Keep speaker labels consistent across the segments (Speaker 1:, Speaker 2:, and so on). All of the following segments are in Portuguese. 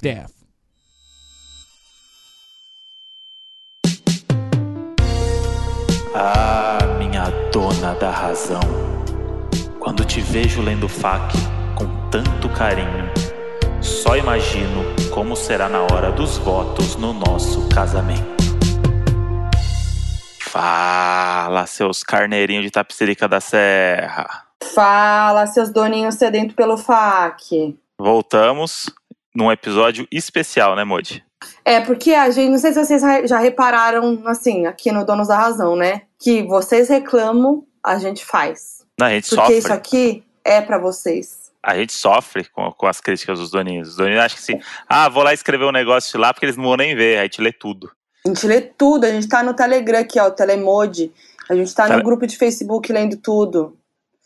Speaker 1: half-daff.
Speaker 2: Ah, minha dona da razão. Quando te vejo lendo FAQ com tanto carinho, só imagino como será na hora dos votos no nosso casamento. Fala, seus carneirinhos de tapicerica da serra.
Speaker 3: Fala, seus doninhos sedentos pelo FAQ.
Speaker 2: Voltamos num episódio especial, né, Modi?
Speaker 3: É, porque a gente, não sei se vocês já repararam, assim, aqui no Donos da Razão, né? Que vocês reclamam, a gente faz.
Speaker 2: Não, a gente
Speaker 3: Porque
Speaker 2: sofre.
Speaker 3: isso aqui é pra vocês.
Speaker 2: A gente sofre com, com as críticas dos doninhos. Os doninhos acham que assim, ah, vou lá escrever um negócio lá porque eles não vão nem ver, aí te lê tudo.
Speaker 3: A gente lê tudo, a gente tá no Telegram aqui, ó, o Telemode. A gente tá
Speaker 2: Tele-
Speaker 3: no grupo de Facebook lendo tudo.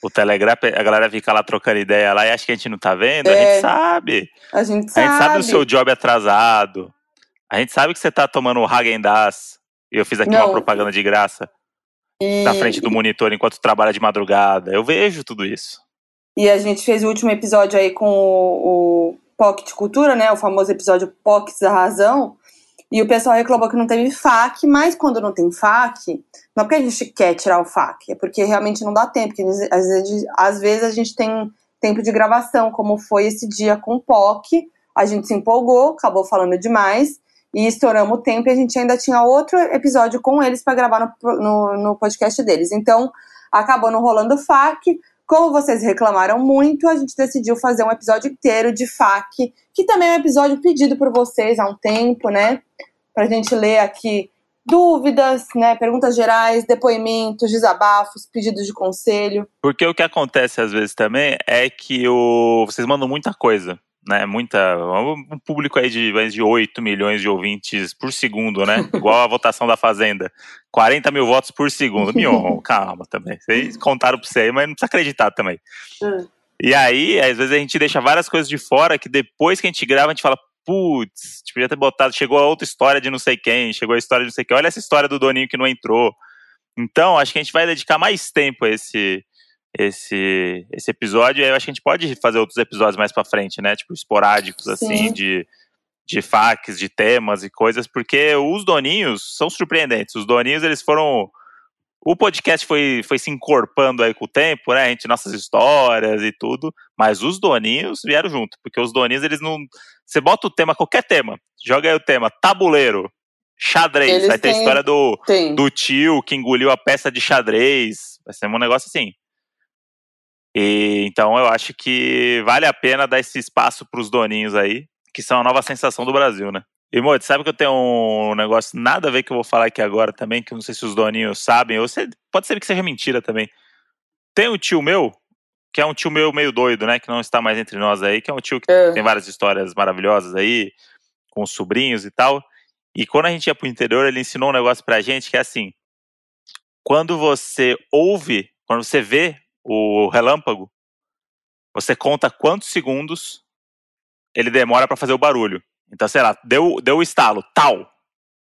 Speaker 2: O Telegram, a galera fica lá trocando ideia lá e acha que a gente não tá vendo. A
Speaker 3: É.
Speaker 2: gente sabe.
Speaker 3: A gente
Speaker 2: A
Speaker 3: sabe.
Speaker 2: gente sabe o seu job atrasado. A gente sabe que você tá tomando o Hagen Dazs. E eu fiz aqui
Speaker 3: Não.
Speaker 2: uma propaganda de graça
Speaker 3: e,
Speaker 2: na frente do monitor enquanto trabalha de madrugada. Eu vejo tudo isso.
Speaker 3: e a gente fez o último episódio aí com o, o Pocket Cultura, né? O famoso episódio Pockets da Razão. E o pessoal reclamou que não teve FAQ, mas quando não tem FAQ, não é porque a gente quer tirar o FAQ, é porque realmente não dá tempo. Porque às vezes, às vezes a gente tem tempo de gravação, como foi esse dia com o POC. A gente se empolgou, acabou falando demais e estouramos o tempo e a gente ainda tinha outro episódio com eles para gravar no, no, no podcast deles. Então, acabou não rolando FAQ. Como vocês reclamaram muito, a gente decidiu fazer um episódio inteiro de FAQ, que também é um episódio pedido por vocês há um tempo, né? Pra gente ler aqui dúvidas, né? Perguntas gerais, depoimentos, desabafos, pedidos de conselho.
Speaker 2: Porque o que acontece às vezes também é que o... vocês mandam muita coisa. Né, muita, um público aí de mais de 8 milhões de ouvintes por segundo, né? Igual a votação da Fazenda. 40 mil votos por segundo. Mion, calma também. Vocês contaram pra você aí, mas não precisa acreditar também.
Speaker 3: Hum.
Speaker 2: E aí, às vezes a gente deixa várias coisas de fora que depois que a gente grava, a gente fala, putz, podia ter botado, chegou a outra história de não sei quem, chegou a história de não sei quem. Olha essa história do Doninho que não entrou. Então, acho que a gente vai dedicar mais tempo a esse, esse, esse episódio. E aí eu acho que a gente pode fazer outros episódios mais pra frente, né? Tipo, esporádicos, assim,
Speaker 3: Sim.
Speaker 2: de, de facs, de temas e coisas, porque os doninhos são surpreendentes. Os doninhos, eles foram. O podcast foi, foi se encorpando aí com o tempo, né? A gente, nossas histórias e tudo. Mas os doninhos vieram junto, porque os doninhos, eles não. Você bota o tema, qualquer tema, joga aí o tema, tabuleiro, xadrez.
Speaker 3: Eles
Speaker 2: vai ter a história do,
Speaker 3: Tem.
Speaker 2: do tio que engoliu a peça de xadrez. Vai ser um negócio assim. E, então eu acho que vale a pena dar esse espaço pros doninhos aí, que são a nova sensação do Brasil, né? E, Mote, sabe que eu tenho um negócio nada a ver que eu vou falar aqui agora também, que eu não sei se os doninhos sabem, ou se, pode ser que seja mentira também. Tem um tio meu, que é um tio meu meio doido, né? Que não está mais entre nós aí, que é um tio que
Speaker 3: É.
Speaker 2: tem várias histórias maravilhosas aí, com os sobrinhos e tal. E quando a gente ia pro interior, ele ensinou um negócio pra gente que é assim: quando você ouve, quando você vê o relâmpago, você conta quantos segundos ele demora pra fazer o barulho. Então, sei lá, deu, deu o estalo, tal.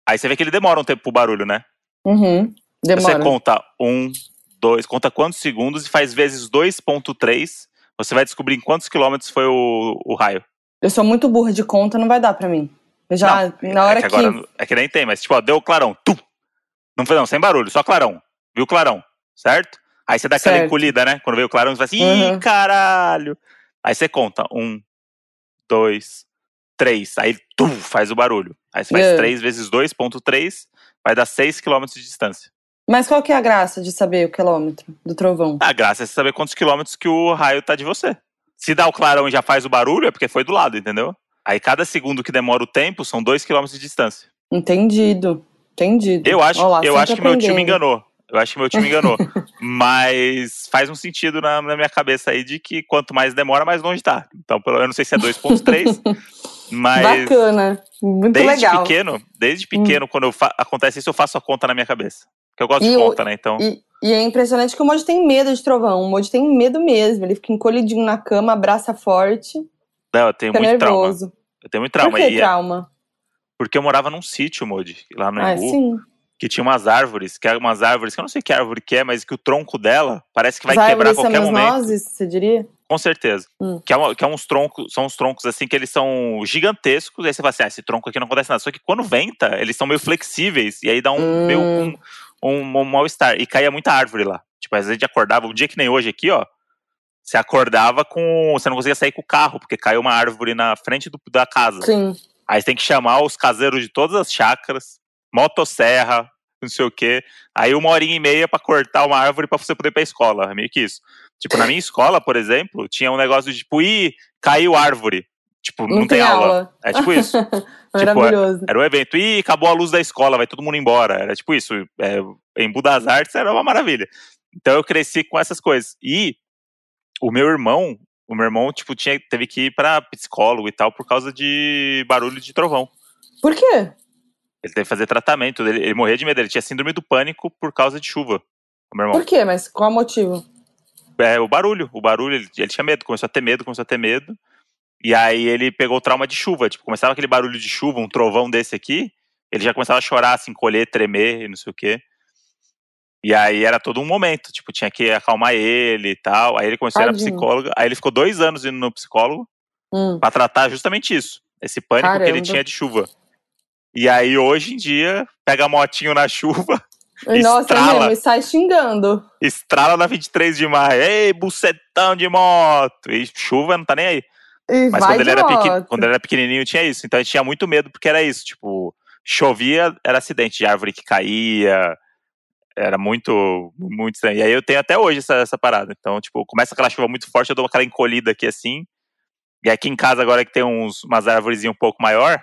Speaker 2: Aí você vê que ele demora um tempo pro barulho, né?
Speaker 3: Uhum.
Speaker 2: Você
Speaker 3: Demora.
Speaker 2: conta um, dois, conta quantos segundos e faz vezes 2.3, você vai descobrir em quantos quilômetros foi o, o raio.
Speaker 3: Eu sou muito burra de conta, não vai dar pra mim. Eu já, na hora
Speaker 2: é que
Speaker 3: que.
Speaker 2: agora é que nem tem, mas tipo, ó, deu o clarão, tum. Não foi não, sem barulho, só clarão. Viu o clarão, certo? Aí você dá aquela
Speaker 3: Certo.
Speaker 2: encolhida, né? Quando veio o clarão, você fala assim, ih,
Speaker 3: Uhum.
Speaker 2: caralho. Aí você conta, um, dois, três. Aí, tum, faz o barulho. Aí você faz
Speaker 3: É.
Speaker 2: 3 vezes 2.3, vai dar 6 quilômetros de distância.
Speaker 3: Mas qual que é a graça de saber o quilômetro do trovão?
Speaker 2: A graça é saber quantos quilômetros que o raio tá de você. Se dá o clarão e já faz o barulho, é porque foi do lado, entendeu? Aí cada segundo que demora o tempo são 2 quilômetros de distância.
Speaker 3: Entendido. Entendido.
Speaker 2: Eu acho, eu acho que meu tio me
Speaker 3: aprendendo.
Speaker 2: enganou. Eu acho que meu tio me enganou. Mas faz um sentido na, na minha cabeça aí de que quanto mais demora, mais longe tá. Então, eu não sei se é 2.3, mas
Speaker 3: Bacana. Muito
Speaker 2: desde
Speaker 3: legal. Hum.
Speaker 2: pequeno, desde pequeno, quando eu fa- acontece isso, eu faço a conta na minha cabeça. Porque eu gosto
Speaker 3: E
Speaker 2: de
Speaker 3: o-
Speaker 2: conta, né? Então,
Speaker 3: E, e é impressionante que o Moji tem medo de trovão. O Moji tem medo mesmo. Ele fica encolhidinho na cama, abraça forte,
Speaker 2: não, eu tenho muito trauma.
Speaker 3: nervoso.
Speaker 2: Eu tenho muito
Speaker 3: Por
Speaker 2: trauma.
Speaker 3: que
Speaker 2: E é-
Speaker 3: trauma?
Speaker 2: porque eu morava num sítio, Modi, lá no
Speaker 3: Ah,
Speaker 2: Embu,
Speaker 3: sim.
Speaker 2: que tinha umas árvores, que eram umas árvores, que eu não sei que árvore que é, mas que o tronco dela parece que vai
Speaker 3: As
Speaker 2: quebrar a qualquer momento.
Speaker 3: nozes, você diria?
Speaker 2: Com certeza.
Speaker 3: Hum.
Speaker 2: Que, é uma- que é uns troncos, são uns troncos assim que eles são gigantescos. Aí você fala assim: ah, esse tronco aqui não acontece nada. Só que quando venta, eles são meio flexíveis. E aí dá um,
Speaker 3: Hum.
Speaker 2: meio um, um, um mal-estar. E caía muita árvore lá. Tipo, às vezes a gente acordava, um dia que nem hoje aqui, ó. Você acordava com. Você não conseguia sair com o carro, porque caiu uma árvore na frente do- da casa.
Speaker 3: Sim.
Speaker 2: Aí você tem que chamar os caseiros de todas as chácaras, motosserra, não sei o quê. Aí uma horinha e meia pra cortar uma árvore pra você poder ir pra escola. É meio que isso. Tipo, na minha escola, por exemplo, tinha um negócio de tipo, ih, caiu árvore. Tipo, não,
Speaker 3: Não, tem aula.
Speaker 2: É tipo isso.
Speaker 3: Maravilhoso.
Speaker 2: Era um evento. Ih, acabou a luz da escola, vai todo mundo embora. Era tipo isso. É, em Budas Artes era uma maravilha. Então eu cresci com essas coisas. E o meu irmão, o meu irmão, tipo, tinha, teve que ir pra psicólogo e tal por causa de barulho de trovão.
Speaker 3: Por quê?
Speaker 2: Ele teve que fazer tratamento. Ele, ele morria de medo. Ele tinha síndrome do pânico por causa de chuva. O meu irmão.
Speaker 3: Por quê? Mas qual o motivo?
Speaker 2: É, o barulho. O barulho, ele, ele tinha medo. Começou a ter medo, começou a ter medo. E aí ele pegou o trauma de chuva. Tipo, começava aquele barulho de chuva, um trovão desse aqui. Ele já começava a chorar, se encolher, tremer e não sei o quê. E aí era todo um momento. Tipo, tinha que acalmar ele e tal. Aí ele começou a ir na psicóloga. Aí ele ficou dois anos indo no psicólogo.
Speaker 3: Hum.
Speaker 2: Pra tratar justamente isso. Esse pânico que ele
Speaker 3: Caramba.
Speaker 2: tinha de chuva. E aí, hoje em dia, pega motinho na chuva,
Speaker 3: Nossa, é
Speaker 2: Estrala.
Speaker 3: mesmo, e sai xingando.
Speaker 2: estrala na 23 de maio. Ei, bucetão de moto! E chuva não tá nem aí.
Speaker 3: E
Speaker 2: Mas quando ele, era pequen- quando ele era pequenininho tinha isso. Então a gente tinha muito medo porque era isso. Tipo, chovia, era acidente de árvore que caía. Era muito, muito estranho. E aí eu tenho até hoje essa, essa parada. Então, tipo, começa aquela chuva muito forte, eu dou aquela encolhida aqui assim. E aqui em casa, agora que tem uns, umas árvores um pouco maior,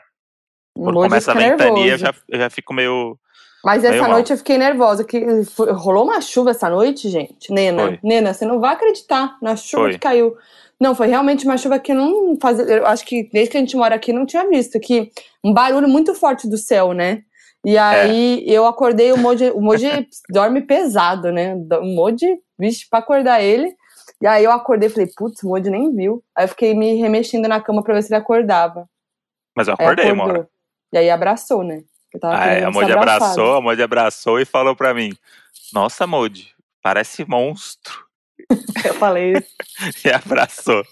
Speaker 2: quando começa a ventania, eu já, eu já fico meio.
Speaker 3: Mas
Speaker 2: meio
Speaker 3: essa
Speaker 2: mal.
Speaker 3: noite eu fiquei nervosa. Que foi- rolou uma chuva essa noite, gente. Nena,
Speaker 2: Foi.
Speaker 3: Nena, você não vai acreditar na chuva
Speaker 2: Foi.
Speaker 3: que caiu. Não, foi realmente uma chuva que não fazia. Eu acho que desde que a gente mora aqui não tinha visto. Que um barulho muito forte do céu, né? E aí eu acordei, o Moji, o Moji dorme pesado, né? O Moji, vixe, pra acordar ele. E aí eu acordei e falei, putz, o Moji nem viu. Aí eu fiquei me remexendo na cama pra ver se ele acordava.
Speaker 2: Mas eu
Speaker 3: Aí
Speaker 2: acordei, mora.
Speaker 3: E aí abraçou, né? Eu tava
Speaker 2: Aí a Modi abraçou, a Modi abraçou e falou pra mim: Nossa, Modi, parece monstro.
Speaker 3: Eu falei isso.
Speaker 2: E abraçou.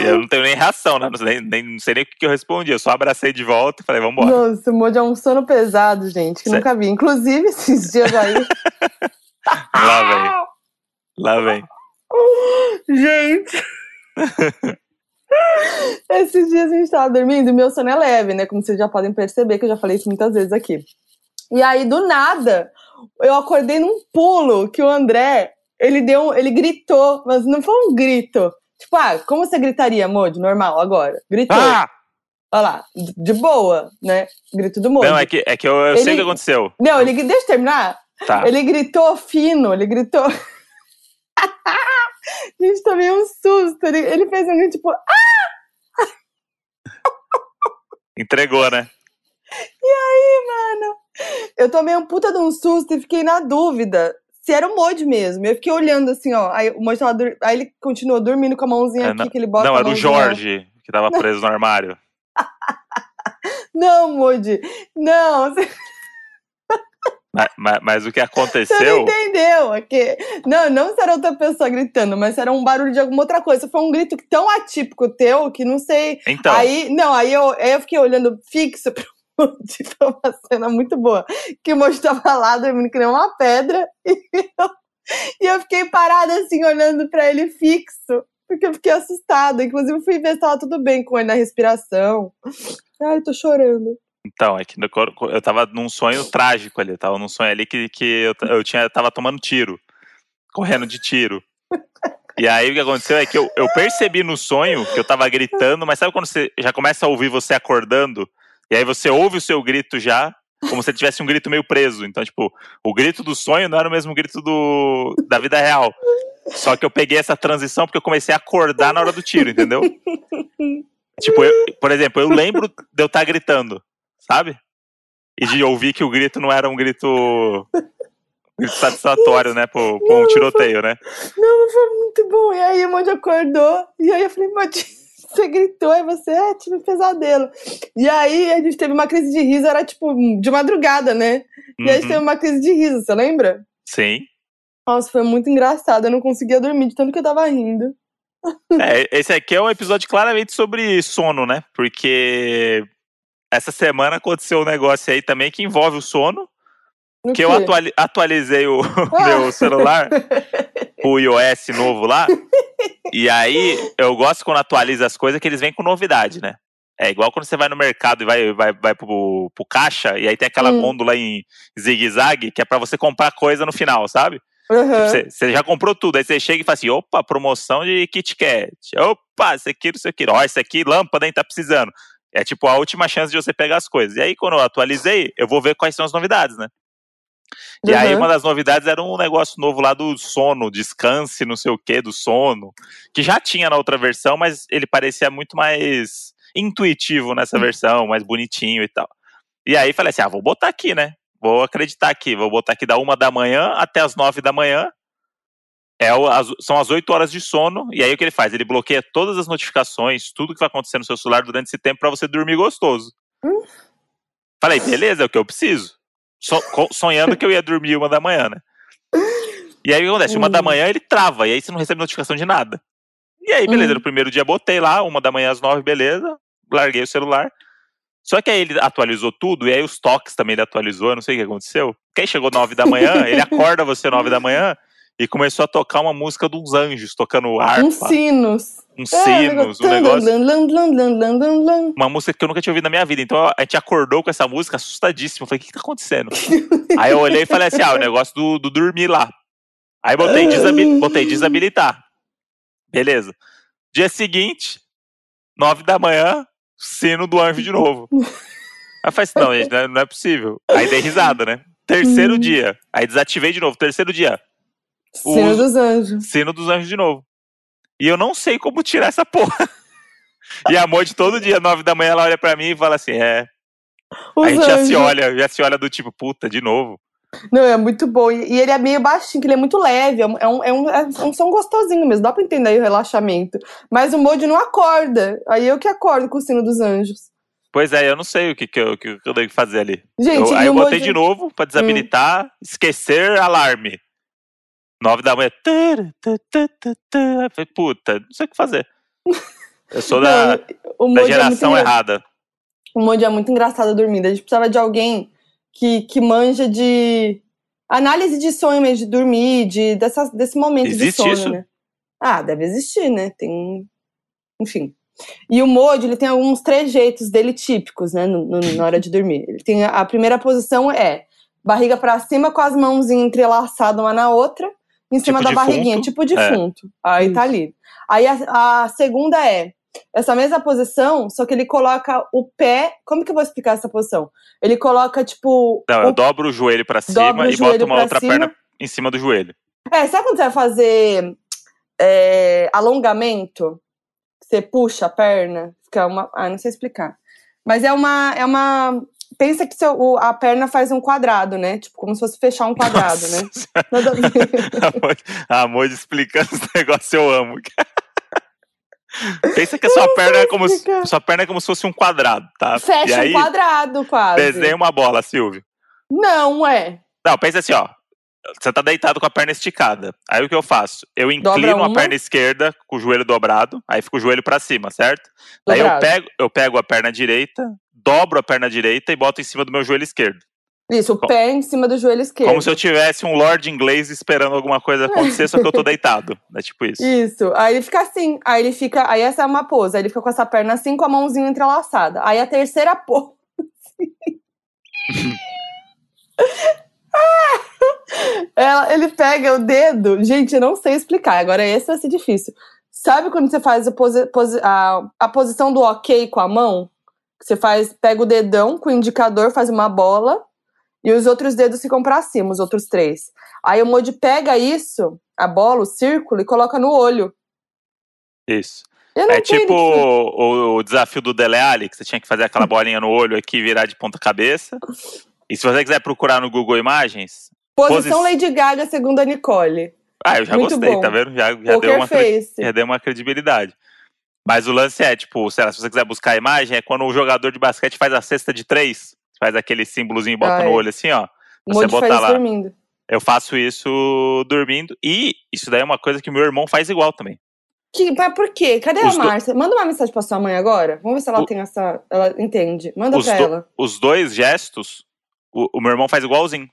Speaker 2: E eu não tenho nem reação, né? Não sei nem, nem- não sei nem o que eu respondi. Eu só abracei de volta e falei, vambora.
Speaker 3: Nossa, o Moji é um sono pesado, gente, que
Speaker 2: Cê-
Speaker 3: nunca vi. Inclusive, esses dias aí.
Speaker 2: Lá vem. Lá vem.
Speaker 3: gente! Esses dias a gente tava dormindo e meu sono é leve, né? Como vocês já podem perceber, que eu já falei isso muitas vezes aqui. E aí, do nada, eu acordei num pulo que o André, ele deu, ele gritou, mas não foi um grito. Tipo, ah, como você gritaria, Moji, normal, agora? Gritou.
Speaker 2: Ah!
Speaker 3: Olha lá, de boa, né? Grito do Moji.
Speaker 2: Não, é que, é que eu, eu sei o
Speaker 3: Ele-
Speaker 2: que aconteceu.
Speaker 3: Não, ele, deixa eu terminar.
Speaker 2: Tá.
Speaker 3: Ele gritou fino, ele gritou. Gente, tomei um susto. Ele, ele fez um grito tipo.
Speaker 2: Entregou, né?
Speaker 3: Mano, eu tomei um puta de um susto e fiquei na dúvida se era o Moji mesmo. Eu fiquei olhando assim, ó. Aí o Moji tava dur... Aí ele continuou dormindo com a mãozinha
Speaker 2: É,
Speaker 3: aqui
Speaker 2: não-
Speaker 3: que ele bota.
Speaker 2: Não, era o Jorge que tava preso no armário.
Speaker 3: Não, Moji. Não, você
Speaker 2: Mas, mas- mas o que
Speaker 3: você não
Speaker 2: aconteceu.
Speaker 3: entendeu. É que... Não, não se era outra pessoa gritando, mas era um barulho de alguma outra coisa. Foi um grito tão atípico teu que não sei.
Speaker 2: Então,
Speaker 3: Aí, não, aí eu, aí eu fiquei olhando fixo Moji, foi uma cena muito boa. Que o Moji tava lá dormindo que nem uma pedra e eu, e eu fiquei parada assim, olhando pra ele fixo, porque eu fiquei assustada. Inclusive, fui ver se tava tudo bem com ele na respiração. Ai, tô chorando.
Speaker 2: Então, é que eu tava num sonho trágico ali. Eu tava num sonho ali que, que eu, eu tinha, tava tomando tiro. Correndo de tiro. E aí o que aconteceu é que eu, eu percebi no sonho que eu tava gritando, mas sabe quando você já começa a ouvir você acordando? E aí você ouve o seu grito já, como se tivesse um grito meio preso. Então, tipo, o grito do sonho não era o mesmo grito do, da vida real. Só que eu peguei essa transição porque eu comecei a acordar na hora do tiro, entendeu? Tipo, eu- por exemplo, eu lembro de eu estar gritando, sabe? E de ouvir que o grito não era um grito, um grito satisfatório, né? Pro, pra um tiroteio, né?
Speaker 3: Não, foi muito bom. E aí o Moji acordou, e aí eu falei, Moji, você gritou, aí você, é, tive um pesadelo. E aí a gente teve uma crise de riso, era tipo de madrugada, né? E aí a gente
Speaker 2: Uhum,
Speaker 3: teve uma crise de riso, você lembra?
Speaker 2: Sim.
Speaker 3: Nossa, foi muito engraçado. Eu não conseguia dormir de tanto que eu tava rindo.
Speaker 2: É, esse aqui é um episódio claramente sobre sono, né? Porque essa semana aconteceu um negócio aí também que envolve o sono.
Speaker 3: O
Speaker 2: que eu
Speaker 3: quê?
Speaker 2: atuali- atualizei o meu celular, o iOS novo lá. E aí eu gosto quando atualiza as coisas que eles vêm com novidade, né? É igual quando você vai no mercado e vai, vai, vai pro, pro caixa, e aí tem aquela
Speaker 3: Hum.
Speaker 2: gôndola em zigue-zague, que é pra você comprar coisa no final, sabe?
Speaker 3: Aham.
Speaker 2: Você, você já comprou tudo, aí você chega e fala assim: opa, promoção de Kit Kat. Opa, isso aqui, isso aqui. Ó, isso aqui, lâmpada, hein, tá precisando. É tipo a última chance de você pegar as coisas. E aí, quando eu atualizei, eu vou ver quais são as novidades, né? E aí,
Speaker 3: Uhum.
Speaker 2: uma das novidades era um negócio novo lá do sono, descanse, não sei o que, do sono. Que já tinha na outra versão, mas ele parecia muito mais intuitivo nessa versão, mais bonitinho e tal. E aí falei assim: ah, vou botar aqui, né? Vou acreditar aqui, vou botar aqui da uma da manhã até as nove da manhã. É o- as- são as oito horas de sono, e aí o que ele faz? Ele bloqueia todas as notificações, tudo que vai acontecer no seu celular durante esse tempo pra você dormir gostoso.
Speaker 3: Hum.
Speaker 2: Falei, beleza, é o que eu preciso. So- sonhando que eu ia dormir uma da manhã, né? E aí o que acontece? Uma da
Speaker 3: Hum.
Speaker 2: manhã ele trava, e aí você não recebe notificação de nada. E aí, beleza,
Speaker 3: Hum.
Speaker 2: no primeiro dia botei lá, uma da manhã às nove, beleza, larguei o celular. Só que aí ele atualizou tudo, e aí os toques também ele atualizou, eu não sei o que aconteceu. Que aí chegou nove da manhã, ele acorda você nove da manhã e começou a tocar uma música de uns anjos, tocando harpa,
Speaker 3: Uns sinos.
Speaker 2: uns
Speaker 3: É,
Speaker 2: sinos, um negócio. Uma música que eu nunca tinha ouvido na minha vida. Então a gente acordou com essa música assustadíssimo. Eu falei, o que, que tá acontecendo? aí eu olhei e falei assim: ah, o negócio do, do dormir lá. Aí botei, desabi- botei desabilitar. Beleza. Dia seguinte, nove da manhã, sino do anjo de novo. Aí eu falei assim: não, gente, não é, não é possível. Aí dei risada, né? Terceiro
Speaker 3: Hum.
Speaker 2: dia. Aí desativei de novo. Terceiro dia,
Speaker 3: Sino
Speaker 2: Uso-
Speaker 3: dos anjos.
Speaker 2: sino dos anjos de novo. E eu não sei como tirar essa porra. E a Moji todo dia, nove da manhã, ela olha pra mim e fala assim: é.
Speaker 3: Os
Speaker 2: a gente já
Speaker 3: anjos.
Speaker 2: se olha, já se olha do tipo, puta, de novo.
Speaker 3: Não, é muito bom. E ele é meio baixinho, que ele é muito leve. É um, é um, é um, é um som gostosinho mesmo. Dá pra entender aí o relaxamento. Mas o Moody não acorda. Aí eu que acordo com o sino dos anjos.
Speaker 2: Pois é, eu não sei o que, que, eu, que eu tenho que fazer ali.
Speaker 3: Gente,
Speaker 2: Eu- aí eu botei
Speaker 3: Moody-
Speaker 2: de novo pra desabilitar, esquecer alarme. Nove da manhã. Eu falei, puta, não sei o que fazer. Eu sou da,
Speaker 3: Não,
Speaker 2: da
Speaker 3: é
Speaker 2: geração
Speaker 3: engra-
Speaker 2: errada.
Speaker 3: O Moody é muito engraçado dormindo. A gente precisava de alguém que, que manja de análise de sonho mesmo, de dormir, de, dessas, desse momento
Speaker 2: Existe
Speaker 3: de sono,
Speaker 2: isso?
Speaker 3: né? Ah, deve existir, né? Tem. Enfim. E o Moody, ele tem alguns trejeitos dele típicos, né? no- no- na hora de dormir. Ele tem a, a primeira posição é barriga pra cima com as mãozinhas entrelaçadas uma na outra, em cima
Speaker 2: Tipo
Speaker 3: da barriguinha,
Speaker 2: defunto?
Speaker 3: tipo defunto. Aí tá ali. Aí a, a segunda é essa mesma posição, só que ele coloca o pé. Como que eu vou explicar essa posição? Ele coloca, tipo.
Speaker 2: Não,
Speaker 3: o-
Speaker 2: eu dobro o joelho pra
Speaker 3: Dobra
Speaker 2: cima
Speaker 3: o
Speaker 2: e boto
Speaker 3: joelho
Speaker 2: uma outra
Speaker 3: cima.
Speaker 2: perna em cima do joelho.
Speaker 3: É, sabe quando você vai fazer é, alongamento? Você puxa a perna? Fica uma. Ah, não sei explicar. Mas é uma. É uma pensa que seu, a perna faz um quadrado, né? Tipo, como se fosse fechar um quadrado,
Speaker 2: Nossa
Speaker 3: né? Nada a ver.
Speaker 2: A Moji- A Moji explicando os negócios, eu amo. Pensa que a sua perna, é como sua perna é como se fosse um quadrado, tá?
Speaker 3: Fecha
Speaker 2: aí,
Speaker 3: um quadrado, quase.
Speaker 2: desenha uma bola, Silvio.
Speaker 3: Não, é.
Speaker 2: Não, pensa assim, ó. Você tá deitado com a perna esticada. Aí o que eu faço? Eu inclino a perna esquerda com o joelho dobrado, aí fica o joelho pra cima, certo? Daí eu
Speaker 3: Dobrado.
Speaker 2: pego, eu pego a perna direita, dobro a perna direita e boto em cima do meu joelho esquerdo.
Speaker 3: Isso, o pé em cima do joelho esquerdo.
Speaker 2: Como se eu tivesse um lord inglês esperando alguma coisa acontecer, só que eu tô deitado. É tipo isso.
Speaker 3: Isso. Aí ele fica assim. Aí ele fica. Aí essa é uma pose. Aí ele fica com essa perna assim, com a mãozinha entrelaçada. Aí a terceira pose. Ela, ele pega o dedo. Gente, eu não sei explicar. Agora esse vai ser difícil. Sabe quando você faz a, a, a posição do ok com a mão? Você faz, pega o dedão com o indicador, faz uma bola. E os outros dedos ficam pra cima, os outros três. Aí o Modi pega isso, a bola, o círculo, e coloca no olho.
Speaker 2: Isso. É tipo
Speaker 3: o
Speaker 2: o, desafio do Dele Alli, que você tinha que fazer aquela bolinha no olho aqui e virar de ponta cabeça. E se você quiser procurar no Google Imagens.
Speaker 3: Posição
Speaker 2: posi-
Speaker 3: Lady Gaga, segundo a Nicole.
Speaker 2: Ah, eu já
Speaker 3: Muito
Speaker 2: gostei,
Speaker 3: bom.
Speaker 2: tá vendo? Já, já, deu uma,
Speaker 3: Face.
Speaker 2: já deu uma credibilidade. Mas o lance é, tipo, sei lá, se você quiser buscar a imagem, é quando o jogador de basquete faz a cesta de três. Faz aquele símbolozinho e bota
Speaker 3: Ah,
Speaker 2: no
Speaker 3: é.
Speaker 2: olho assim, ó. Você
Speaker 3: isso
Speaker 2: lá.
Speaker 3: dormindo.
Speaker 2: Eu faço isso dormindo. E isso daí é uma coisa que meu irmão faz igual também.
Speaker 3: Que, mas por quê? Cadê
Speaker 2: Os
Speaker 3: a
Speaker 2: do-
Speaker 3: Márcia? Manda uma mensagem pra sua mãe agora. Vamos ver se ela
Speaker 2: O-
Speaker 3: tem essa. Ela entende. Manda
Speaker 2: Os,
Speaker 3: pra
Speaker 2: do-
Speaker 3: ela.
Speaker 2: os dois gestos, o, o meu irmão faz igualzinho.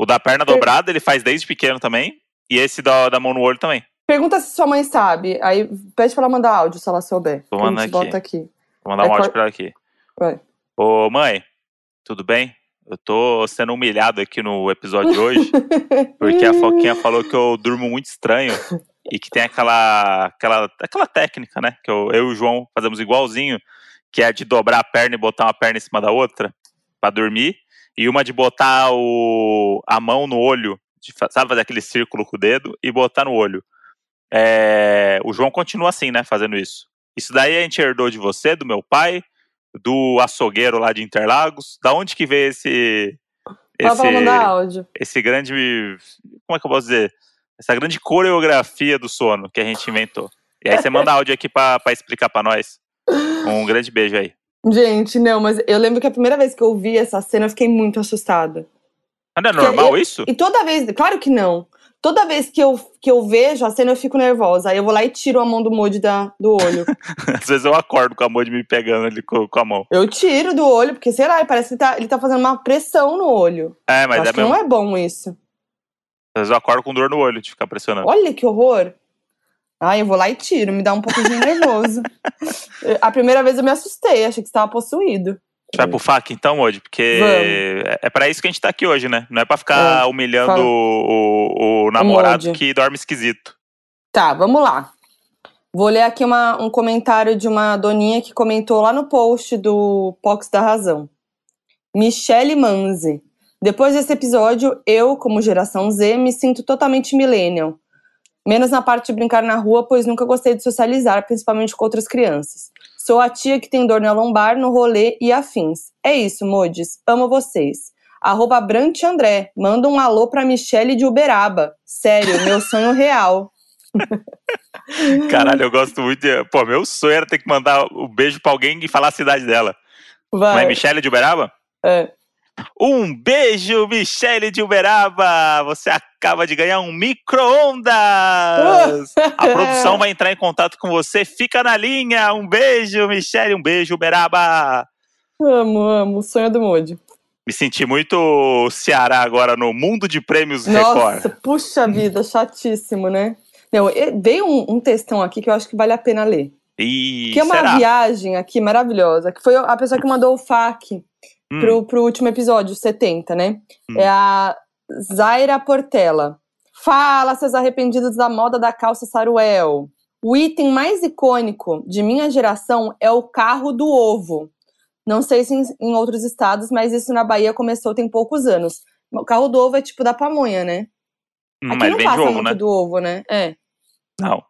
Speaker 2: O da perna
Speaker 3: Per-
Speaker 2: dobrada, ele faz desde pequeno também. E esse da, da mão no olho também.
Speaker 3: Pergunta se sua mãe sabe. Aí pede pra ela mandar áudio se ela souber.
Speaker 2: Tô mandando
Speaker 3: gente
Speaker 2: aqui.
Speaker 3: bota aqui.
Speaker 2: Vou mandar um
Speaker 3: É,
Speaker 2: áudio
Speaker 3: cor-
Speaker 2: pra ela aqui.
Speaker 3: Vai.
Speaker 2: Ô, mãe, tudo bem? Eu tô sendo humilhado aqui no episódio de hoje, porque a Foquinha falou que eu durmo muito estranho e que tem aquela, aquela, aquela técnica, né? Que eu, eu e o João fazemos igualzinho, que é a de dobrar a perna e botar uma perna em cima da outra pra dormir, e uma de botar o, a mão no olho, de sabe, fazer aquele círculo com o dedo e botar no olho. É, o João continua assim, né? Fazendo isso. Isso daí a gente herdou de você, do meu pai, do açougueiro lá de Interlagos. Da onde que veio esse. Esse,
Speaker 3: áudio.
Speaker 2: esse grande. Como é que eu posso dizer? Essa grande coreografia do sono que a gente inventou. E aí você manda áudio aqui pra, pra explicar pra nós. Um grande beijo aí.
Speaker 3: Gente, não, mas eu lembro que a primeira vez que eu vi essa cena, eu fiquei muito assustada.
Speaker 2: Mas não é
Speaker 3: Porque
Speaker 2: normal isso?
Speaker 3: E toda vez, claro que não. Toda vez que eu, que eu vejo a cena, eu fico nervosa. Aí eu vou lá e tiro a mão do Moody da, do olho.
Speaker 2: Às vezes eu acordo com a mão de me pegando ali com, com a mão.
Speaker 3: eu tiro do olho, porque, sei lá, parece que ele tá, ele tá fazendo uma pressão no olho.
Speaker 2: É,
Speaker 3: Eu
Speaker 2: mas
Speaker 3: acho
Speaker 2: é
Speaker 3: que
Speaker 2: mesmo.
Speaker 3: não é bom isso.
Speaker 2: Às vezes eu acordo com dor no olho de ficar pressionando.
Speaker 3: Olha que horror. Ai, eu vou lá e tiro, me dá um pouquinho nervoso. a primeira vez eu me assustei, achei que você tava possuído.
Speaker 2: Vai pro FAC então hoje, porque
Speaker 3: Vamos.
Speaker 2: é- é pra isso que a gente tá aqui hoje, né? Não é pra ficar
Speaker 3: É,
Speaker 2: humilhando o, o, o namorado
Speaker 3: Moody.
Speaker 2: que dorme esquisito.
Speaker 3: Tá, vamos lá. Vou ler aqui uma- um comentário de uma doninha que comentou lá no post do Pox da Razão. Michele Manzi. Depois desse episódio, eu, como geração Z, me sinto totalmente millennial. Menos na parte de brincar na rua, pois nunca gostei de socializar, principalmente com outras crianças. Sou a tia que tem dor na lombar, no rolê e afins. É isso, modes. Amo vocês. Arroba Brant André. Manda um alô pra Michele de Uberaba. Sério, meu sonho real.
Speaker 2: Caralho, eu gosto muito de. Pô, meu sonho era ter que mandar o um beijo pra alguém e falar a cidade dela.
Speaker 3: Vai.
Speaker 2: Mas Michele de Uberaba?
Speaker 3: É.
Speaker 2: Um beijo, Michele de Uberaba! Você acaba de ganhar um micro-ondas! A produção vai entrar em contato com você. Fica na linha! Um beijo, Michele! Um beijo, Uberaba!
Speaker 3: Amo, amo. Sonho do Moody.
Speaker 2: Me senti muito Ceará agora no mundo de prêmios Record.
Speaker 3: Nossa, puxa vida, chatíssimo, né? Não, veio um, um textão aqui que eu acho que vale a pena ler.
Speaker 2: E
Speaker 3: que é uma
Speaker 2: será?
Speaker 3: viagem aqui maravilhosa. Que foi a pessoa que mandou o FAQ
Speaker 2: Hum,
Speaker 3: pro, pro último episódio, 70, né?
Speaker 2: Hum.
Speaker 3: É a Zaira Portela. Fala, seus arrependidos da moda da calça Saruel. O item mais icônico de minha geração é o carro do ovo. Não sei se em, em outros estados, mas isso na Bahia começou tem poucos anos. O carro do ovo é tipo da pamonha, né?
Speaker 2: hum,
Speaker 3: Aqui não passa
Speaker 2: ovo,
Speaker 3: muito
Speaker 2: né?
Speaker 3: do ovo, né? É.
Speaker 2: Não.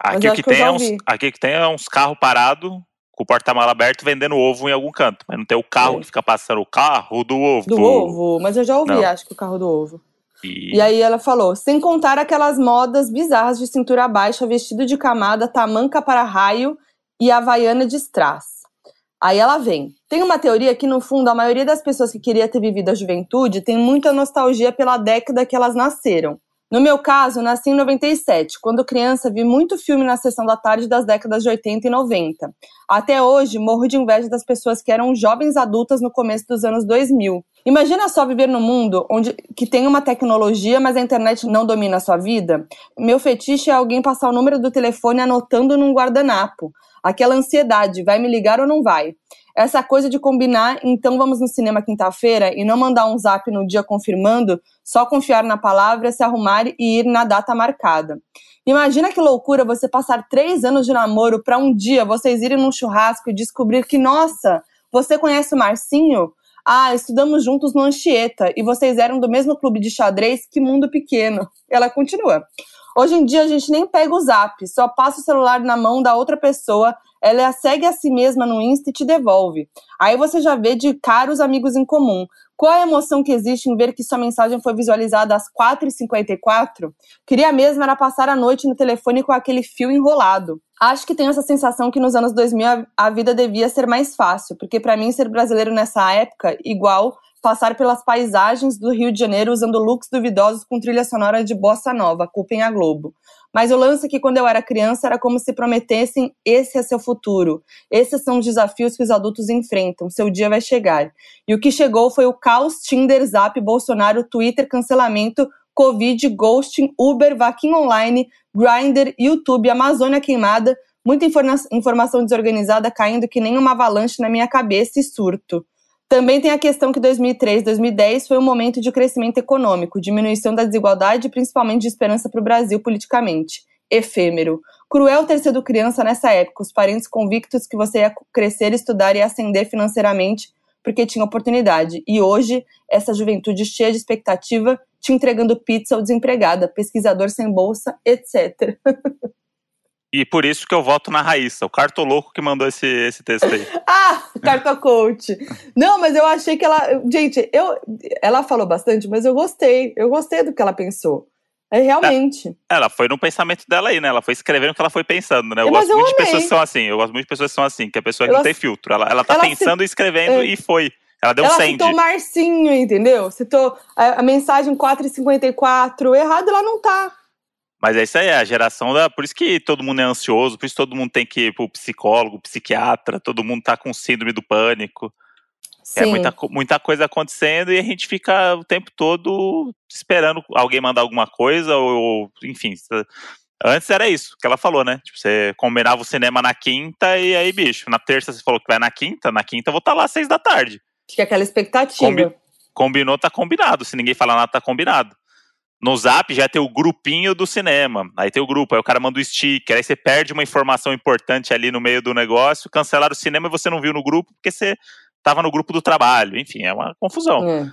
Speaker 2: Aqui
Speaker 3: eu
Speaker 2: o que
Speaker 3: que
Speaker 2: tem é uns, aqui que tem é uns carros parados com o porta-mala aberto vendendo ovo em algum canto. Mas não tem o carro
Speaker 3: É.
Speaker 2: que fica passando o carro do ovo.
Speaker 3: Do ovo, mas eu já ouvi,
Speaker 2: Não.
Speaker 3: acho que o carro do ovo.
Speaker 2: E...
Speaker 3: E aí ela falou: sem contar aquelas modas bizarras de cintura baixa, vestido de camada, tamanca para raio e havaiana de strass. Aí ela vem. Tem uma teoria que, no fundo, a maioria das pessoas que queria ter vivido a juventude tem muita nostalgia pela década que elas nasceram. No meu caso, nasci em 97. Quando criança, vi muito filme na sessão da tarde das décadas de 80 e 90. Até hoje, morro de inveja das pessoas que eram jovens adultas no começo dos anos 2000. Imagina só viver num mundo onde que tem uma tecnologia, mas a internet não domina a sua vida. Meu fetiche é alguém passar o número do telefone anotando num guardanapo. Aquela ansiedade, vai me ligar ou não vai? Essa coisa de combinar, então vamos no cinema quinta-feira e não mandar um zap no dia confirmando, só confiar na palavra, se arrumar e ir na data marcada. Imagina que loucura você passar três anos de namoro para um dia vocês irem num churrasco e descobrir que, nossa, você conhece o Marcinho? Ah, estudamos juntos no Anchieta e vocês eram do mesmo clube de xadrez, que mundo pequeno. Ela continua. Hoje em dia a gente nem pega o zap, só passa o celular na mão da outra pessoa, ela segue a si mesma no Insta e te devolve. Aí você já vê de caros amigos em comum. Qual a emoção que existe em ver que sua mensagem foi visualizada às 4h54? Queria mesmo era passar a noite no telefone com aquele fio enrolado. Acho que tenho essa sensação que nos anos 2000 a- vida devia ser mais fácil, porque pra mim ser brasileiro nessa época, igual, passar pelas paisagens do Rio de Janeiro usando looks duvidosos com trilha sonora de bossa nova, culpem a Globo. Mas o lance é que quando eu era criança era como se prometessem: esse é seu futuro. Esses são os desafios que os adultos enfrentam. Seu dia vai chegar. E o que chegou foi o caos Tinder, Zap, Bolsonaro, Twitter, cancelamento, Covid, ghosting, Uber, vaquinha online, Grindr, YouTube, Amazônia queimada, muita informa informação desorganizada caindo que nem uma avalanche na minha cabeça e surto. Também tem a questão que 2003, 2010 foi um momento de crescimento econômico, diminuição da desigualdade e principalmente de esperança para o Brasil politicamente. Efêmero. Cruel ter sido criança nessa época, os parentes convictos que você ia crescer, estudar e ascender financeiramente porque tinha oportunidade. E hoje, essa juventude cheia de expectativa, te entregando pizza ou desempregada, pesquisador sem bolsa, etc.
Speaker 2: E por isso que eu voto na Raíssa, o cartoloco que mandou esse, esse texto aí.
Speaker 3: ah, cartocoach. Não, mas eu achei que ela. Gente, eu, ela falou bastante, mas eu gostei. Eu gostei do que ela pensou. É realmente.
Speaker 2: É, ela foi no pensamento dela aí, né? Ela foi escrevendo o que ela foi pensando, né? Eu mas gosto eu muito amei. de pessoas que são assim. Eu gosto muito de pessoas que são assim, que a pessoa não tem filtro. Ela, ela tá ela pensando e escrevendo é, e foi. Ela deu
Speaker 3: ela
Speaker 2: um send.
Speaker 3: Ela citou Marcinho, entendeu? Citou a, a mensagem 4,54. Errado ela não tá.
Speaker 2: Mas é isso aí, é a geração da. Por isso que todo mundo é ansioso, por isso todo mundo tem que ir pro psicólogo, psiquiatra, todo mundo tá com síndrome do pânico. É Sim. É muita, muita coisa acontecendo e a gente fica o tempo todo esperando alguém mandar alguma coisa, ou, enfim. Antes era isso que ela falou, né? Tipo, você combinava o cinema na quinta e aí, bicho, na terça você falou que vai na quinta, na quinta eu vou estar tá lá às seis da tarde.
Speaker 3: Fica aquela expectativa. Combi
Speaker 2: combinou, tá combinado. Se ninguém falar nada, tá combinado. No Zap já tem o grupinho do cinema. Aí tem o grupo, aí o cara manda o sticker, aí você perde uma informação importante ali no meio do negócio, cancelaram o cinema e você não viu no grupo porque você tava no grupo do trabalho. Enfim, é uma confusão. É.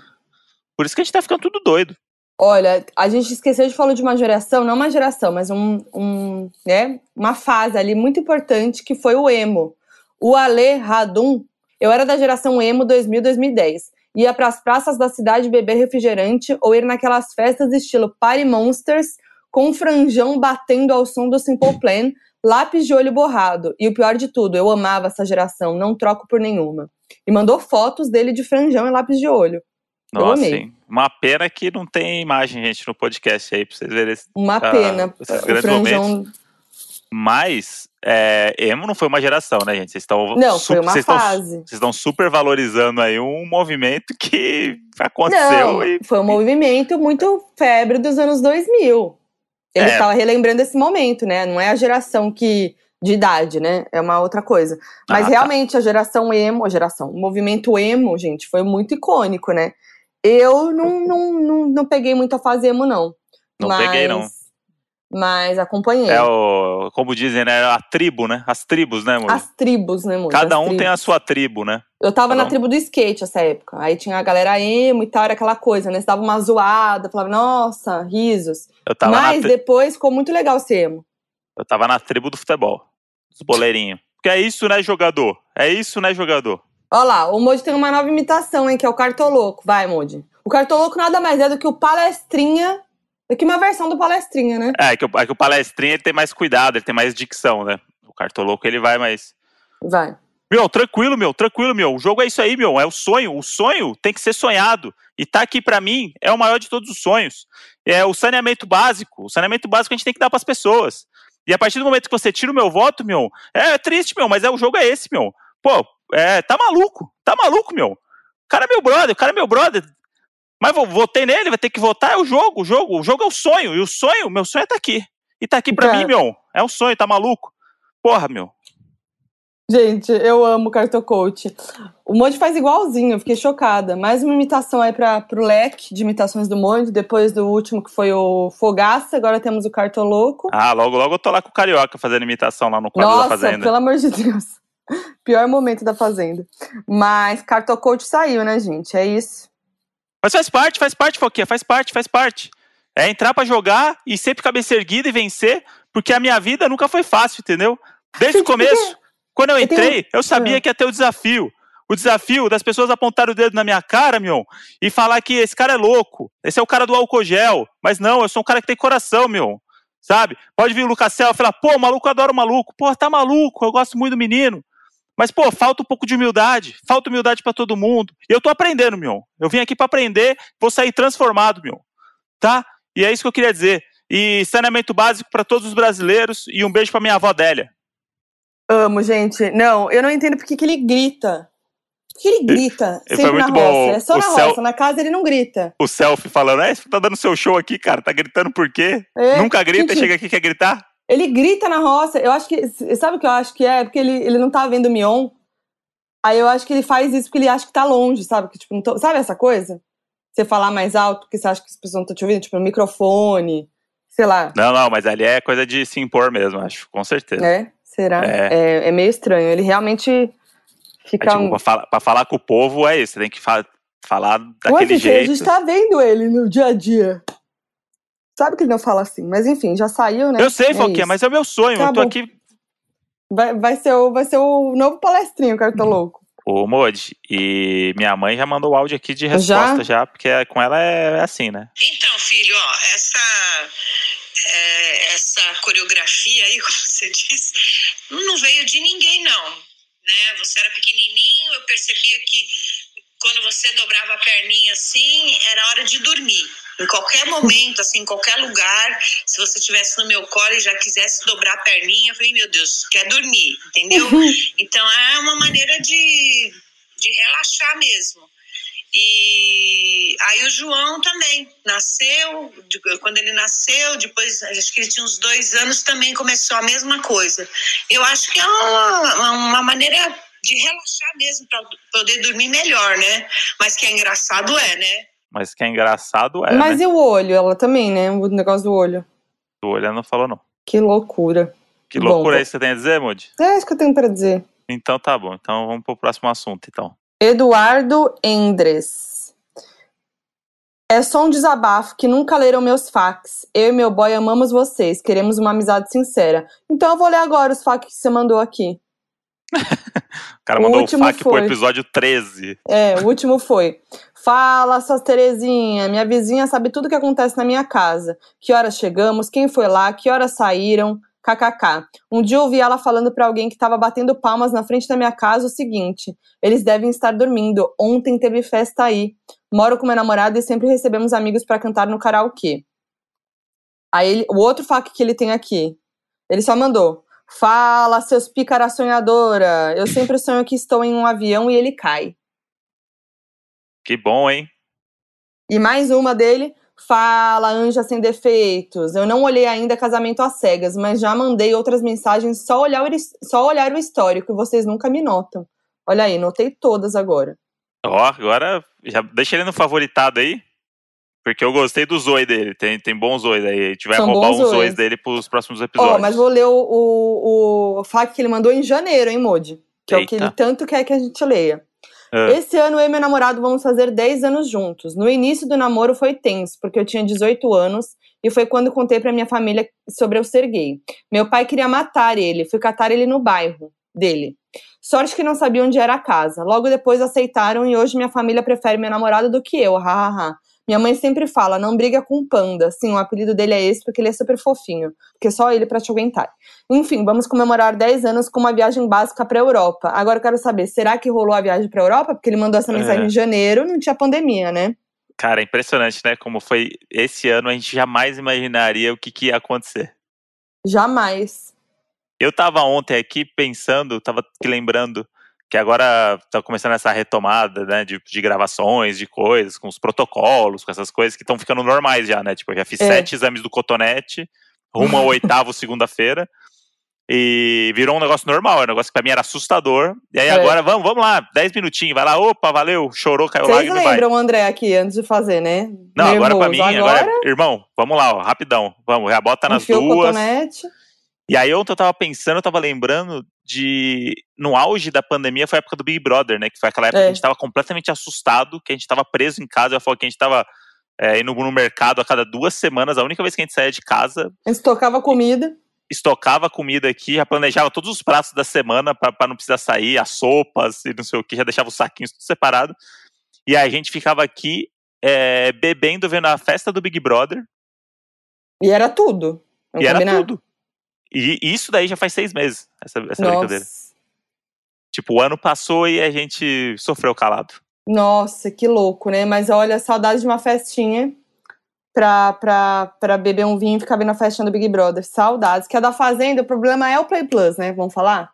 Speaker 2: Por isso que a gente tá ficando tudo doido.
Speaker 3: Olha, a gente esqueceu de falar de uma geração, não uma geração, mas um, um, né, uma fase ali muito importante que foi o emo. O Ale Radum, eu era da geração emo 2000-2010 ia para as praças da cidade beber refrigerante ou ir naquelas festas estilo Party Monsters com franjão batendo ao som do Simple Plan, lápis de olho borrado. E o pior de tudo, eu amava essa geração, não troco por nenhuma. E mandou fotos dele de franjão e lápis de olho. Nossa, eu amei. Sim.
Speaker 2: Uma pena que não tem imagem, gente, no podcast aí, pra vocês verem.
Speaker 3: Uma uh, pena. Esses o franjão... Momentos.
Speaker 2: Mas é, emo não foi uma geração, né, gente? Vocês estão
Speaker 3: não, foi uma
Speaker 2: vocês
Speaker 3: fase.
Speaker 2: Vocês estão super valorizando aí um movimento que aconteceu.
Speaker 3: Não,
Speaker 2: e...
Speaker 3: foi um movimento muito febre dos anos 2000. Ele estava é. relembrando esse momento, né? Não é a geração que de idade, né? É uma outra coisa. Mas ah, tá. realmente tá. a geração emo, a geração, o movimento emo, gente, foi muito icônico, né? Eu não, não, não, não peguei muito a fase emo, não.
Speaker 2: Não mas... peguei, não
Speaker 3: mas acompanhei.
Speaker 2: É o, como dizem, né? A tribo, né? As tribos, né, amor?
Speaker 3: As tribos, né, amor?
Speaker 2: Cada um
Speaker 3: tribos.
Speaker 2: tem a sua tribo, né?
Speaker 3: Eu tava
Speaker 2: Cada
Speaker 3: na um... tribo do skate essa época. Aí tinha a galera emo e tal, era aquela coisa, né? Você dava uma zoada, falava, nossa, risos. Eu tava Mas tri... depois ficou muito legal ser emo.
Speaker 2: Eu tava na tribo do futebol, dos boleirinhos. Porque é isso, né, jogador? É isso, né, jogador?
Speaker 3: Olha lá, o Moody tem uma nova imitação, hein, que é o Cartoloco. Vai, Moody. O Cartoloco nada mais é do que o palestrinha é que uma versão do palestrinha, né?
Speaker 2: É, é que, o, é que o palestrinha ele tem mais cuidado, ele tem mais dicção, né? O cartoloco ele vai mais.
Speaker 3: Vai.
Speaker 2: Meu, tranquilo, meu, tranquilo, meu. O jogo é isso aí, meu. É o sonho. O sonho tem que ser sonhado. E tá aqui para mim é o maior de todos os sonhos. É o saneamento básico. O saneamento básico a gente tem que dar para as pessoas. E a partir do momento que você tira o meu voto, meu, é triste, meu, mas é o jogo é esse, meu. Pô, é, tá maluco. Tá maluco, meu. O cara é meu brother, o cara é meu brother. Mas votei nele, vai ter que votar, é o jogo, o jogo, o jogo é o sonho, e o sonho, meu sonho é tá aqui. E tá aqui pra é. mim, meu. É um sonho, tá maluco? Porra, meu.
Speaker 3: Gente, eu amo o Cartocoach. O Monde faz igualzinho, eu fiquei chocada. Mais uma imitação aí pra, pro leque de imitações do Monde, depois do último que foi o Fogaça, agora temos o Cartoloco.
Speaker 2: Ah, logo, logo eu tô lá com o Carioca fazendo imitação lá no quadro
Speaker 3: Nossa,
Speaker 2: da Fazenda.
Speaker 3: pelo amor de Deus. Pior momento da Fazenda. Mas Cartocoach saiu, né, gente? É isso.
Speaker 2: Mas faz parte, faz parte, Foquinha, faz parte, faz parte. É entrar para jogar e sempre cabeça erguida e vencer, porque a minha vida nunca foi fácil, entendeu? Desde o começo, quando eu entrei, eu sabia que ia ter o desafio. O desafio das pessoas apontarem o dedo na minha cara, meu, e falar que esse cara é louco, esse é o cara do álcool gel. Mas não, eu sou um cara que tem coração, meu. Sabe? Pode vir o Lucas Cel e falar, pô, o maluco adora o maluco. Pô, tá maluco, eu gosto muito do menino. Mas, pô, falta um pouco de humildade. Falta humildade para todo mundo. E eu tô aprendendo, Mion. Eu vim aqui para aprender, vou sair transformado, Mion. Tá? E é isso que eu queria dizer. E saneamento básico para todos os brasileiros e um beijo para minha avó Délia.
Speaker 3: Amo, gente. Não, eu não entendo porque que ele grita. Porque ele grita
Speaker 2: Ele
Speaker 3: sempre
Speaker 2: foi
Speaker 3: na
Speaker 2: muito
Speaker 3: roça.
Speaker 2: bom.
Speaker 3: É só
Speaker 2: O
Speaker 3: na
Speaker 2: céu-
Speaker 3: roça. Na casa ele não grita.
Speaker 2: O selfie falando, é, você tá dando seu show aqui, cara. Tá gritando por quê?
Speaker 3: É,
Speaker 2: Nunca grita,
Speaker 3: gente,
Speaker 2: chega aqui e quer gritar?
Speaker 3: Ele grita na roça. Eu acho que. Sabe o que eu acho que é? Porque ele, ele não tá vendo o Mion. Aí eu acho que ele faz isso porque ele acha que tá longe, sabe? Que, tipo, tô- sabe essa coisa? Você falar mais alto porque você acha que as pessoas não estão te ouvindo, tipo, no microfone, sei lá.
Speaker 2: Não, não, mas ali é coisa de se impor mesmo, acho, com certeza.
Speaker 3: né? Será?
Speaker 2: É.
Speaker 3: É, é meio estranho. Ele realmente
Speaker 2: É,
Speaker 3: fica.
Speaker 2: tipo, pra, falar, pra falar com o povo é isso, você tem que fa- falar
Speaker 3: Ué,
Speaker 2: daquele
Speaker 3: Fifi, A
Speaker 2: jeito.
Speaker 3: gente tá vendo ele no dia a dia. Sabe que ele não fala assim, mas enfim, já saiu, né?
Speaker 2: Eu sei,
Speaker 3: É isso.
Speaker 2: mas é o meu sonho.
Speaker 3: Tá
Speaker 2: eu tô
Speaker 3: bom.
Speaker 2: aqui.
Speaker 3: Vai, vai, ser o, vai ser o novo palestrinho, cara, tá louco.
Speaker 2: Ô, Modi, e minha mãe já mandou o áudio aqui de resposta já, porque é- com ela é, é assim, né?
Speaker 1: Então, filho, ó, essa, é, essa coreografia aí, como você disse, não veio de ninguém, não. Né? Você era pequenininho, eu percebia que quando você dobrava a perninha assim, era hora de dormir. Em qualquer momento, assim, em qualquer lugar, se você estivesse no meu colo e já quisesse dobrar a perninha, eu falei, meu Deus, quer dormir, entendeu? Então é uma maneira de, de relaxar mesmo. E aí o João também nasceu, quando ele nasceu, depois acho que ele tinha uns dois anos, também começou a mesma coisa. Eu acho que é uma, uma maneira de relaxar mesmo, para poder dormir melhor, né? Mas que é engraçado é, né?
Speaker 2: Mas que é engraçado é,
Speaker 3: mas
Speaker 2: né?
Speaker 3: e o olho? Ela também, né? O negócio do olho.
Speaker 2: O olho ela não falou, não.
Speaker 3: Que loucura.
Speaker 2: Que
Speaker 3: Bom,
Speaker 2: loucura é isso que você tem a dizer, Modi?
Speaker 3: É isso que eu tenho pra dizer.
Speaker 2: Então tá bom. Então vamos pro próximo assunto, então.
Speaker 3: Eduardo Endres. É só um desabafo que nunca leram meus fax. Eu e meu boy amamos vocês, queremos uma amizade sincera. Então eu vou ler agora os fax que você mandou aqui.
Speaker 2: O cara
Speaker 3: O
Speaker 2: mandou o fac pro
Speaker 3: foi.
Speaker 2: episódio 13.
Speaker 3: É, o último foi. Fala, suas Terezinha. Minha vizinha sabe tudo que acontece na minha casa. Que horas chegamos, quem foi lá, que horas saíram. KKK. Um dia ouvi ela falando pra alguém que tava batendo palmas na frente da minha casa o seguinte: eles devem estar dormindo. Ontem teve festa aí. Moro com meu namorado e sempre recebemos amigos pra cantar no karaokê. Aí ele- o outro fac que ele tem aqui, ele só mandou: Fala, seus pícara sonhadora. Eu sempre sonho que estou em um avião e ele cai.
Speaker 2: Que bom, hein?
Speaker 3: E mais uma dele. Fala, anja sem defeitos. Eu não olhei ainda Casamento às Cegas, mas já mandei outras mensagens só olhar, só olhar o histórico e vocês nunca me notam. Olha aí, notei todas agora.
Speaker 2: Ó, agora já deixa ele no favoritado aí. Porque eu gostei do Zoe dele. Tem, tem bons Zoes aí. A gente vai
Speaker 3: São
Speaker 2: roubar uns.
Speaker 3: Zoes
Speaker 2: dele pros próximos
Speaker 3: Ó,
Speaker 2: episódios.
Speaker 3: mas vou ler o, o, o FAQ que ele mandou em janeiro, hein, Modi? Que é o que
Speaker 2: Eita.
Speaker 3: ele tanto quer que a gente leia.
Speaker 2: Ah,
Speaker 3: Esse ano eu e meu namorado vamos fazer 10 anos juntos. No início do namoro foi tenso, porque eu tinha 18 anos e foi quando contei pra minha família sobre eu ser gay. Meu pai queria matar ele, fui catar ele no bairro dele. Sorte que não sabia onde era a casa. Logo depois aceitaram e hoje minha família prefere meu namorado do que eu, hahaha. Minha mãe sempre fala, não briga com panda. Sim, o apelido dele é esse porque ele é super fofinho. Porque só ele pra te aguentar. Enfim, vamos comemorar 10 anos com uma viagem básica pra Europa. Agora eu quero saber, será que rolou a viagem pra Europa? Porque ele mandou essa mensagem
Speaker 2: É.
Speaker 3: em janeiro, não tinha pandemia, né?
Speaker 2: Cara, é impressionante, né? Como foi esse ano, a gente jamais imaginaria o que, que ia acontecer.
Speaker 3: Jamais.
Speaker 2: Eu tava ontem aqui pensando, tava aqui lembrando que agora tá começando essa retomada, né, de, de gravações, de coisas, com os protocolos, com essas coisas que estão ficando normais já, né? Tipo, eu já fiz
Speaker 3: É.
Speaker 2: sete exames do cotonete, rumo ao oitavo segunda-feira, e virou um negócio normal, é um negócio que pra mim era assustador. E aí
Speaker 3: É.
Speaker 2: agora, vamos, vamos lá, dez minutinhos, vai lá, opa, valeu, chorou, caiu
Speaker 3: Vocês
Speaker 2: lágrima e vai.
Speaker 3: lembram o André aqui antes de fazer, né?
Speaker 2: Não, agora pra mim,
Speaker 3: Nervoso.
Speaker 2: agora,
Speaker 3: agora
Speaker 2: irmão, vamos lá, ó, rapidão, vamos, já bota nas
Speaker 3: enfiou o
Speaker 2: duas.
Speaker 3: cotonete.
Speaker 2: E aí ontem eu tava pensando, eu tava lembrando de. No auge da pandemia foi a época do Big Brother, né? Que foi aquela época
Speaker 3: É.
Speaker 2: que a gente tava completamente assustado, que a gente tava preso em casa. Eu falo que a gente tava é, indo no mercado a cada duas semanas. A única vez que a gente saía de casa,
Speaker 3: A gente tocava comida.
Speaker 2: estocava comida aqui, já planejava todos os pratos da semana pra pra não precisar sair, as sopas e não sei o que, já deixava os saquinhos tudo separado. E aí a gente ficava aqui é, bebendo, vendo a festa do Big Brother.
Speaker 3: E era tudo.
Speaker 2: E era tudo. E isso daí já faz seis meses, essa, essa brincadeira. Tipo, o ano passou e a gente sofreu calado.
Speaker 3: Nossa, que louco, né? Mas olha, saudade de uma festinha pra, pra, pra beber um vinho e ficar vendo a festinha do Big Brother. Saudades. Que a da Fazenda, o problema é o Play Plus, né? Vamos falar?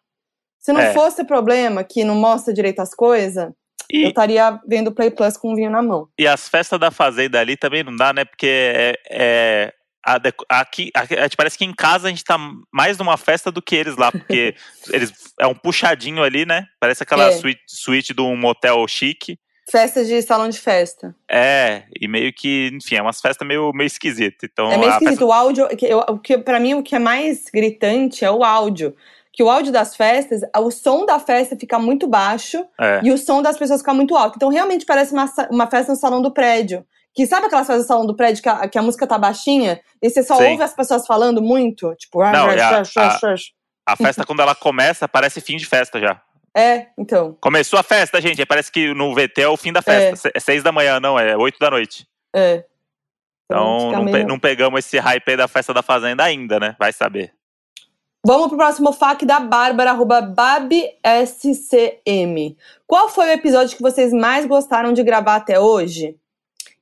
Speaker 3: Se não
Speaker 2: É.
Speaker 3: fosse problema, que não mostra direito as coisas,
Speaker 2: E,
Speaker 3: eu estaria vendo o Play Plus com um vinho na mão.
Speaker 2: e as festas da Fazenda ali também não dá, né? Porque é. é- aqui, aqui- gente parece que em casa a gente tá mais numa festa do que eles lá, porque eles é um puxadinho ali, né? Parece aquela
Speaker 3: É.
Speaker 2: suíte, suíte de um motel chique.
Speaker 3: Festa de salão de festa.
Speaker 2: É, e meio que, enfim, é umas festas meio, meio esquisitas. Então,
Speaker 3: É meio esquisito.
Speaker 2: festa-
Speaker 3: O áudio, eu, o que para mim o que é mais gritante é o áudio. Que o áudio das festas, o som da festa fica muito baixo
Speaker 2: é,
Speaker 3: e o som das pessoas fica muito alto. Então realmente parece uma, uma festa no salão do prédio. Que sabe aquelas no salão do prédio que a, que a música tá baixinha e você só
Speaker 2: Sim.
Speaker 3: ouve as pessoas falando muito? Tipo,
Speaker 2: Não, e a- a festa, quando ela começa, parece fim de festa já.
Speaker 3: é, então.
Speaker 2: Começou a festa, gente. Parece que no VT é o fim da festa. Se- É seis da manhã, não, é oito da noite.
Speaker 3: É.
Speaker 2: Então não, pe- não pegamos esse hype aí da festa da Fazenda ainda, né? Vai saber.
Speaker 3: Vamos pro próximo FAQ da Bárbara, arroba BabiSCM. Qual foi o episódio que vocês mais gostaram de gravar até hoje?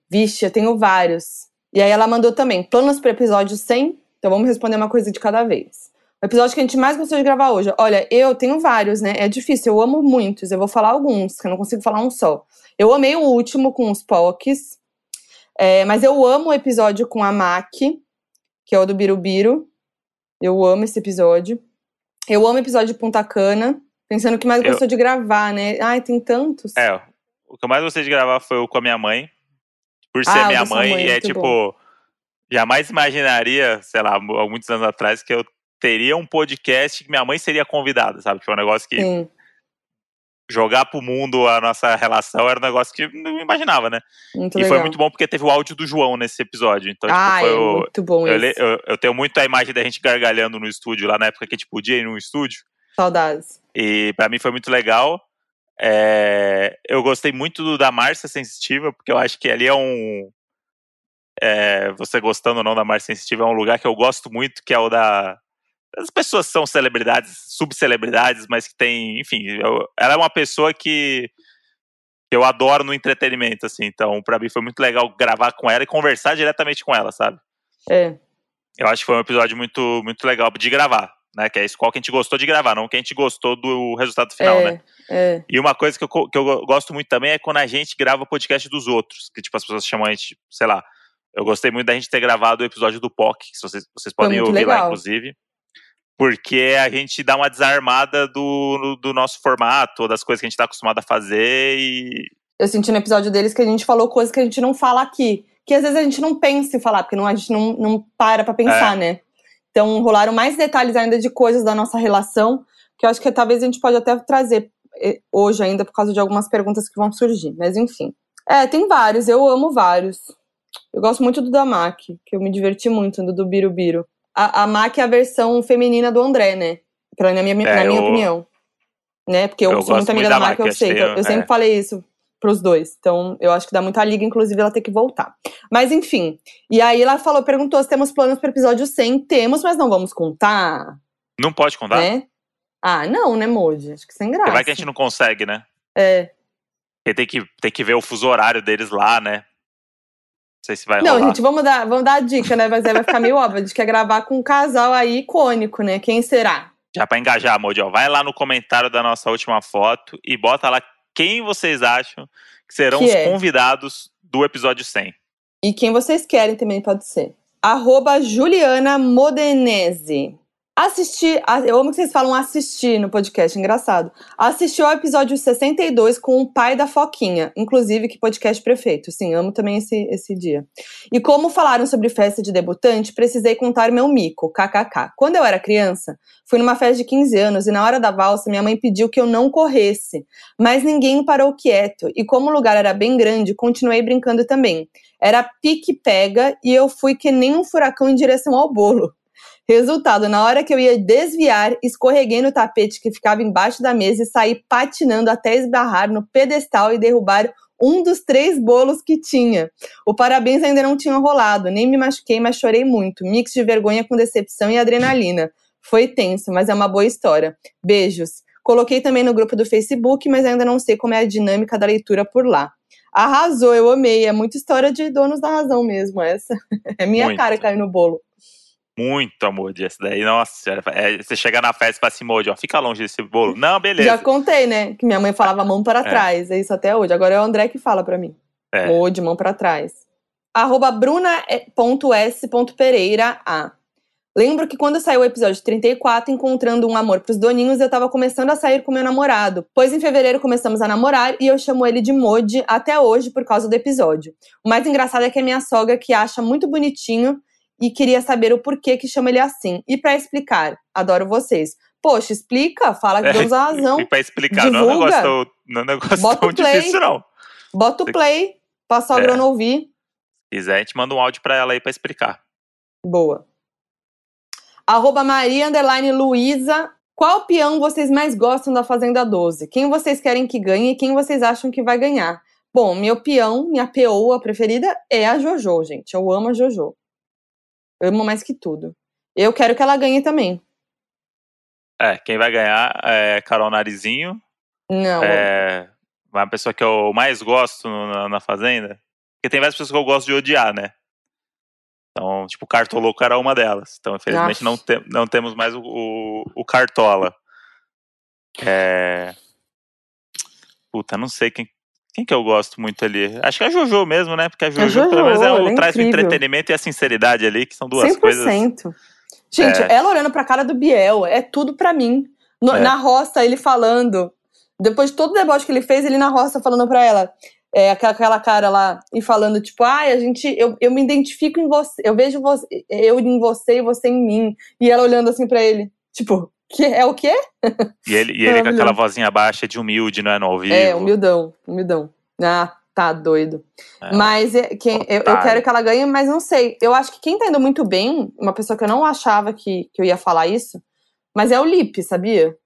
Speaker 3: Vixe, eu tenho vários. E aí ela mandou também planos para episódio 100. Então vamos responder uma coisa de cada vez. O episódio que a gente mais gostou de gravar hoje. Olha, eu tenho vários, né? É difícil, eu amo muitos. Eu vou falar alguns, que eu não consigo falar um só. Eu amei o último com os POCs. É, mas eu amo o episódio com a Mac, que é o do Birubiru. Eu amo esse episódio. Eu amo o episódio de Punta Cana. Pensando o que mais
Speaker 2: Eu-
Speaker 3: gostou de gravar, né? Ai, tem tantos.
Speaker 2: É, o que eu mais gostei de gravar foi o com a minha mãe. Por ser
Speaker 3: Ah,
Speaker 2: minha mãe,
Speaker 3: mãe,
Speaker 2: e é tipo.
Speaker 3: bom.
Speaker 2: Jamais imaginaria, sei lá, há muitos anos atrás, que eu teria um podcast que minha mãe seria convidada, sabe? Que é um negócio que
Speaker 3: Sim,
Speaker 2: jogar pro mundo a nossa relação era um negócio que eu não imaginava, né?
Speaker 3: muito
Speaker 2: e
Speaker 3: legal.
Speaker 2: foi muito bom porque teve o áudio do João nesse episódio. Então, tipo,
Speaker 3: ah,
Speaker 2: foi
Speaker 3: é
Speaker 2: o.
Speaker 3: muito bom
Speaker 2: Eu, le- eu- eu tenho muito a imagem da gente gargalhando no estúdio lá na época que a gente podia ir num estúdio.
Speaker 3: Saudades.
Speaker 2: E pra mim foi muito legal. É, eu gostei muito do da Márcia Sensitiva, porque eu acho que ali é um. é, você gostando ou não da Márcia Sensitiva, é um lugar que eu gosto muito, que é o da. As pessoas são celebridades, subcelebridades, mas que tem. Enfim, eu- ela é uma pessoa que. eu adoro no entretenimento, assim. Então, pra mim foi muito legal gravar com ela e conversar diretamente com ela, sabe?
Speaker 3: É.
Speaker 2: Eu acho que foi um episódio muito, muito legal de gravar, né? Que é isso qual que a gente gostou de gravar, não que a gente gostou do resultado final,
Speaker 3: é,
Speaker 2: né?
Speaker 3: é.
Speaker 2: E uma coisa que eu, que eu go- gosto muito também é quando a gente grava podcast dos outros, que tipo as pessoas chamam a gente, sei lá. Eu gostei muito da gente ter gravado o episódio do POC, que vocês, vocês podem ouvir lá,
Speaker 3: legal.
Speaker 2: inclusive. Porque a gente dá uma desarmada do, do nosso formato, das coisas que a gente tá acostumado a fazer e.
Speaker 3: Eu senti no episódio deles que a gente falou coisas que a gente não fala aqui. Que às vezes a gente não pensa em falar, porque não, a gente não, não para pra pensar,
Speaker 2: É.
Speaker 3: né? Então rolaram mais detalhes ainda de coisas da nossa relação, que eu acho que talvez a gente pode até trazer eh, hoje ainda por causa de algumas perguntas que vão surgir. Mas enfim. É, tem vários, eu amo vários. Eu gosto muito do da Mac, que eu me diverti muito, do do Birubiru. A, a Mac é a versão feminina do André, né? Pela, na minha,
Speaker 2: É,
Speaker 3: na minha
Speaker 2: eu-
Speaker 3: opinião. Né? Porque eu,
Speaker 2: Eu
Speaker 3: sou muito amiga da
Speaker 2: da
Speaker 3: Mac, eu sei. Eu,
Speaker 2: tem-
Speaker 3: eu sempre
Speaker 2: é.
Speaker 3: falei isso pros dois. Então, eu acho que dá muita liga, inclusive ela ter que voltar. Mas enfim. E aí ela falou, perguntou se temos planos para episódio 100. Temos, mas não vamos contar,
Speaker 2: Não pode contar?
Speaker 3: né? Ah, não, né, Moji? Acho que sem graça.
Speaker 2: Vai que a gente não consegue, né?
Speaker 3: É.
Speaker 2: Porque tem que, tem que ver o fuso horário deles lá, né? Não sei se vai
Speaker 3: Não,
Speaker 2: rolar.
Speaker 3: gente, vamos dar, vamos dar a dica, né? Mas aí vai ficar meio óbvio. A gente quer gravar com um casal aí icônico, né? Quem será?
Speaker 2: Já pra engajar, Modi, ó, vai lá no comentário da nossa última foto e bota lá quem vocês acham que serão
Speaker 3: Que
Speaker 2: os
Speaker 3: é.
Speaker 2: convidados do episódio 100.
Speaker 3: E quem vocês querem também pode ser. Arroba Juliana Modenese. Assisti, a- eu amo que vocês falam assistir no podcast, engraçado. Assisti ao episódio 62 com o pai da Foquinha. Inclusive, que podcast prefeito. Sim, amo também esse, esse dia. E como falaram sobre festa de debutante, precisei contar meu mico, kkk. Quando eu era criança, fui numa festa de 15 anos e na hora da valsa minha mãe pediu que eu não corresse. Mas ninguém parou quieto. E como o lugar era bem grande, continuei brincando também. Era pique-pega e eu fui que nem um furacão em direção ao bolo. Resultado, na hora que eu ia desviar, escorreguei no tapete que ficava embaixo da mesa e saí patinando até esbarrar no pedestal e derrubar um dos três bolos que tinha. O parabéns ainda não tinha rolado, nem me machuquei, mas chorei muito. Mix de vergonha com decepção e adrenalina. Foi tenso, mas é uma boa história. Beijos. Coloquei também no grupo do Facebook, mas ainda não sei como é a dinâmica da leitura por lá. Arrasou, eu amei. É muita história de donos da razão mesmo, essa. É minha
Speaker 2: Muito.
Speaker 3: cara cair no bolo.
Speaker 2: Muito amor essa daí. Nossa senhora. É, você chega na festa e fala assim, Moody, ó, fica longe desse bolo. Não, beleza.
Speaker 3: Já contei, né? Que minha mãe falava mão para
Speaker 2: É.
Speaker 3: trás. É isso até hoje. Agora é o André que fala pra mim.
Speaker 2: É.
Speaker 3: De mão pra trás. Arroba bruna.s.pereira A. Lembro que quando saiu o episódio 34, Encontrando um Amor pros Doninhos, eu tava começando a sair com meu namorado. Pois em fevereiro começamos a namorar e eu chamo ele de Modi até hoje por causa do episódio. O mais engraçado é que é minha sogra que acha muito bonitinho e queria saber o porquê que chama ele assim. E pra explicar, adoro vocês. Poxa, explica, fala que
Speaker 2: É,
Speaker 3: Deus a razão.
Speaker 2: E pra explicar, não é um
Speaker 3: Divulga.
Speaker 2: negócio tão, não é um negócio
Speaker 3: Bota
Speaker 2: tão
Speaker 3: o play.
Speaker 2: difícil, não.
Speaker 3: Bota o play pra sogra
Speaker 2: É.
Speaker 3: não ouvir.
Speaker 2: Se quiser, a gente manda um áudio pra ela aí pra explicar.
Speaker 3: Boa. Arroba Maria Underline Luísa. Qual peão vocês mais gostam da Fazenda 12? Quem vocês querem que ganhe e quem vocês acham que vai ganhar? Bom, meu peão, minha peoa preferida é a Jojo, gente. Eu amo a Jojo. Amo mais que tudo. Eu quero que ela ganhe também.
Speaker 2: É, quem vai ganhar é Carol Narizinho.
Speaker 3: Não.
Speaker 2: É uma pessoa que eu mais gosto na, na Fazenda. Porque tem várias pessoas que eu gosto de odiar, né? Então, tipo, o Cartoloco era uma delas. Então, infelizmente, não, te- não temos mais o, o, o Cartola. É... Puta, não sei quem, quem que eu gosto muito ali. Acho que é a Jojo mesmo, né? Porque a Jojo,
Speaker 3: Jojo,
Speaker 2: pelo menos, é o,
Speaker 3: é
Speaker 2: traz o entretenimento e a sinceridade ali, que são duas
Speaker 3: 100%.
Speaker 2: coisas.
Speaker 3: Gente,
Speaker 2: É.
Speaker 3: ela olhando pra cara do Biel, é tudo pra mim. No-
Speaker 2: É.
Speaker 3: Na roça, ele falando. Depois de todo o deboche que ele fez, ele na roça falando pra ela. É, aquela, aquela cara lá, e falando, tipo, ai, a gente, eu, eu me identifico em você, eu vejo você, eu em você e você em mim. E ela olhando assim pra ele, tipo, que, é o quê?
Speaker 2: E ele, e ele com aquela vozinha baixa de humilde, não é? No ao vivo.
Speaker 3: É, humildão, humildão. Ah, tá doido.
Speaker 2: É.
Speaker 3: Mas é, quem, eu, eu quero que ela ganhe, mas não sei. Eu acho que quem tá indo muito bem, uma pessoa que eu não achava que, que eu ia falar isso, mas é o Lipe, sabia?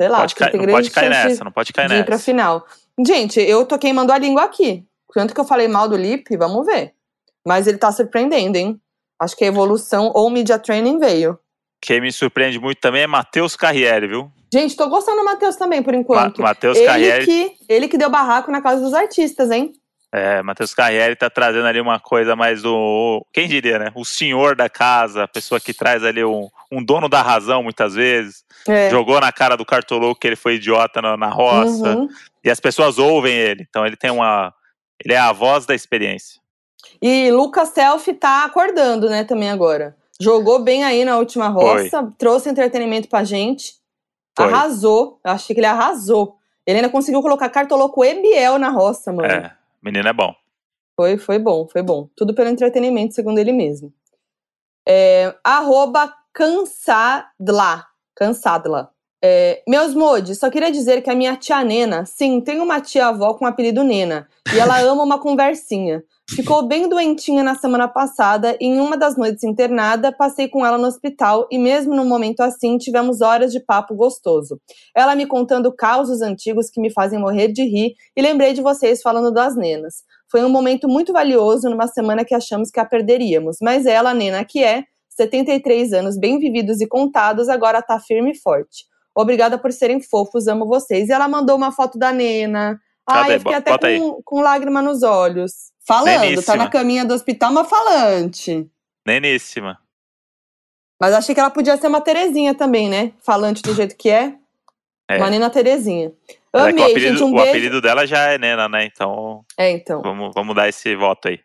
Speaker 3: Sei lá,
Speaker 2: Pode cair,
Speaker 3: tem
Speaker 2: não pode cair nessa, não pode cair
Speaker 3: de ir pra
Speaker 2: nessa.
Speaker 3: final. Gente, eu tô queimando a língua aqui. Tanto que eu falei mal do Lipe, vamos ver. Mas ele tá surpreendendo, hein? Acho que a evolução ou media training veio.
Speaker 2: Quem me surpreende muito também é Matheus Carriere, viu?
Speaker 3: Gente, tô gostando do Matheus também, por
Speaker 2: Ma
Speaker 3: enquanto.
Speaker 2: Matheus
Speaker 3: ele,
Speaker 2: Carriere,
Speaker 3: que, ele que deu barraco na casa dos artistas, hein?
Speaker 2: é, Matheus Carriere tá trazendo ali uma coisa mais do. Quem diria, né? O senhor da casa, a pessoa que traz ali um, um dono da razão, muitas vezes.
Speaker 3: É.
Speaker 2: Jogou na cara do Cartoloco que ele foi idiota na, na roça.
Speaker 3: Uhum.
Speaker 2: E as pessoas ouvem ele. Então ele tem uma. Ele é a voz da experiência.
Speaker 3: E Lucas Self tá acordando, né, também agora. Jogou bem aí na última roça, trouxe entretenimento pra gente.
Speaker 2: Foi.
Speaker 3: Arrasou. Eu achei que ele arrasou. Ele ainda conseguiu colocar Cartoloco e Biel na roça, mano.
Speaker 2: É, menino é bom.
Speaker 3: Foi, foi bom, foi bom. Tudo pelo entretenimento, segundo ele mesmo. É, arroba Cansadla. Cansadla. É, meus mods, só queria dizer que a minha tia Nena, sim, tem uma tia-avó com o apelido Nena, e ela ama uma conversinha. Ficou bem doentinha na semana passada e em uma das noites internada, passei com ela no hospital e mesmo num momento assim, tivemos horas de papo gostoso. Ela me contando causos antigos que me fazem morrer de rir e lembrei de vocês falando das nenas. Foi um momento muito valioso numa semana que achamos que a perderíamos, mas ela, a nena que é, 73 anos bem vividos e contados, agora tá firme e forte. Obrigada por serem fofos, amo vocês. E ela mandou uma foto da nena. Ai, eu fiquei até com, com lágrima nos olhos. Falando, tá
Speaker 2: Neníssima.
Speaker 3: na caminha do hospital, mas falante.
Speaker 2: Neníssima.
Speaker 3: Mas achei que ela podia ser uma Terezinha também, né? Falante do jeito que é.
Speaker 2: É.
Speaker 3: Uma Nena Terezinha.
Speaker 2: Mas é que
Speaker 3: Amei,
Speaker 2: o apelido,
Speaker 3: gente. Um
Speaker 2: o
Speaker 3: beijo.
Speaker 2: apelido dela já é Nena, né? Então
Speaker 3: É, então.
Speaker 2: vamos, vamos dar esse voto aí.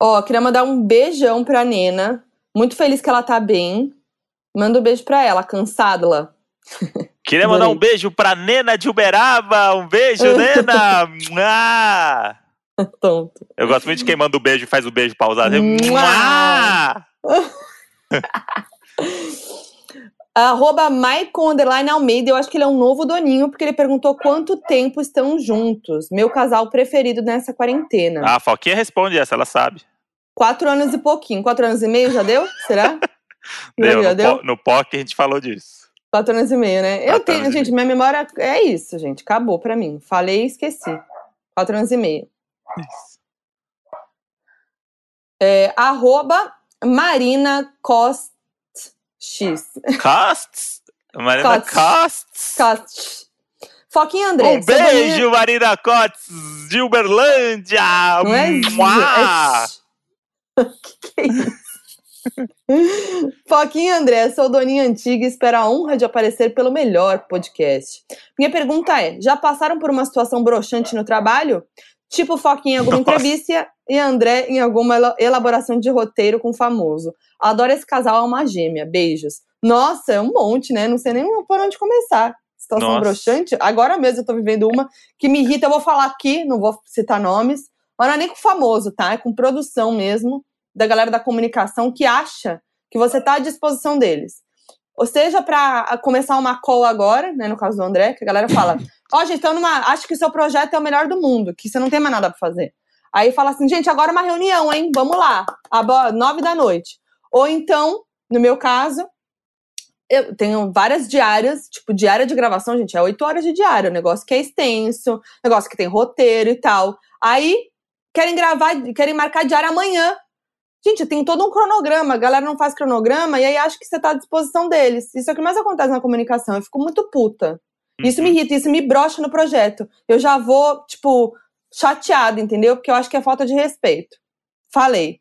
Speaker 3: Ó, queria mandar um beijão pra Nena. Muito feliz que ela tá bem. Manda um beijo pra ela, cansada.
Speaker 2: Queria mandar
Speaker 3: Adorei.
Speaker 2: um beijo pra Nena de Uberaba. Um beijo, Nena! Mua!
Speaker 3: Tonto.
Speaker 2: Eu gosto muito de quem manda o beijo e faz o beijo pausado.
Speaker 3: Mua! Arroba Maicon Underline Almeida, eu acho que ele é um novo doninho, porque ele perguntou quanto tempo estão juntos. Meu casal preferido nessa quarentena.
Speaker 2: Ah, a Foquinha responde essa, ela sabe.
Speaker 3: Quatro anos e pouquinho. Quatro anos e meio já deu? Será?
Speaker 2: Deu,
Speaker 3: já
Speaker 2: no,
Speaker 3: deu?
Speaker 2: po- no POC a gente falou disso.
Speaker 3: Quatro anos e meio, né? Eu
Speaker 2: Quatro
Speaker 3: tenho,
Speaker 2: anos e
Speaker 3: gente, minha memória é isso, gente. Acabou pra mim. Falei e esqueci. Quatro anos e meio. É, arroba Marina Cost X.
Speaker 2: Casts? Marina.
Speaker 3: Cotes.
Speaker 2: Cotes.
Speaker 3: Foquinha André.
Speaker 2: Um beijo, Marina Cotes, de Uberlândia.
Speaker 3: Não é,
Speaker 2: Mua!
Speaker 3: é... que que é isso? Foquinha André, sou doninha antiga e espero a honra de aparecer pelo melhor podcast. Minha pergunta é: já passaram por uma situação broxante no trabalho? Tipo Foquinha em alguma
Speaker 2: Nossa.
Speaker 3: entrevista e André em alguma ela- elaboração de roteiro com o famoso. Adoro esse casal, é uma gêmea. Beijos. Nossa, é um monte, né? Não sei nem por onde começar. Situação
Speaker 2: Nossa.
Speaker 3: broxante. Agora mesmo eu tô vivendo uma que me irrita. Eu vou falar aqui, não vou citar nomes, mas não é nem com famoso, tá? É com produção mesmo, da galera da comunicação que acha que você tá à disposição deles. Ou seja, para começar uma call agora, né, no caso do André, que a galera fala: Ó, gente, então numa, acho que o seu projeto é o melhor do mundo, que você não tem mais nada pra fazer. Aí fala assim: gente, agora é uma reunião, hein? Vamos lá, às nove da noite. Ou então, no meu caso, eu tenho várias diárias, tipo, diária de gravação, gente, é oito horas de diária, um negócio que é extenso, negócio que tem roteiro e tal. Aí, querem gravar, querem marcar diária amanhã. Gente, tem todo um cronograma, a galera não faz cronograma e aí acha que você tá à disposição deles. Isso é o que mais acontece na comunicação, eu fico muito puta. Isso me irrita, isso me brocha no projeto. Eu já vou, tipo, chateada, entendeu? Porque eu acho que é falta de respeito. Falei.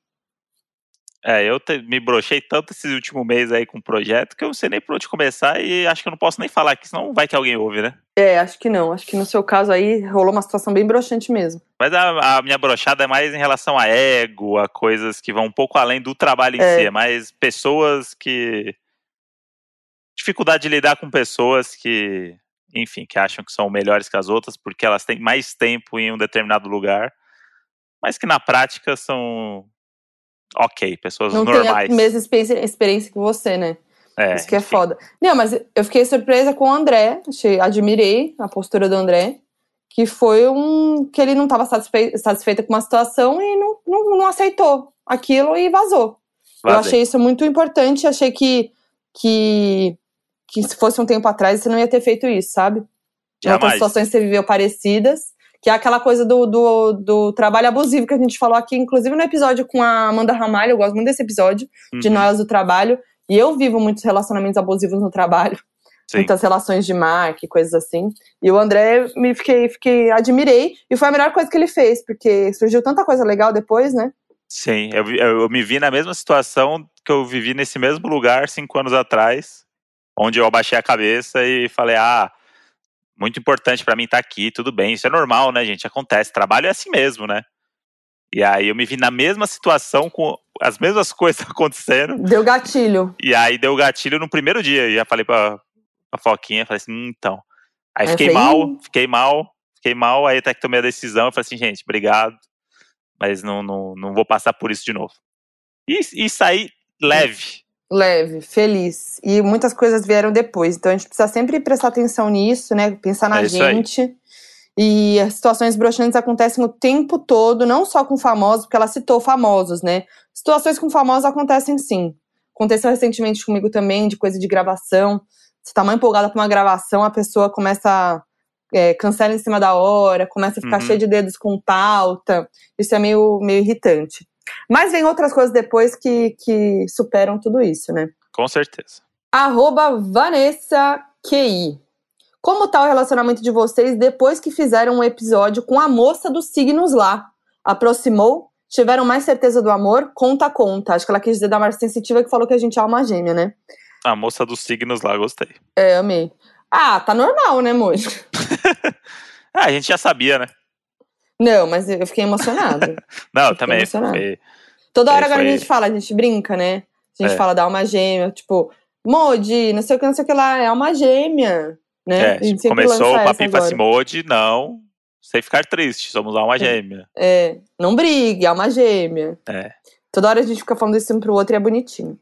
Speaker 2: É, eu te- me brochei tanto esse último mês aí com o projeto que eu não sei nem por onde começar e acho que eu não posso nem falar aqui, senão vai que alguém ouve, né?
Speaker 3: É, acho que não. Acho que no seu caso aí rolou uma situação bem broxante mesmo.
Speaker 2: Mas a, a minha brochada é mais em relação a ego, a coisas que vão um pouco além do trabalho em
Speaker 3: É.
Speaker 2: si. É mais pessoas que. Dificuldade de lidar com pessoas que, enfim, que acham que são melhores que as outras porque elas têm mais tempo em um determinado lugar, mas que na prática são. Ok, pessoas
Speaker 3: Não
Speaker 2: normais.
Speaker 3: tem a mesma experiência, que você, né?
Speaker 2: É,
Speaker 3: Isso que é
Speaker 2: enfim.
Speaker 3: foda. Não, mas eu fiquei surpresa com o André. Achei, admirei a postura do André. Que foi um. que ele não estava satisfeito, satisfeito com uma situação e não, não, não aceitou aquilo e vazou. Eu
Speaker 2: Vazei.
Speaker 3: achei isso muito importante. Achei que, que, que se fosse um tempo atrás você não ia ter feito isso, sabe? Em outras
Speaker 2: Jamais.
Speaker 3: situações que você viveu parecidas. Que é aquela coisa do, do, do trabalho abusivo que a gente falou aqui, inclusive no episódio com a Amanda Ramalho. Eu gosto muito desse episódio de
Speaker 2: Uhum,
Speaker 3: nós do trabalho. E eu vivo muitos relacionamentos abusivos no trabalho.
Speaker 2: sim.
Speaker 3: Muitas relações de marca e coisas assim. E o André me fiquei, fiquei, admirei. E foi a melhor coisa que ele fez, porque surgiu tanta coisa legal depois, né?
Speaker 2: Sim, eu, eu me vi na mesma situação que eu vivi nesse mesmo lugar cinco anos atrás, onde eu abaixei a cabeça e falei, ah, muito importante pra mim estar aqui, tudo bem, isso é normal, né, gente? Acontece, trabalho é assim mesmo, né? E aí eu me vi na mesma situação, com as mesmas coisas acontecendo,
Speaker 3: Deu gatilho.
Speaker 2: e aí deu gatilho no primeiro dia, e já falei pra, pra Foquinha, falei assim, hum, então. Aí
Speaker 3: eu
Speaker 2: fiquei mal, fiquei mal, fiquei mal, aí até que tomei a decisão, eu falei assim, gente, obrigado, mas não, não, não vou passar por isso de novo. E, e saí leve.
Speaker 3: Leve, feliz. E muitas coisas vieram depois. Então a gente precisa sempre prestar atenção nisso, né? Pensar na
Speaker 2: É isso aí.
Speaker 3: gente. E as situações broxantes acontecem o tempo todo, não só com famosos, porque ela citou famosos, né? Situações com famosos acontecem sim. Aconteceu recentemente comigo também, de coisa de gravação. Você tá mais empolgada pra uma gravação, a pessoa começa. É, cancela em cima da hora, começa a ficar
Speaker 2: Uhum.
Speaker 3: cheia de dedos com pauta. Isso é meio, meio irritante. Mas vem outras coisas depois que, que superam tudo isso, né?
Speaker 2: Com certeza.
Speaker 3: Arroba Vanessa QI. Como tá o relacionamento de vocês depois que fizeram um episódio com a moça dos signos lá? Aproximou? Tiveram mais certeza do amor? Conta, conta. Acho que ela quis dizer da Marcia Sensitiva que falou que a gente é alma gêmea, né?
Speaker 2: A moça dos signos lá, gostei.
Speaker 3: É, amei. Ah, tá normal, né, amor?
Speaker 2: Ah, a gente já sabia, né?
Speaker 3: Não, mas eu fiquei emocionada.
Speaker 2: Não,
Speaker 3: fiquei
Speaker 2: também.
Speaker 3: emocionada.
Speaker 2: Foi,
Speaker 3: Toda hora
Speaker 2: É,
Speaker 3: agora a gente fala, a gente brinca, né? A gente
Speaker 2: É.
Speaker 3: fala da alma gêmea, tipo, Modi, não sei o que, não sei o que lá, é alma gêmea, né?
Speaker 2: é,
Speaker 3: A gente sempre
Speaker 2: começou o papinho
Speaker 3: agora.
Speaker 2: Simode, não. Sem ficar triste, somos alma gêmea.
Speaker 3: É, não brigue, alma gêmea.
Speaker 2: É.
Speaker 3: Toda hora a gente fica falando isso um pro outro e é bonitinho.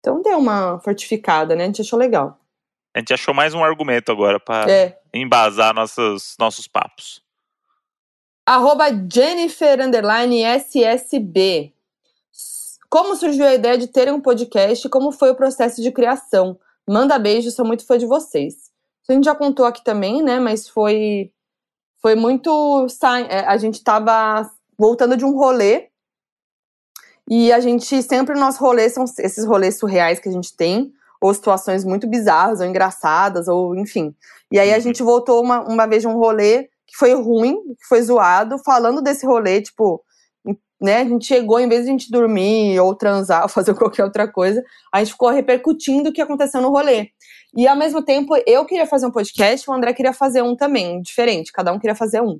Speaker 3: Então deu uma fortificada, né? A gente achou legal.
Speaker 2: A gente achou mais um argumento agora pra
Speaker 3: É.
Speaker 2: embasar nossos, nossos papos.
Speaker 3: Arroba Jennifer underline SSB. Como surgiu a ideia de terem um podcast e como foi o processo de criação? Manda beijo, sou muito fã de vocês. Isso a gente já contou aqui também, né? Mas foi, foi muito. é, A gente tava voltando de um rolê. E a gente sempre, nossos rolês são esses rolês surreais que a gente tem, ou situações muito bizarras, ou engraçadas, ou enfim. E aí a gente voltou uma, uma vez de um rolê que foi ruim, que foi zoado, falando desse rolê, tipo, né? A gente chegou, em vez de a gente dormir ou transar ou fazer qualquer outra coisa, a gente ficou repercutindo o que aconteceu no rolê. E ao mesmo tempo, eu queria fazer um podcast, o André queria fazer um também, diferente, cada um queria fazer um.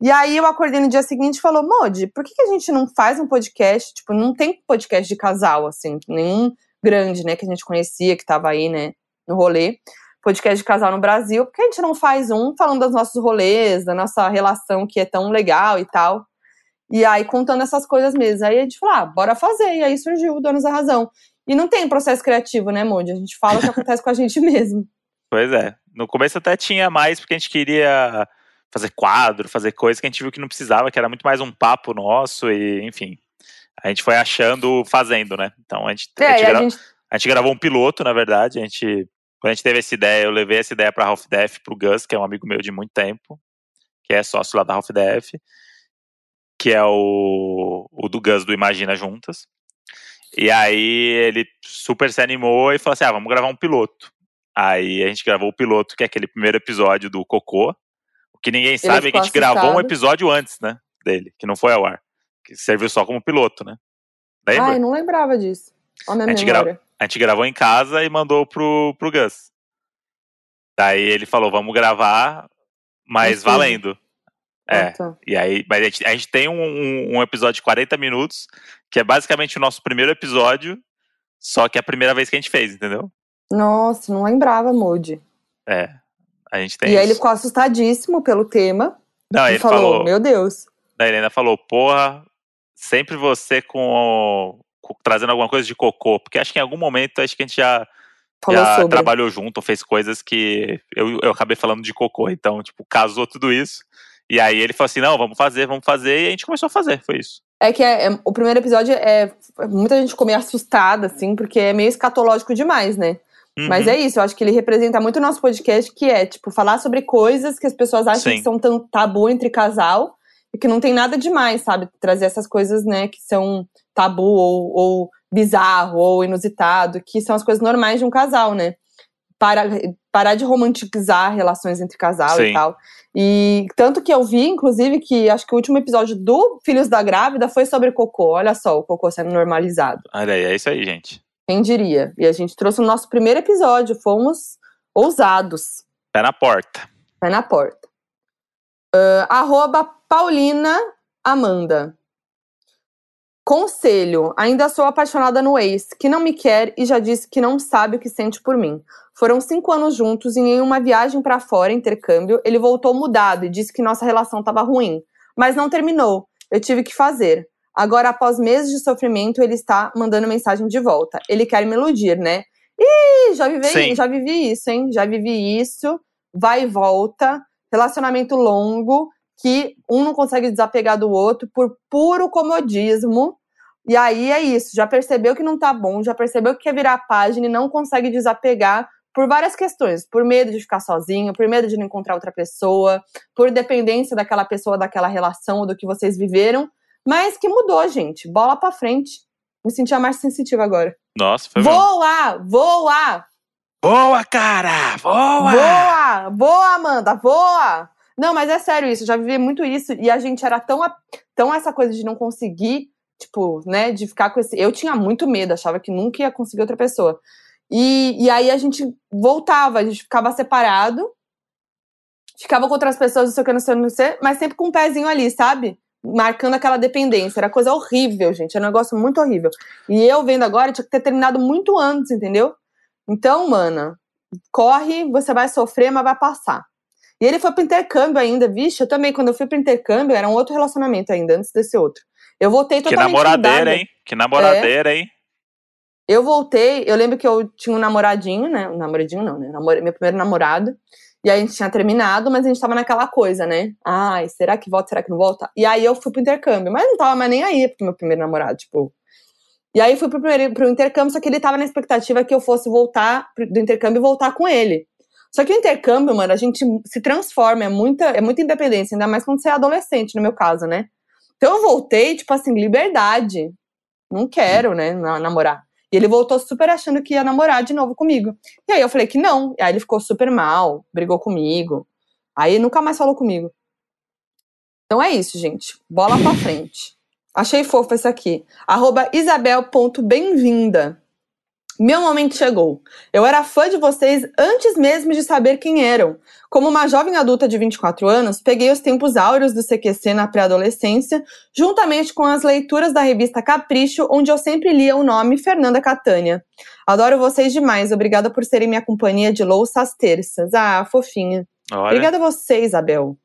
Speaker 3: E aí eu acordei no dia seguinte e falou, Modi, por que, que a gente não faz um podcast? Tipo, não tem podcast de casal, assim, nenhum grande, né, que a gente conhecia, que tava aí, né, no rolê. Podcast de casal no Brasil, por que a gente não faz um falando dos nossos rolês, da nossa relação que é tão legal e tal? E aí, contando essas coisas mesmo. Aí a gente falou, ah, bora fazer. E aí surgiu o Donos da Razão. E não tem processo criativo, né, Moody? A gente fala o que acontece com a gente mesmo.
Speaker 2: Pois é. No começo até tinha mais, porque a gente queria fazer quadro, fazer coisas que a gente viu que não precisava, que era muito mais um papo nosso e, enfim. A gente foi achando, fazendo, né? Então a gente, é, a, gente gra... a, gente... a gente gravou um piloto, na verdade. A gente, quando a gente teve essa ideia, eu levei essa ideia para Half Def, pro Gus, que é um amigo meu de muito tempo, que é sócio lá da Half Def, que é o, o do Gus do Imagina Juntas. E aí ele super se animou e falou assim: ah, vamos gravar um piloto. Aí a gente gravou o piloto, que é aquele primeiro episódio do Cocô, que ninguém sabe é que a gente assustado. gravou um episódio antes, né? Dele, que não foi ao ar. Que serviu só como piloto, né?
Speaker 3: Lembra? Ai, não lembrava disso. Olha a,
Speaker 2: a, gente gra... a gente gravou em casa e mandou pro, pro Gus. Daí ele falou, vamos gravar, mas valendo. É. Ah, tá. E aí, mas a gente, a gente tem um, um, um, episódio de 40 minutos, que é basicamente o nosso primeiro episódio, só que é a primeira vez que a gente fez, entendeu?
Speaker 3: Nossa, não lembrava, Moody.
Speaker 2: É. A gente tem
Speaker 3: e isso. aí ele ficou assustadíssimo pelo tema.
Speaker 2: Não, ele falou, falou,
Speaker 3: meu Deus.
Speaker 2: Daí ele ainda falou, porra, sempre você com, com, trazendo alguma coisa de cocô, porque acho que em algum momento acho que a gente já, já trabalhou junto, fez coisas que eu, eu acabei falando de cocô, então, tipo, casou tudo isso. E aí ele falou assim, não, vamos fazer, vamos fazer, e a gente começou a fazer, foi isso.
Speaker 3: É que é, é, o primeiro episódio é. Muita gente ficou meio assustada, assim, porque é meio escatológico demais, né? Uhum. Mas é isso, eu acho que ele representa muito o nosso podcast, que é, tipo, falar sobre coisas que as pessoas acham Sim. que são tão tabu entre casal que não tem nada demais, sabe? Trazer essas coisas, né, que são tabu ou, ou bizarro ou inusitado, que são as coisas normais de um casal, né? Para, parar de romantizar relações entre casal Sim. e tal. E tanto que eu vi, inclusive, que acho que o último episódio do Filhos da Grávida foi sobre cocô. Olha só, o cocô sendo normalizado.
Speaker 2: Olha aí, é isso aí, gente.
Speaker 3: Quem diria? E a gente trouxe o nosso primeiro episódio, fomos ousados.
Speaker 2: Pé na porta.
Speaker 3: Pé na porta. Uh, arroba Paulina Amanda. Conselho: ainda sou apaixonada no ex, que não me quer e já disse que não sabe o que sente por mim. Foram cinco anos juntos e em uma viagem para fora, intercâmbio, ele voltou mudado e disse que nossa relação estava ruim. Mas não terminou. Eu tive que fazer. Agora, após meses de sofrimento, ele está mandando mensagem de volta. Ele quer me iludir, né? Ih, já vivi, já vivi isso, hein? Já vivi isso. Vai e volta. Relacionamento longo, que um não consegue desapegar do outro por puro comodismo. E aí é isso. Já percebeu que não tá bom, já percebeu que quer virar a página e não consegue desapegar por várias questões, por medo de ficar sozinho, por medo de não encontrar outra pessoa, por dependência daquela pessoa, daquela relação, do que vocês viveram. Mas que mudou, gente. Bola pra frente. Me senti a mais sensitiva agora.
Speaker 2: Nossa, foi
Speaker 3: Voa! Mesmo. Voa!
Speaker 2: Voa, cara! Voa!
Speaker 3: Voa! Voa, Amanda! Voa! Não, mas é sério isso. Já vivi muito isso. E a gente era tão, tão essa coisa de não conseguir, tipo, né? De ficar com esse. Eu tinha muito medo, achava que nunca ia conseguir outra pessoa. E, e aí a gente voltava, a gente ficava separado, ficava com outras pessoas, não sei o que, não sei, não sei, mas sempre com um pezinho ali, sabe? marcando aquela dependência. Era coisa horrível, gente. Era um negócio muito horrível. E eu vendo agora, tinha que ter terminado muito antes, entendeu? Então, mana, corre, você vai sofrer, mas vai passar. E ele foi pro intercâmbio ainda, vixe, eu também, quando eu fui pro intercâmbio, era um outro relacionamento ainda, antes desse outro. Eu voltei totalmente
Speaker 2: Que namoradeira, mudada. hein? Que namoradeira, é. hein?
Speaker 3: Eu voltei, eu lembro que eu tinha um namoradinho, né? Um namoradinho não, né? Meu primeiro namorado. E aí a gente tinha terminado, mas a gente tava naquela coisa, né? Ai, será que volta, será que não volta? E aí eu fui pro intercâmbio, mas não tava mais nem aí pro meu primeiro namorado, tipo. E aí fui pro, primeiro, pro intercâmbio, só que ele tava na expectativa que eu fosse voltar do intercâmbio e voltar com ele. Só que o intercâmbio, mano, a gente se transforma, é muita, é muita independência, ainda mais quando você é adolescente, no meu caso, né? Então eu voltei, tipo assim, liberdade. Não quero, né, namorar. E ele voltou super achando que ia namorar de novo comigo. E aí eu falei que não. E aí ele ficou super mal, brigou comigo. Aí nunca mais falou comigo. Então é isso, gente. Bola pra frente. Achei fofo esse aqui. Arroba isabel.bem-vinda. Meu momento chegou. Eu era fã de vocês antes mesmo de saber quem eram. Como uma jovem adulta de 24 anos, peguei os tempos áureos do CQC na pré-adolescência, juntamente com as leituras da revista Capricho, onde eu sempre lia o nome Fernanda Catânia. Adoro vocês demais. Obrigada por serem minha companhia de louça às terças. Ah, fofinha.
Speaker 2: Olha.
Speaker 3: Obrigada a você, Isabel.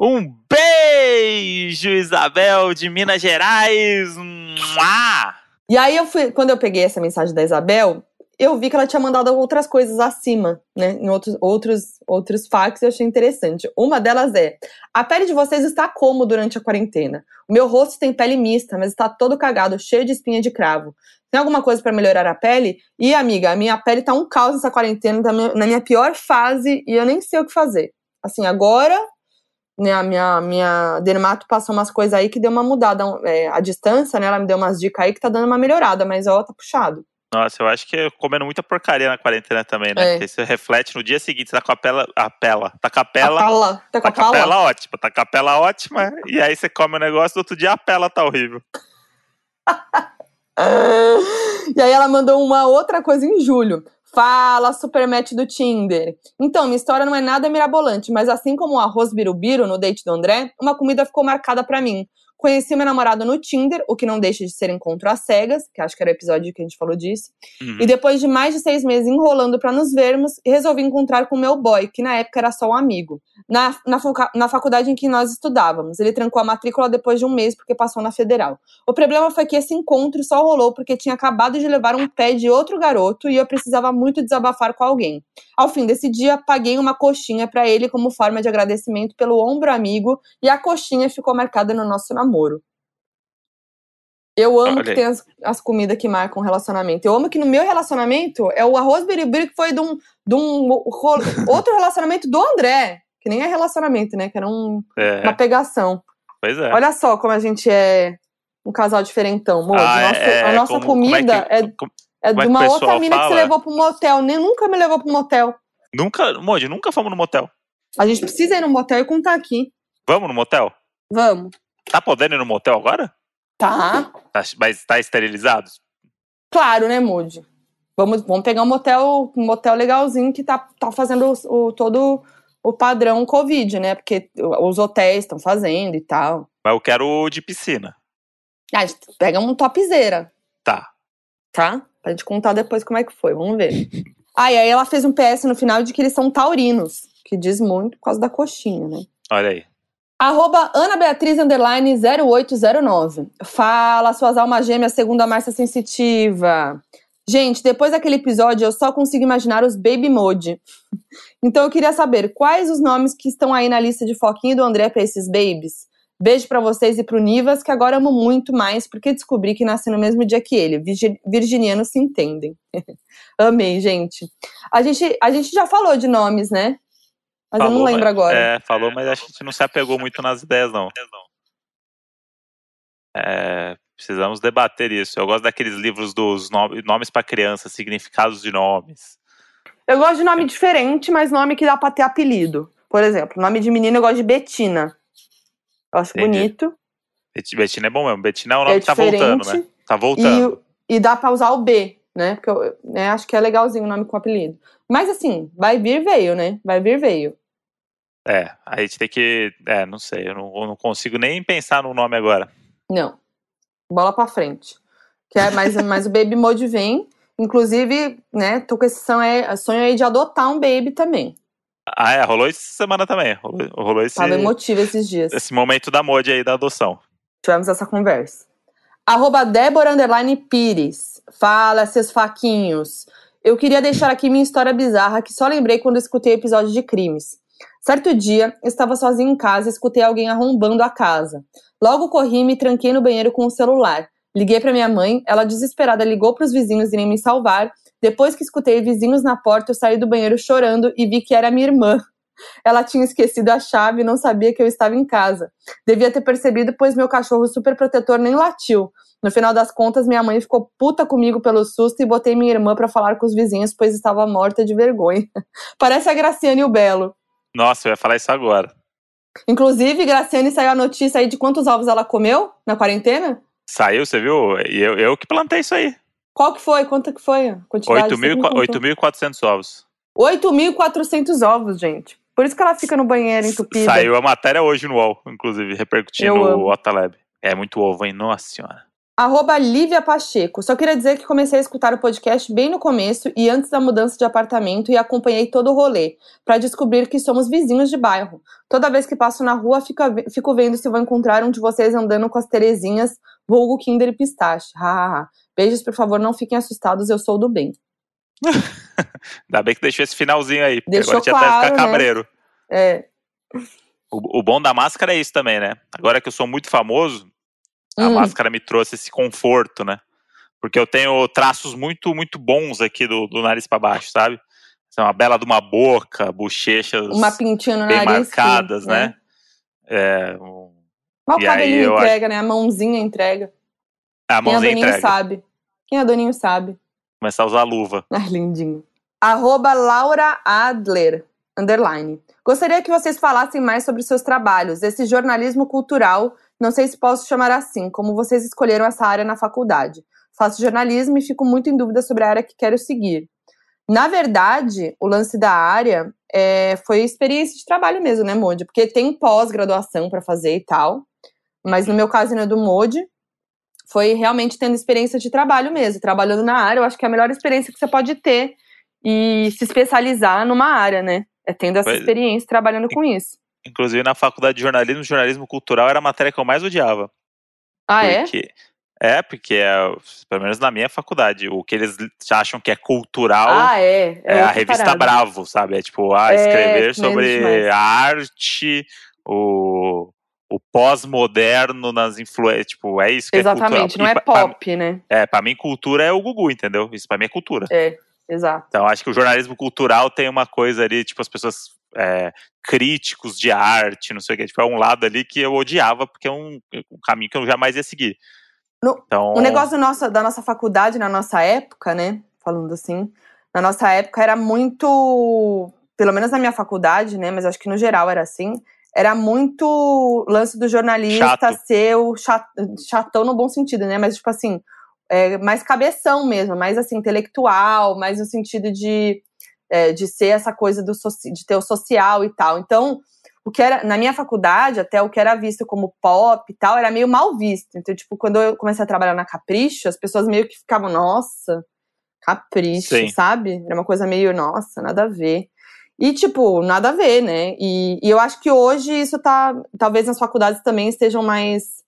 Speaker 2: Um beijo, Isabel, de Minas Gerais. Mua!
Speaker 3: E aí eu fui, quando eu peguei essa mensagem da Isabel, eu vi que ela tinha mandado outras coisas acima, né? Em outros, outros, outros fax, eu achei interessante. Uma delas é: a pele de vocês está como durante a quarentena? O meu rosto tem pele mista, mas está todo cagado, cheio de espinha de cravo. Tem alguma coisa para melhorar a pele? E, amiga, a minha pele tá um caos nessa quarentena, tá na minha pior fase, e eu nem sei o que fazer. Assim, agora né, a minha, minha dermato passou umas coisas aí que deu uma mudada. É, a distância, né? Ela me deu umas dicas aí que tá dando uma melhorada, mas ó, tá puxado.
Speaker 2: Nossa, eu acho que é comendo muita porcaria na quarentena também, né?
Speaker 3: É.
Speaker 2: Porque isso reflete no dia seguinte, você tá com a pela. A pela. Tá com a pela.
Speaker 3: A pala, tá com
Speaker 2: Tá
Speaker 3: a
Speaker 2: com a
Speaker 3: pala?
Speaker 2: pela ótima, tá com a pela ótima, e aí você come o negócio, do outro dia a pela tá horrível.
Speaker 3: E aí ela mandou uma outra coisa em julho. Fala, supermatch do Tinder. Então, minha história não é nada mirabolante, mas assim como o arroz birubiru no date do André, uma comida ficou marcada pra mim. Conheci meu namorado no Tinder, o que não deixa de ser encontro às cegas, que acho que era o episódio que a gente falou disso.
Speaker 2: Uhum.
Speaker 3: E depois de mais de seis meses enrolando pra nos vermos, resolvi encontrar com meu boy, que na época era só um amigo. Na, na, na faculdade em que nós estudávamos. Ele trancou a matrícula depois de um mês porque passou na federal. O problema foi que esse encontro só rolou porque tinha acabado de levar um pé de outro garoto e eu precisava muito desabafar com alguém. Ao fim desse dia, paguei uma coxinha pra ele como forma de agradecimento pelo ombro amigo e a coxinha ficou marcada no nosso namoro. Eu amo
Speaker 2: Olha
Speaker 3: que tem as, as comidas que marcam relacionamento. Eu amo que no meu relacionamento é o arroz biribiri que foi de um, de um ro- outro relacionamento do André. Que nem é relacionamento, né? Que era um-
Speaker 2: É,
Speaker 3: uma pegação.
Speaker 2: pois é.
Speaker 3: Olha só como a gente é um casal diferentão, Moody.
Speaker 2: Ah, é,
Speaker 3: a nossa
Speaker 2: como- como é
Speaker 3: comida
Speaker 2: que-
Speaker 3: é,
Speaker 2: como-
Speaker 3: é,
Speaker 2: como é
Speaker 3: de uma outra mina que você
Speaker 2: fala?
Speaker 3: levou pro motel. Nem nunca me levou pro motel.
Speaker 2: Nunca, Moody, nunca fomos no motel.
Speaker 3: A gente precisa ir no motel e contar aqui.
Speaker 2: Vamos no motel?
Speaker 3: Vamos.
Speaker 2: Tá podendo ir no motel agora?
Speaker 3: Tá.
Speaker 2: Tá, mas tá esterilizado?
Speaker 3: Claro, né, Moody? Vamos, vamos pegar um motel, um motel legalzinho que tá, tá fazendo o, o- todo o padrão Covid, né? Porque os hotéis estão fazendo e tal.
Speaker 2: Mas eu quero o de piscina.
Speaker 3: Ah, a gente pega um topzera,
Speaker 2: Tá.
Speaker 3: tá? Pra gente contar depois como é que foi. Vamos ver. Ah, e aí ela fez um PS no final de que eles são taurinos, que diz muito por causa da coxinha, né?
Speaker 2: Olha aí.
Speaker 3: Arroba Ana Beatriz underline 0809. Fala, suas almas gêmeas segundo a Márcia Sensitiva. Gente, depois daquele episódio eu só consigo imaginar os Baby Mode. Então eu queria saber quais os nomes que estão aí na lista de Foquinha e do André pra esses babies. Beijo pra vocês e pro Nivas, que agora amo muito mais porque descobri que nasci no mesmo dia que ele. Virgi- Virginianos se entendem. Amei, gente. A, gente. a gente já falou de nomes, né? Mas eu não
Speaker 2: Falou,
Speaker 3: lembro
Speaker 2: mas-
Speaker 3: agora.
Speaker 2: É, falou, mas a gente não se apegou muito nas ideias, não. É, precisamos debater isso. Eu gosto daqueles livros dos nom- nomes para crianças, significados de nomes.
Speaker 3: Eu gosto de nome diferente, mas nome que dá pra ter apelido. Por exemplo, nome de menina eu gosto de Betina. Eu acho
Speaker 2: Entendi.
Speaker 3: bonito.
Speaker 2: Bet- Betina é bom mesmo. Betina é o nome
Speaker 3: É
Speaker 2: que tá voltando, né? Tá voltando.
Speaker 3: E, e dá pra usar o B, né? Porque eu né, acho que é legalzinho o nome com apelido. Mas assim, vai vir, veio, né? Vai vir, veio.
Speaker 2: É, a gente tem que. É, não sei, eu não, eu não consigo nem pensar no nome agora.
Speaker 3: Não. Bola pra frente. Que é, mas, mas o Baby Mode vem. Inclusive, né, tô com esse sonho aí, sonho aí de adotar um baby também.
Speaker 2: Ah, é, rolou essa semana também. Rolou, rolou esse,
Speaker 3: Tava emotiva esses dias.
Speaker 2: esse momento da mod aí da adoção.
Speaker 3: Tivemos essa conversa. Arroba Débora Underline Pires. Fala, seus faquinhos. Eu queria deixar aqui minha história bizarra que só lembrei quando escutei episódio de crimes. Certo dia, estava sozinha em casa e escutei alguém arrombando a casa. Logo corri e me tranquei no banheiro com o celular. Liguei para minha mãe, ela desesperada ligou para os vizinhos irem me salvar. Depois que escutei vizinhos na porta, eu saí do banheiro chorando e vi que era minha irmã. Ela tinha esquecido a chave e não sabia que eu estava em casa. Devia ter percebido, pois meu cachorro super protetor nem latiu. No final das contas, minha mãe ficou puta comigo pelo susto e botei minha irmã para falar com os vizinhos, pois estava morta de vergonha. Parece a Graciane e o Belo.
Speaker 2: Nossa, eu ia falar isso agora.
Speaker 3: Inclusive, Graciane saiu a notícia aí de quantos ovos ela comeu na quarentena?
Speaker 2: Saiu, você viu? E eu, eu que plantei isso aí.
Speaker 3: Qual que foi? Quanto que foi a quantidade?
Speaker 2: 8.400 ovos.
Speaker 3: 8.400 ovos, gente. Por isso que ela fica no banheiro entupida.
Speaker 2: Saiu a matéria hoje no UOL, inclusive, repercutindo o Otaleb. É muito ovo, hein? Nossa senhora.
Speaker 3: Arroba Lívia Pacheco. Só queria dizer que comecei a escutar o podcast bem no começo e antes da mudança de apartamento e acompanhei todo o rolê, para descobrir que somos vizinhos de bairro. Toda vez que passo na rua, fico, fico vendo se vou encontrar um de vocês andando com as Terezinhas, vulgo Kinder e Pistache. Beijos, por favor, não fiquem assustados, eu sou do bem.
Speaker 2: Ainda bem que deixou esse finalzinho aí, porque
Speaker 3: Deixou
Speaker 2: agora tinha
Speaker 3: claro,
Speaker 2: até ficar
Speaker 3: né?
Speaker 2: cabreiro.
Speaker 3: É.
Speaker 2: O, o bom da máscara é isso também, né? Agora que eu sou muito famoso, a
Speaker 3: Hum.
Speaker 2: máscara me trouxe esse conforto, né? Porque eu tenho traços muito, muito bons aqui do, do nariz pra baixo, sabe? São uma bela de uma boca, bochechas
Speaker 3: Uma pintinha no
Speaker 2: bem
Speaker 3: nariz. sim,
Speaker 2: marcadas, né? É, um-
Speaker 3: Mas o cabelinho entrega, né? A mãozinha entrega.
Speaker 2: a
Speaker 3: Quem é
Speaker 2: mãozinha
Speaker 3: doninho
Speaker 2: entrega.
Speaker 3: sabe. Quem é doninho sabe.
Speaker 2: Começar a usar luva.
Speaker 3: Ai, lindinho. Arroba Laura Adler, underline. Gostaria que vocês falassem mais sobre seus trabalhos, esse jornalismo cultural, não sei se posso chamar assim, como vocês escolheram essa área na faculdade. Faço jornalismo e fico muito em dúvida sobre a área que quero seguir. Na verdade, o lance da área é, foi experiência de trabalho mesmo, né, Modi? Porque tem pós-graduação para fazer e tal, mas no meu caso no do Modi, foi realmente tendo experiência de trabalho mesmo, trabalhando na área. Eu acho que é a melhor experiência que você pode ter e se especializar numa área, né? É tendo essa
Speaker 2: Pois-
Speaker 3: experiência trabalhando com isso.
Speaker 2: Inclusive, na faculdade de jornalismo, jornalismo cultural era a matéria que eu mais odiava.
Speaker 3: Ah, é?
Speaker 2: porque, é? porque é, pelo menos na minha faculdade, o que eles acham que é cultural
Speaker 3: Ah, é.
Speaker 2: é a
Speaker 3: outra
Speaker 2: revista
Speaker 3: parada.
Speaker 2: Bravo, sabe? É tipo, ah,
Speaker 3: É,
Speaker 2: escrever
Speaker 3: não existe
Speaker 2: sobre a arte, o, o pós-moderno nas influências. Tipo, é isso que
Speaker 3: Exatamente,
Speaker 2: é
Speaker 3: não
Speaker 2: cultural.
Speaker 3: é
Speaker 2: E pra- pra-
Speaker 3: pop, né?
Speaker 2: é, pra mim, cultura é o Gugu, entendeu? Isso pra mim é cultura.
Speaker 3: É, exato.
Speaker 2: Então, acho que o jornalismo cultural tem uma coisa ali, tipo, as pessoas é, críticos de arte, não sei o que. Tipo, é um lado ali que eu odiava, porque é um, um caminho que eu jamais ia seguir.
Speaker 3: No-
Speaker 2: então,
Speaker 3: O negócio da nossa, da nossa faculdade, na nossa época, né? Falando assim, na nossa época era muito. Pelo menos na minha faculdade, né? Mas acho que no geral era assim. Era muito lance do jornalista
Speaker 2: Chato.
Speaker 3: ser o chat- chatão no bom sentido, né? Mas, tipo assim, é, mais cabeção mesmo, mais assim, intelectual, mais no sentido de, é, de ser essa coisa do de ter o social e tal. Então, o que era, na minha faculdade, até o que era visto como pop e tal, era meio mal visto. Então, tipo, quando eu comecei a trabalhar na Capricho, as pessoas meio que ficavam, nossa, Capricho,
Speaker 2: Sim.
Speaker 3: sabe? Era uma coisa meio, nossa, nada a ver. E, tipo, nada a ver, né? E, e eu acho que hoje isso tá. Talvez nas faculdades também estejam mais.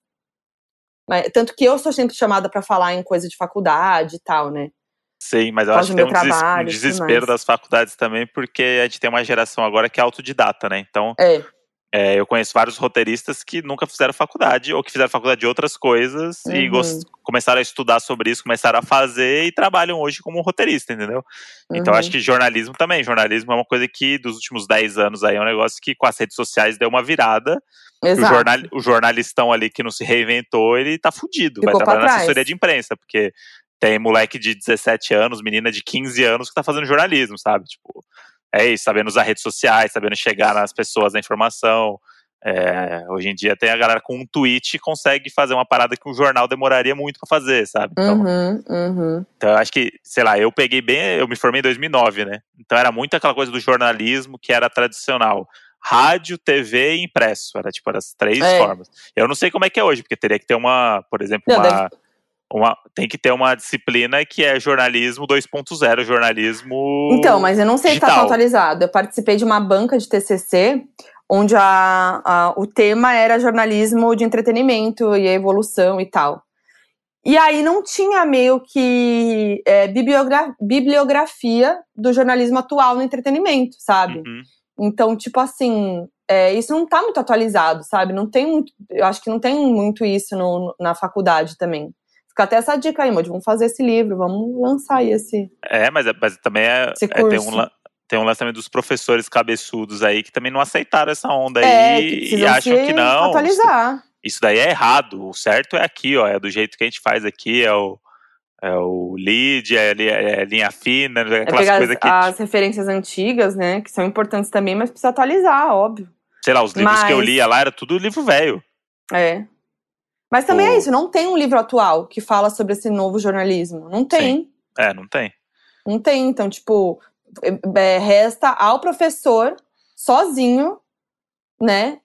Speaker 3: mais- tanto que eu sou sempre chamada pra falar em coisa de faculdade e tal, né?
Speaker 2: Sim, mas eu acho que tem um,
Speaker 3: meu
Speaker 2: deses- um
Speaker 3: trabalho e tudo
Speaker 2: desespero das faculdades também, porque a gente tem uma geração agora que é autodidata, né? Então,
Speaker 3: É.
Speaker 2: é, eu conheço vários roteiristas que nunca fizeram faculdade, ou que fizeram faculdade de outras coisas, e
Speaker 3: Uhum.
Speaker 2: gos- começaram a estudar sobre isso, começaram a fazer e trabalham hoje como roteirista, entendeu? Então,
Speaker 3: Uhum.
Speaker 2: acho que jornalismo também. Jornalismo é uma coisa que, dos últimos 10 anos aí, é um negócio que com as redes sociais deu uma virada. O,
Speaker 3: Exato.
Speaker 2: jornal, o jornalistão ali que não se reinventou, ele tá fudido. Vai
Speaker 3: Ficou pra
Speaker 2: trabalhar na assessoria de imprensa, porque tem moleque de 17 anos, menina de 15 anos que tá fazendo jornalismo, sabe? Tipo, é isso, sabendo usar redes sociais, sabendo chegar nas pessoas da informação. É, hoje em dia tem a galera com um tweet consegue fazer uma parada que um jornal demoraria muito pra fazer, sabe? Então,
Speaker 3: Uhum, uhum.
Speaker 2: então, eu acho que, sei lá, eu peguei bem, eu me formei em 2009, né? Então era muito aquela coisa do jornalismo que era tradicional. Rádio, TV e impresso. Era tipo, as três
Speaker 3: É.
Speaker 2: formas. Eu não sei como é que é hoje, porque teria que ter uma, por exemplo,
Speaker 3: Não,
Speaker 2: uma, uma- Tem que ter uma disciplina que é jornalismo 2.0, jornalismo.
Speaker 3: Então, mas eu não sei se tá
Speaker 2: digital.
Speaker 3: atualizado. Eu participei de uma banca de TCC onde a, a- o tema era jornalismo de entretenimento e a evolução e tal. E aí não tinha meio que é, bibliogra- bibliografia do jornalismo atual no entretenimento, sabe?
Speaker 2: Uhum.
Speaker 3: Então, tipo assim, é, isso não tá muito atualizado, sabe? Não tem muito. Eu acho que não tem muito isso no- na faculdade também. Fica até essa dica aí, Modi. Vamos fazer esse livro, vamos lançar aí esse.
Speaker 2: É, mas, mas também é,
Speaker 3: Esse
Speaker 2: é, tem, um,
Speaker 3: curso.
Speaker 2: tem um também dos professores cabeçudos aí que também não aceitaram essa onda
Speaker 3: É,
Speaker 2: aí e acham que não.
Speaker 3: atualizar.
Speaker 2: Isso daí é errado. O certo é aqui, ó. É do jeito que a gente faz aqui, é o, é o lead, é, é linha fina,
Speaker 3: É
Speaker 2: aquelas
Speaker 3: pegar
Speaker 2: coisas
Speaker 3: as,
Speaker 2: que,
Speaker 3: as referências antigas, né? Que são importantes também, mas precisa atualizar, óbvio.
Speaker 2: sei lá, os livros que eu
Speaker 3: mas-
Speaker 2: lia lá era tudo livro velho.
Speaker 3: É. Mas também
Speaker 2: O-
Speaker 3: é isso, não tem um livro atual que fala sobre esse novo jornalismo. Não tem.
Speaker 2: É, não tem.
Speaker 3: Não tem. Então, tipo, é- é, resta ao professor sozinho, né?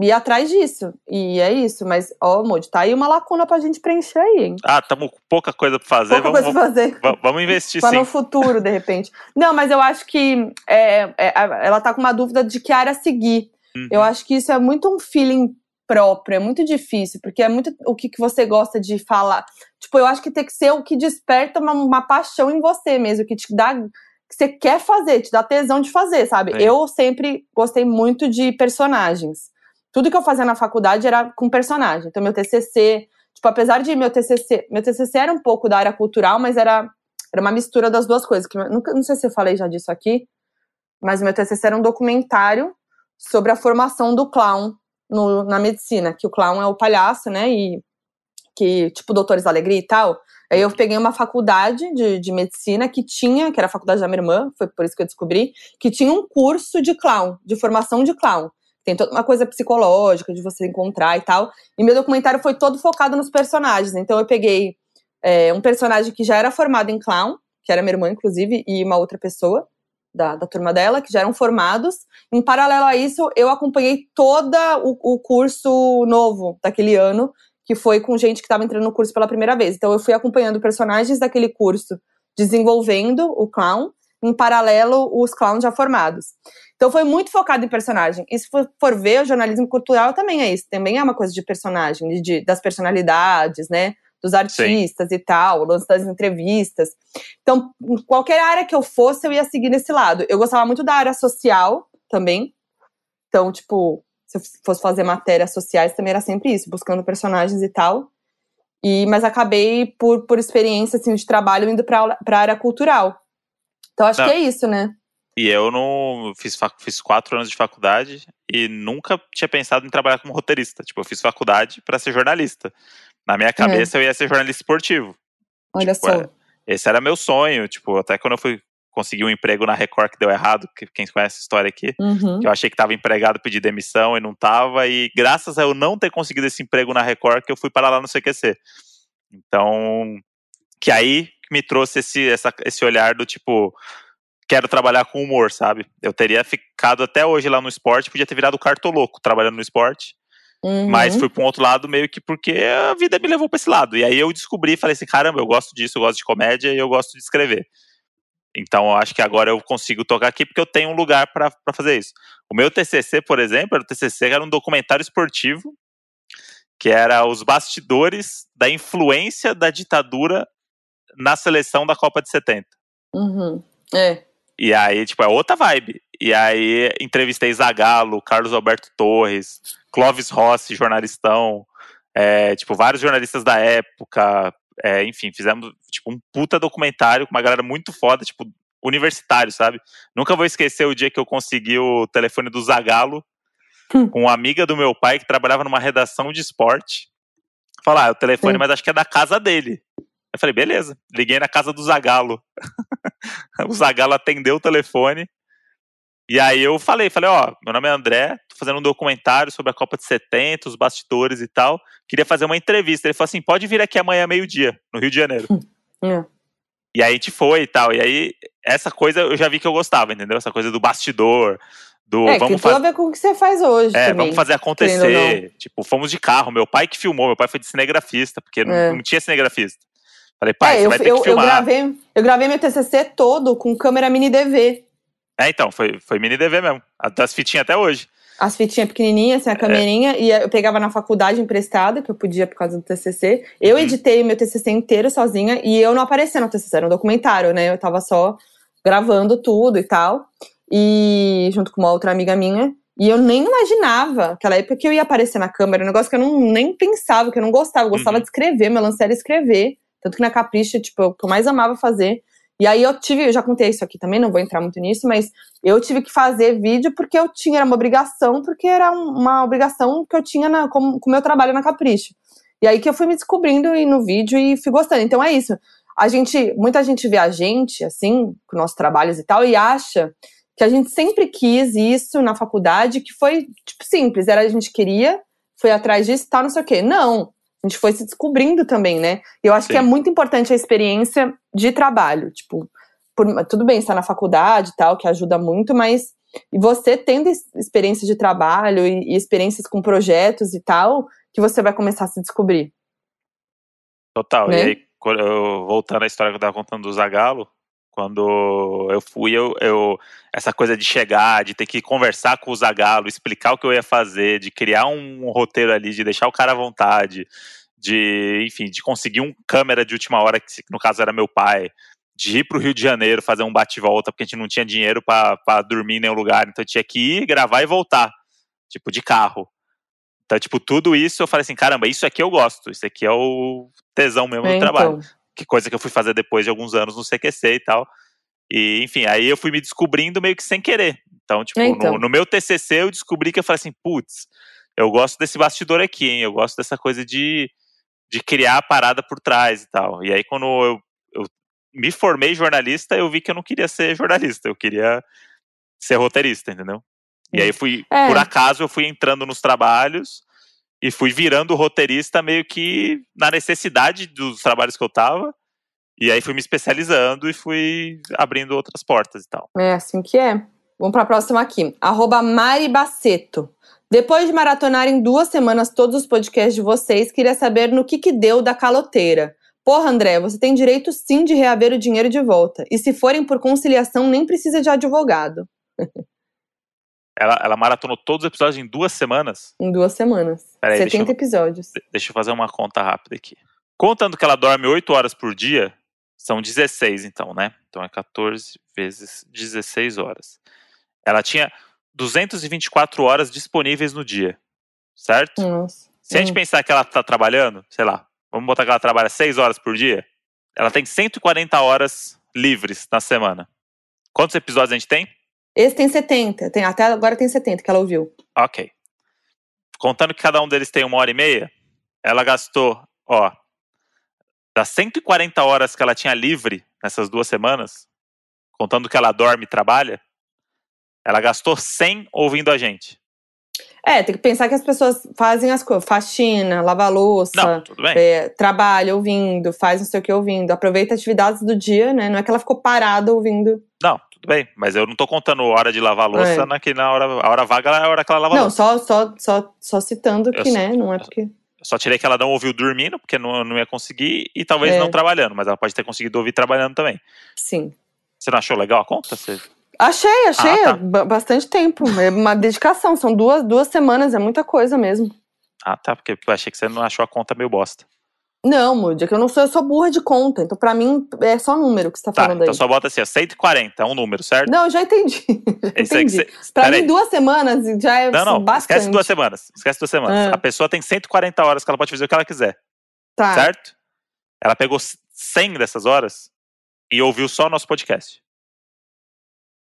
Speaker 3: Ir atrás disso. E é isso. Mas, ó, Moody, tá aí uma lacuna pra gente preencher aí, hein?
Speaker 2: Ah, estamos com pouca coisa pra fazer.
Speaker 3: Pouca
Speaker 2: Vamos,
Speaker 3: coisa pra fazer.
Speaker 2: vamos, vamos investir
Speaker 3: Pra
Speaker 2: sim.
Speaker 3: no futuro, de repente. Não, mas eu acho que é, é, ela tá com uma dúvida de que área seguir.
Speaker 2: Uhum.
Speaker 3: Eu acho que isso é muito um feeling próprio, é muito difícil, porque é muito o que, que você gosta de falar. Tipo, eu acho que tem que ser o que desperta uma, uma paixão em você mesmo, que te dá. que você quer fazer, te dá tesão de fazer, sabe?
Speaker 2: Sim.
Speaker 3: Eu sempre gostei muito de personagens. Tudo que eu fazia na faculdade era com personagem. Então, meu TCC, tipo, apesar de meu TCC, meu TCC era um pouco da área cultural, mas era, era uma mistura das duas coisas. Que, nunca, não sei se eu falei já disso aqui, mas meu TCC era um documentário sobre a formação do clown no- na medicina, que o clown é o palhaço, né? E que, tipo, Doutores da Alegria e tal. Aí eu peguei uma faculdade de, de medicina que tinha, que era a faculdade da minha irmã, foi por isso que eu descobri, que tinha um curso de clown, de formação de clown. Tem toda uma coisa psicológica de você encontrar e tal. E meu documentário foi todo focado nos personagens. Então eu peguei é, um personagem que já era formado em clown, que era minha irmã, inclusive, e uma outra pessoa da, da turma dela, que já eram formados. Em paralelo a isso, eu acompanhei todo o, o curso novo daquele ano, que foi com gente que estava entrando no curso pela primeira vez. Então eu fui acompanhando personagens daquele curso, desenvolvendo o clown, em paralelo os clowns já formados. Então foi muito focado em personagem. E se for, ver, o jornalismo cultural também é isso. Também é uma coisa de personagem, de, de- das personalidades, né? Dos artistas e tal, o lance das entrevistas. Então, qualquer área que eu fosse, eu ia seguir nesse lado. Eu gostava muito da área social também. Então, tipo, se eu fosse fazer matérias sociais, também era sempre isso, buscando personagens e tal. E, mas acabei, por, por experiência assim, de trabalho, indo para a área cultural. Então, acho
Speaker 2: Não.
Speaker 3: que é isso, né?
Speaker 2: E eu não fiz, fiz quatro anos de faculdade e nunca tinha pensado em trabalhar como roteirista. Tipo, eu fiz faculdade para ser jornalista. Na minha cabeça, eu ia ser jornalista esportivo.
Speaker 3: Olha
Speaker 2: Tipo,
Speaker 3: só.
Speaker 2: é, Esse era meu sonho. Tipo, até quando eu fui conseguir um emprego na Record que deu errado, que quem conhece a história aqui,
Speaker 3: Uhum.
Speaker 2: que eu achei que estava empregado, pedi demissão e não tava. E graças a eu não ter conseguido esse emprego na Record, que eu fui para lá no CQC. Então, que aí me trouxe esse, essa- esse olhar do tipo, quero trabalhar com humor, sabe? Eu teria ficado até hoje lá no esporte, podia ter virado cartoloco trabalhando no esporte,
Speaker 3: Uhum.
Speaker 2: mas fui para um outro lado meio que porque a vida me levou para esse lado. E aí eu descobri, falei assim, caramba, eu gosto disso, eu gosto de comédia e eu gosto de escrever. Então eu acho que agora eu consigo tocar aqui porque eu tenho um lugar para fazer isso. O meu TCC, por exemplo, era o TCC era um documentário esportivo que era os bastidores da influência da ditadura na seleção da Copa de 70.
Speaker 3: Uhum. É.
Speaker 2: E aí, tipo, é outra vibe. E aí, entrevistei Zagallo, Carlos Alberto Torres, Clóvis Rossi, jornalistão, é, tipo, vários jornalistas da época. é, enfim, fizemos, tipo, um puta documentário com uma galera muito foda, tipo, universitário, sabe? Nunca vou esquecer o dia que eu consegui o telefone do Zagallo
Speaker 3: Hum.
Speaker 2: com uma amiga do meu pai que trabalhava numa redação de esporte. Falar, ah, é o telefone, mas acho que é da casa dele. Eu falei, beleza. Liguei na casa do Zagalo. o Zagalo atendeu o telefone. E aí eu falei, falei, ó, meu nome é André, tô fazendo um documentário sobre a Copa de 70, os bastidores e tal. Queria fazer uma entrevista. Ele falou assim, pode vir aqui amanhã meio-dia, no Rio de Janeiro.
Speaker 3: É.
Speaker 2: E aí a gente foi e tal. E aí, essa coisa eu já vi que eu gostava, entendeu? Essa coisa do bastidor, do
Speaker 3: É,
Speaker 2: vamos fazer.
Speaker 3: a ver com o que você faz hoje
Speaker 2: É,
Speaker 3: também.
Speaker 2: vamos fazer acontecer. Tipo, fomos de carro. Meu pai que filmou, meu pai foi de cinegrafista, porque não,
Speaker 3: É.
Speaker 2: não tinha cinegrafista. Falei, pai,
Speaker 3: é,
Speaker 2: você
Speaker 3: eu,
Speaker 2: vai ter
Speaker 3: eu,
Speaker 2: que
Speaker 3: eu,
Speaker 2: filmar.
Speaker 3: gravei, eu gravei meu TCC todo com câmera mini DV.
Speaker 2: É, então, foi, foi mini DV mesmo. Das fitinhas até hoje.
Speaker 3: As fitinhas pequenininhas,
Speaker 2: É.
Speaker 3: assim, a câmerinha, e eu pegava na faculdade emprestada, que eu podia por causa do TCC. Eu
Speaker 2: Uhum.
Speaker 3: editei meu TCC inteiro sozinha, e eu não aparecia no TCC, era um documentário, né? Eu tava só gravando tudo e tal, e junto com uma outra amiga minha. E eu nem imaginava, naquela época, que eu ia aparecer na câmera, um negócio que eu não, nem pensava, que eu não gostava. Eu gostava
Speaker 2: Uhum.
Speaker 3: de escrever, meu lance era escrever. Tanto que na Capricha, tipo, o que eu mais amava fazer. E aí eu tive, eu já contei isso aqui também, não vou entrar muito nisso, mas eu tive que fazer vídeo porque eu tinha, era uma obrigação, porque era uma obrigação que eu tinha na, com o meu trabalho na Capricho. E aí que eu fui me descobrindo no vídeo e fui gostando. Então é isso. A gente, muita gente vê a gente, assim, com nossos trabalhos e tal, e acha que a gente sempre quis isso na faculdade, que foi, tipo, simples. Era a gente queria, foi atrás disso e tal, não sei o quê. Não. A gente foi se descobrindo também, né? E eu acho Sim. que é muito importante a experiência de trabalho. Tipo, por, tudo bem, está na faculdade e tal, que ajuda muito, mas e você tendo experiência de trabalho e, e, experiências com projetos e tal, que você vai começar a se descobrir.
Speaker 2: Total. Né? E aí, voltando à história que eu estava contando do Zagalo, quando eu fui, eu, eu, essa coisa de chegar, de ter que conversar com o Zagalo, explicar o que eu ia fazer, de criar um roteiro ali, de deixar o cara à vontade, de, enfim, de conseguir um câmera de última hora, que no caso era meu pai, de ir para o Rio de Janeiro fazer um bate-volta, porque a gente não tinha dinheiro para dormir em nenhum lugar, então eu tinha que ir, gravar e voltar, tipo, de carro. Então, tipo, tudo isso eu falei assim, caramba, isso aqui eu gosto, isso aqui é o tesão mesmo é, do trabalho. Então que coisa que eu fui fazer depois de alguns anos no CQC e tal. E, enfim, aí eu fui me descobrindo meio que sem querer. Então, tipo, então. No, no, meu TCC eu descobri que eu falei assim, putz, eu gosto desse bastidor aqui, hein? Eu gosto dessa coisa de, de criar a parada por trás e tal. E aí, quando eu, eu me formei jornalista, eu vi que eu não queria ser jornalista, eu queria ser roteirista, entendeu? E aí fui, é. por acaso, eu fui entrando nos trabalhos e fui virando roteirista meio que na necessidade dos trabalhos que eu tava. E aí fui me especializando e fui abrindo outras portas e tal.
Speaker 3: É assim que é. Vamos para a próxima aqui. Arroba Mari Baceto. Depois de maratonar em duas semanas todos os podcasts de vocês, queria saber no que que deu da caloteira. Porra, André, você tem direito sim de reaver o dinheiro de volta. E se forem por conciliação, nem precisa de advogado.
Speaker 2: Ela, ela maratonou todos os episódios em duas semanas?
Speaker 3: Em duas semanas. Peraí, 70 eu, episódios.
Speaker 2: Deixa eu fazer uma conta rápida aqui. Contando que ela dorme 8 horas por dia, são 16 então, né? Então é 14 vezes 16 horas. Ela tinha 224 horas disponíveis no dia, certo?
Speaker 3: Nossa.
Speaker 2: Se a gente hum. pensar que ela tá trabalhando, sei lá, vamos botar que ela trabalha 6 horas por dia, ela tem 140 horas livres na semana. Quantos episódios a gente tem?
Speaker 3: Esse tem 70, tem, até agora tem 70 que ela ouviu.
Speaker 2: Ok. Contando que cada um deles tem uma hora e meia, ela gastou, ó, das 140 horas que ela tinha livre nessas duas semanas, contando que ela dorme e trabalha, ela gastou 100 ouvindo a gente.
Speaker 3: É, tem que pensar que as pessoas fazem as coisas, faxina, lava louça, é, trabalha ouvindo, faz não sei o que ouvindo, aproveita atividades do dia, né? Não é que ela ficou parada ouvindo.
Speaker 2: Não, tudo bem, mas eu não tô contando hora de lavar louça é. na, que na hora, a hora vaga é a hora que ela lava
Speaker 3: não,
Speaker 2: louça.
Speaker 3: Não, só, só, só, só citando que, né, não é porque...
Speaker 2: Só tirei que ela não ouviu dormindo, porque não, não ia conseguir, e talvez é. não trabalhando, mas ela pode ter conseguido ouvir trabalhando também.
Speaker 3: Sim.
Speaker 2: Você não achou legal a conta? Você...
Speaker 3: Achei, achei. Ah, tá. Bastante tempo. É uma dedicação. São duas, duas semanas, é muita coisa mesmo.
Speaker 2: Ah, tá. Porque eu achei que você não achou a conta meio bosta.
Speaker 3: Não, Moody, é que eu não sou, eu sou burra de conta. Então, pra mim, é só número que você tá, tá falando
Speaker 2: então
Speaker 3: aí.
Speaker 2: Então só bota assim, ó, 140, é um número, certo?
Speaker 3: Não, já entendi. Já entendi. Cê, pra mim, aí. duas semanas já é
Speaker 2: não, não,
Speaker 3: bastante.
Speaker 2: Esquece duas semanas. Esquece duas semanas. Ah. A pessoa tem 140 horas que ela pode fazer o que ela quiser.
Speaker 3: Tá.
Speaker 2: Certo? Ela pegou 100 dessas horas e ouviu só o nosso podcast.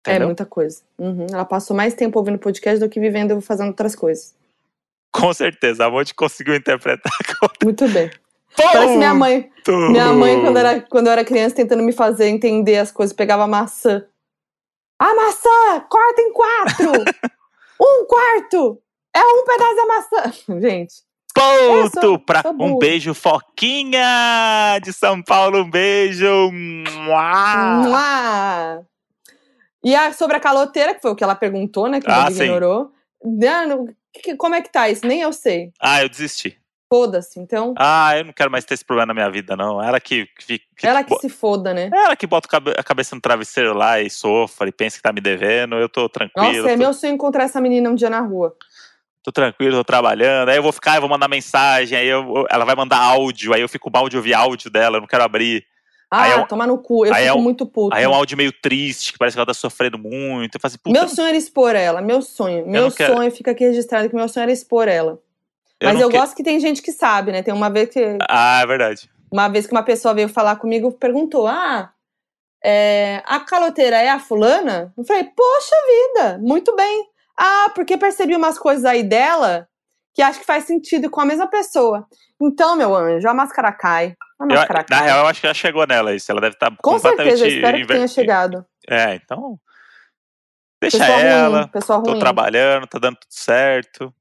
Speaker 3: É Entendeu? É muita coisa. Uhum. Ela passou mais tempo ouvindo podcast do que vivendo fazendo outras coisas.
Speaker 2: Com certeza, a Monte conseguiu interpretar.
Speaker 3: Muito bem. Parece minha mãe. Minha mãe, quando, era, quando eu era criança, tentando me fazer entender as coisas, pegava maçã. A maçã! Corta em quatro! um quarto! É um pedaço da maçã! Gente.
Speaker 2: Ponto sou, pra sou um beijo, Foquinha de São Paulo. Um beijo. Mua.
Speaker 3: Mua. E a, sobre a caloteira, que foi o que ela perguntou, né? Que ah, ignorou. como é que tá isso? Nem eu sei.
Speaker 2: Ah, eu desisti.
Speaker 3: Foda-se, então.
Speaker 2: Ah, eu não quero mais ter esse problema na minha vida, não. Ela que. que,
Speaker 3: que ela que se foda, né?
Speaker 2: Ela que bota a cabeça no travesseiro lá e sofre e pensa que tá me devendo. Eu tô tranquilo.
Speaker 3: Nossa, é
Speaker 2: tô...
Speaker 3: meu sonho encontrar essa menina um dia na rua.
Speaker 2: Tô tranquilo, tô trabalhando. Aí eu vou ficar, eu vou mandar mensagem. Aí eu, ela vai mandar áudio. Aí eu fico mal de ouvir áudio dela, eu não quero abrir.
Speaker 3: Ah, é um, toma no cu, eu fico é um, muito puto.
Speaker 2: Aí é um áudio meio triste, que parece que ela tá sofrendo muito. Eu assim,
Speaker 3: meu sonho era expor ela, meu sonho. Meu sonho, quero... fica aqui registrado que meu sonho era expor ela. Eu Mas eu que... gosto que tem gente que sabe, né? Tem uma vez que.
Speaker 2: Ah, é verdade.
Speaker 3: Uma vez que uma pessoa veio falar comigo perguntou: Ah, é, a caloteira é a fulana? Eu falei, poxa vida, muito bem. Ah, porque percebi umas coisas aí dela que acho que faz sentido com a mesma pessoa. Então, meu anjo, a máscara cai. A
Speaker 2: Eu-
Speaker 3: máscara
Speaker 2: na
Speaker 3: cai.
Speaker 2: real, eu acho que já chegou nela isso. Ela deve estar
Speaker 3: com
Speaker 2: completamente
Speaker 3: certeza, espero que tenha chegado.
Speaker 2: É, então. Deixa
Speaker 3: Pessoa
Speaker 2: ela.
Speaker 3: ruim, pessoa
Speaker 2: Tô
Speaker 3: ruim.
Speaker 2: trabalhando, tá dando tudo certo.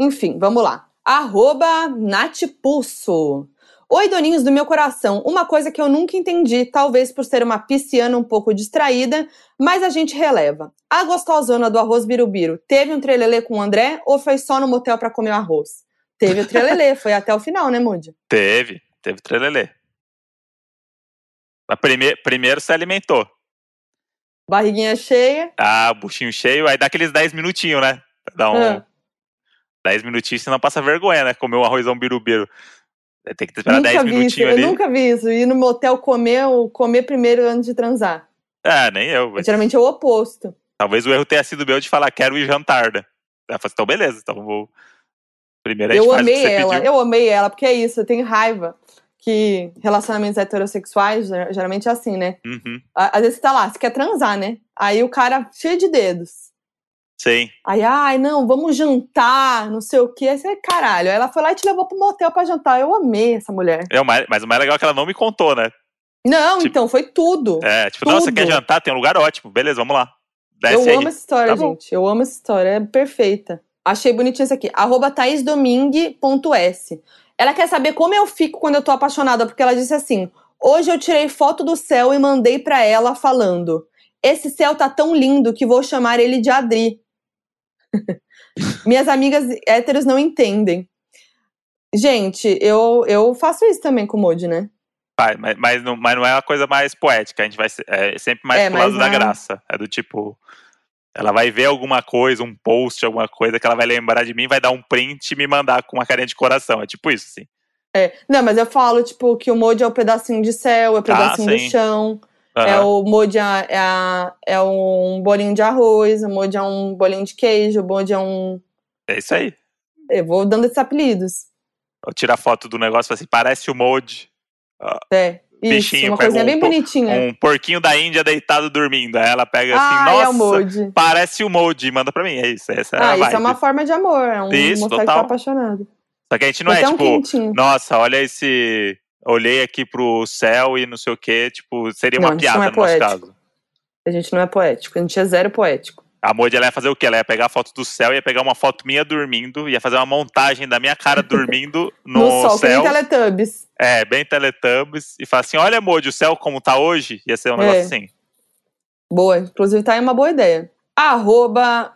Speaker 3: Enfim, vamos lá. Arroba Natipulso. Oi, doninhos do meu coração. Uma coisa que eu nunca entendi, talvez por ser uma pisciana um pouco distraída, mas a gente releva. A gostosona do arroz birubiru teve um trelelê com o André ou foi só no motel pra comer o arroz? Teve o trelelê, foi até o final, né, Mude?
Speaker 2: Teve, teve trelelê. Prime- primeiro se alimentou.
Speaker 3: Barriguinha cheia.
Speaker 2: Ah, buchinho cheio, aí dá aqueles 10 minutinhos, né? Dá um.
Speaker 3: Ah.
Speaker 2: 10 minutinhos, senão passa vergonha, né? Comer um arrozão birubiru. Aí Tem que esperar
Speaker 3: nunca
Speaker 2: 10
Speaker 3: vi isso,
Speaker 2: minutinhos
Speaker 3: eu
Speaker 2: ali.
Speaker 3: nunca vi isso. Ir no motel comer, comer primeiro antes de transar.
Speaker 2: Ah, nem eu. mas
Speaker 3: Geralmente é o oposto.
Speaker 2: Talvez o erro tenha sido meu de falar, quero ir jantar, né? Ela falou assim, então beleza, então vou. Primeiro a gente
Speaker 3: Eu
Speaker 2: faz
Speaker 3: amei ela,
Speaker 2: pediu.
Speaker 3: eu amei ela, porque é isso, eu tenho raiva que relacionamentos heterossexuais, ger- geralmente é assim, né?
Speaker 2: Uhum,
Speaker 3: Às vezes você tá lá, você quer transar, né? Aí o cara cheio de dedos.
Speaker 2: Sim.
Speaker 3: Aí, ai, não, vamos jantar, não sei o quê. Aí você, caralho. Aí ela foi lá e te levou pro motel pra jantar. Eu amei essa mulher.
Speaker 2: É, mas o mais legal é que ela não me contou, né?
Speaker 3: Não,
Speaker 2: Tipo,
Speaker 3: então, foi tudo.
Speaker 2: É, tipo, não, você quer
Speaker 3: Tudo.
Speaker 2: jantar? Tem um lugar ótimo. Beleza, vamos lá. Desce
Speaker 3: eu
Speaker 2: aí.
Speaker 3: amo essa história,
Speaker 2: Tá
Speaker 3: gente. Eu amo essa história, é perfeita. Achei bonitinho isso aqui. Arroba thaisdomingue.s. Ela quer saber como eu fico quando eu tô apaixonada, porque ela disse assim: Hoje eu tirei foto do céu e mandei pra ela falando: Esse céu tá tão lindo que vou chamar ele de Adri. Minhas amigas héteros não entendem. Gente, eu, eu faço isso também com o Modi, né?
Speaker 2: Vai, mas, mas, não, mas não é uma coisa mais poética. A gente vai ser- é sempre mais
Speaker 3: É,
Speaker 2: pro lado da
Speaker 3: não-
Speaker 2: graça. É do tipo. Ela vai ver alguma coisa, um post, alguma coisa que ela vai lembrar de mim, vai dar um print e me mandar com uma carinha de coração. É tipo isso, assim.
Speaker 3: É. Não, mas eu falo, tipo, que o Modi é o pedacinho de céu, é o pedacinho do
Speaker 2: Ah, sim.
Speaker 3: chão. É
Speaker 2: Aham.
Speaker 3: o molde é, é, a- é um bolinho de arroz, o molde é um bolinho de queijo, o molde é um.
Speaker 2: É isso aí.
Speaker 3: Eu vou dando esses apelidos.
Speaker 2: Eu tiro a foto do negócio e falo assim, parece o Mode.
Speaker 3: É. Isso,
Speaker 2: Bichinho,
Speaker 3: uma coisinha
Speaker 2: um
Speaker 3: bem bonitinha.
Speaker 2: Um porquinho da Índia deitado dormindo. Aí ela pega assim,
Speaker 3: ah,
Speaker 2: nossa,
Speaker 3: é o molde.
Speaker 2: parece o Mode e manda pra mim. É isso, essa é
Speaker 3: Ah,
Speaker 2: a
Speaker 3: isso é uma forma de amor. É um
Speaker 2: Isso,
Speaker 3: mostrar que
Speaker 2: total.
Speaker 3: tá apaixonado.
Speaker 2: Só que a gente não é
Speaker 3: um
Speaker 2: tipo,
Speaker 3: quentinho.
Speaker 2: nossa, olha esse. Olhei aqui pro céu e não sei o que, tipo, seria uma
Speaker 3: Não,
Speaker 2: piada
Speaker 3: não é
Speaker 2: no nosso
Speaker 3: poético.
Speaker 2: caso.
Speaker 3: A gente não é poético, a gente é zero poético.
Speaker 2: A Modi ela ia fazer o quê? Ela ia pegar a foto do céu, ia pegar uma foto minha dormindo, ia fazer uma montagem da minha cara dormindo no,
Speaker 3: No, sol,
Speaker 2: céu.
Speaker 3: nem Teletubbies.
Speaker 2: É, bem Teletubbies. E falar assim: olha, Modi, o céu como tá hoje. Ia ser um
Speaker 3: É.
Speaker 2: negócio assim.
Speaker 3: Boa, inclusive tá aí uma boa ideia. Arroba.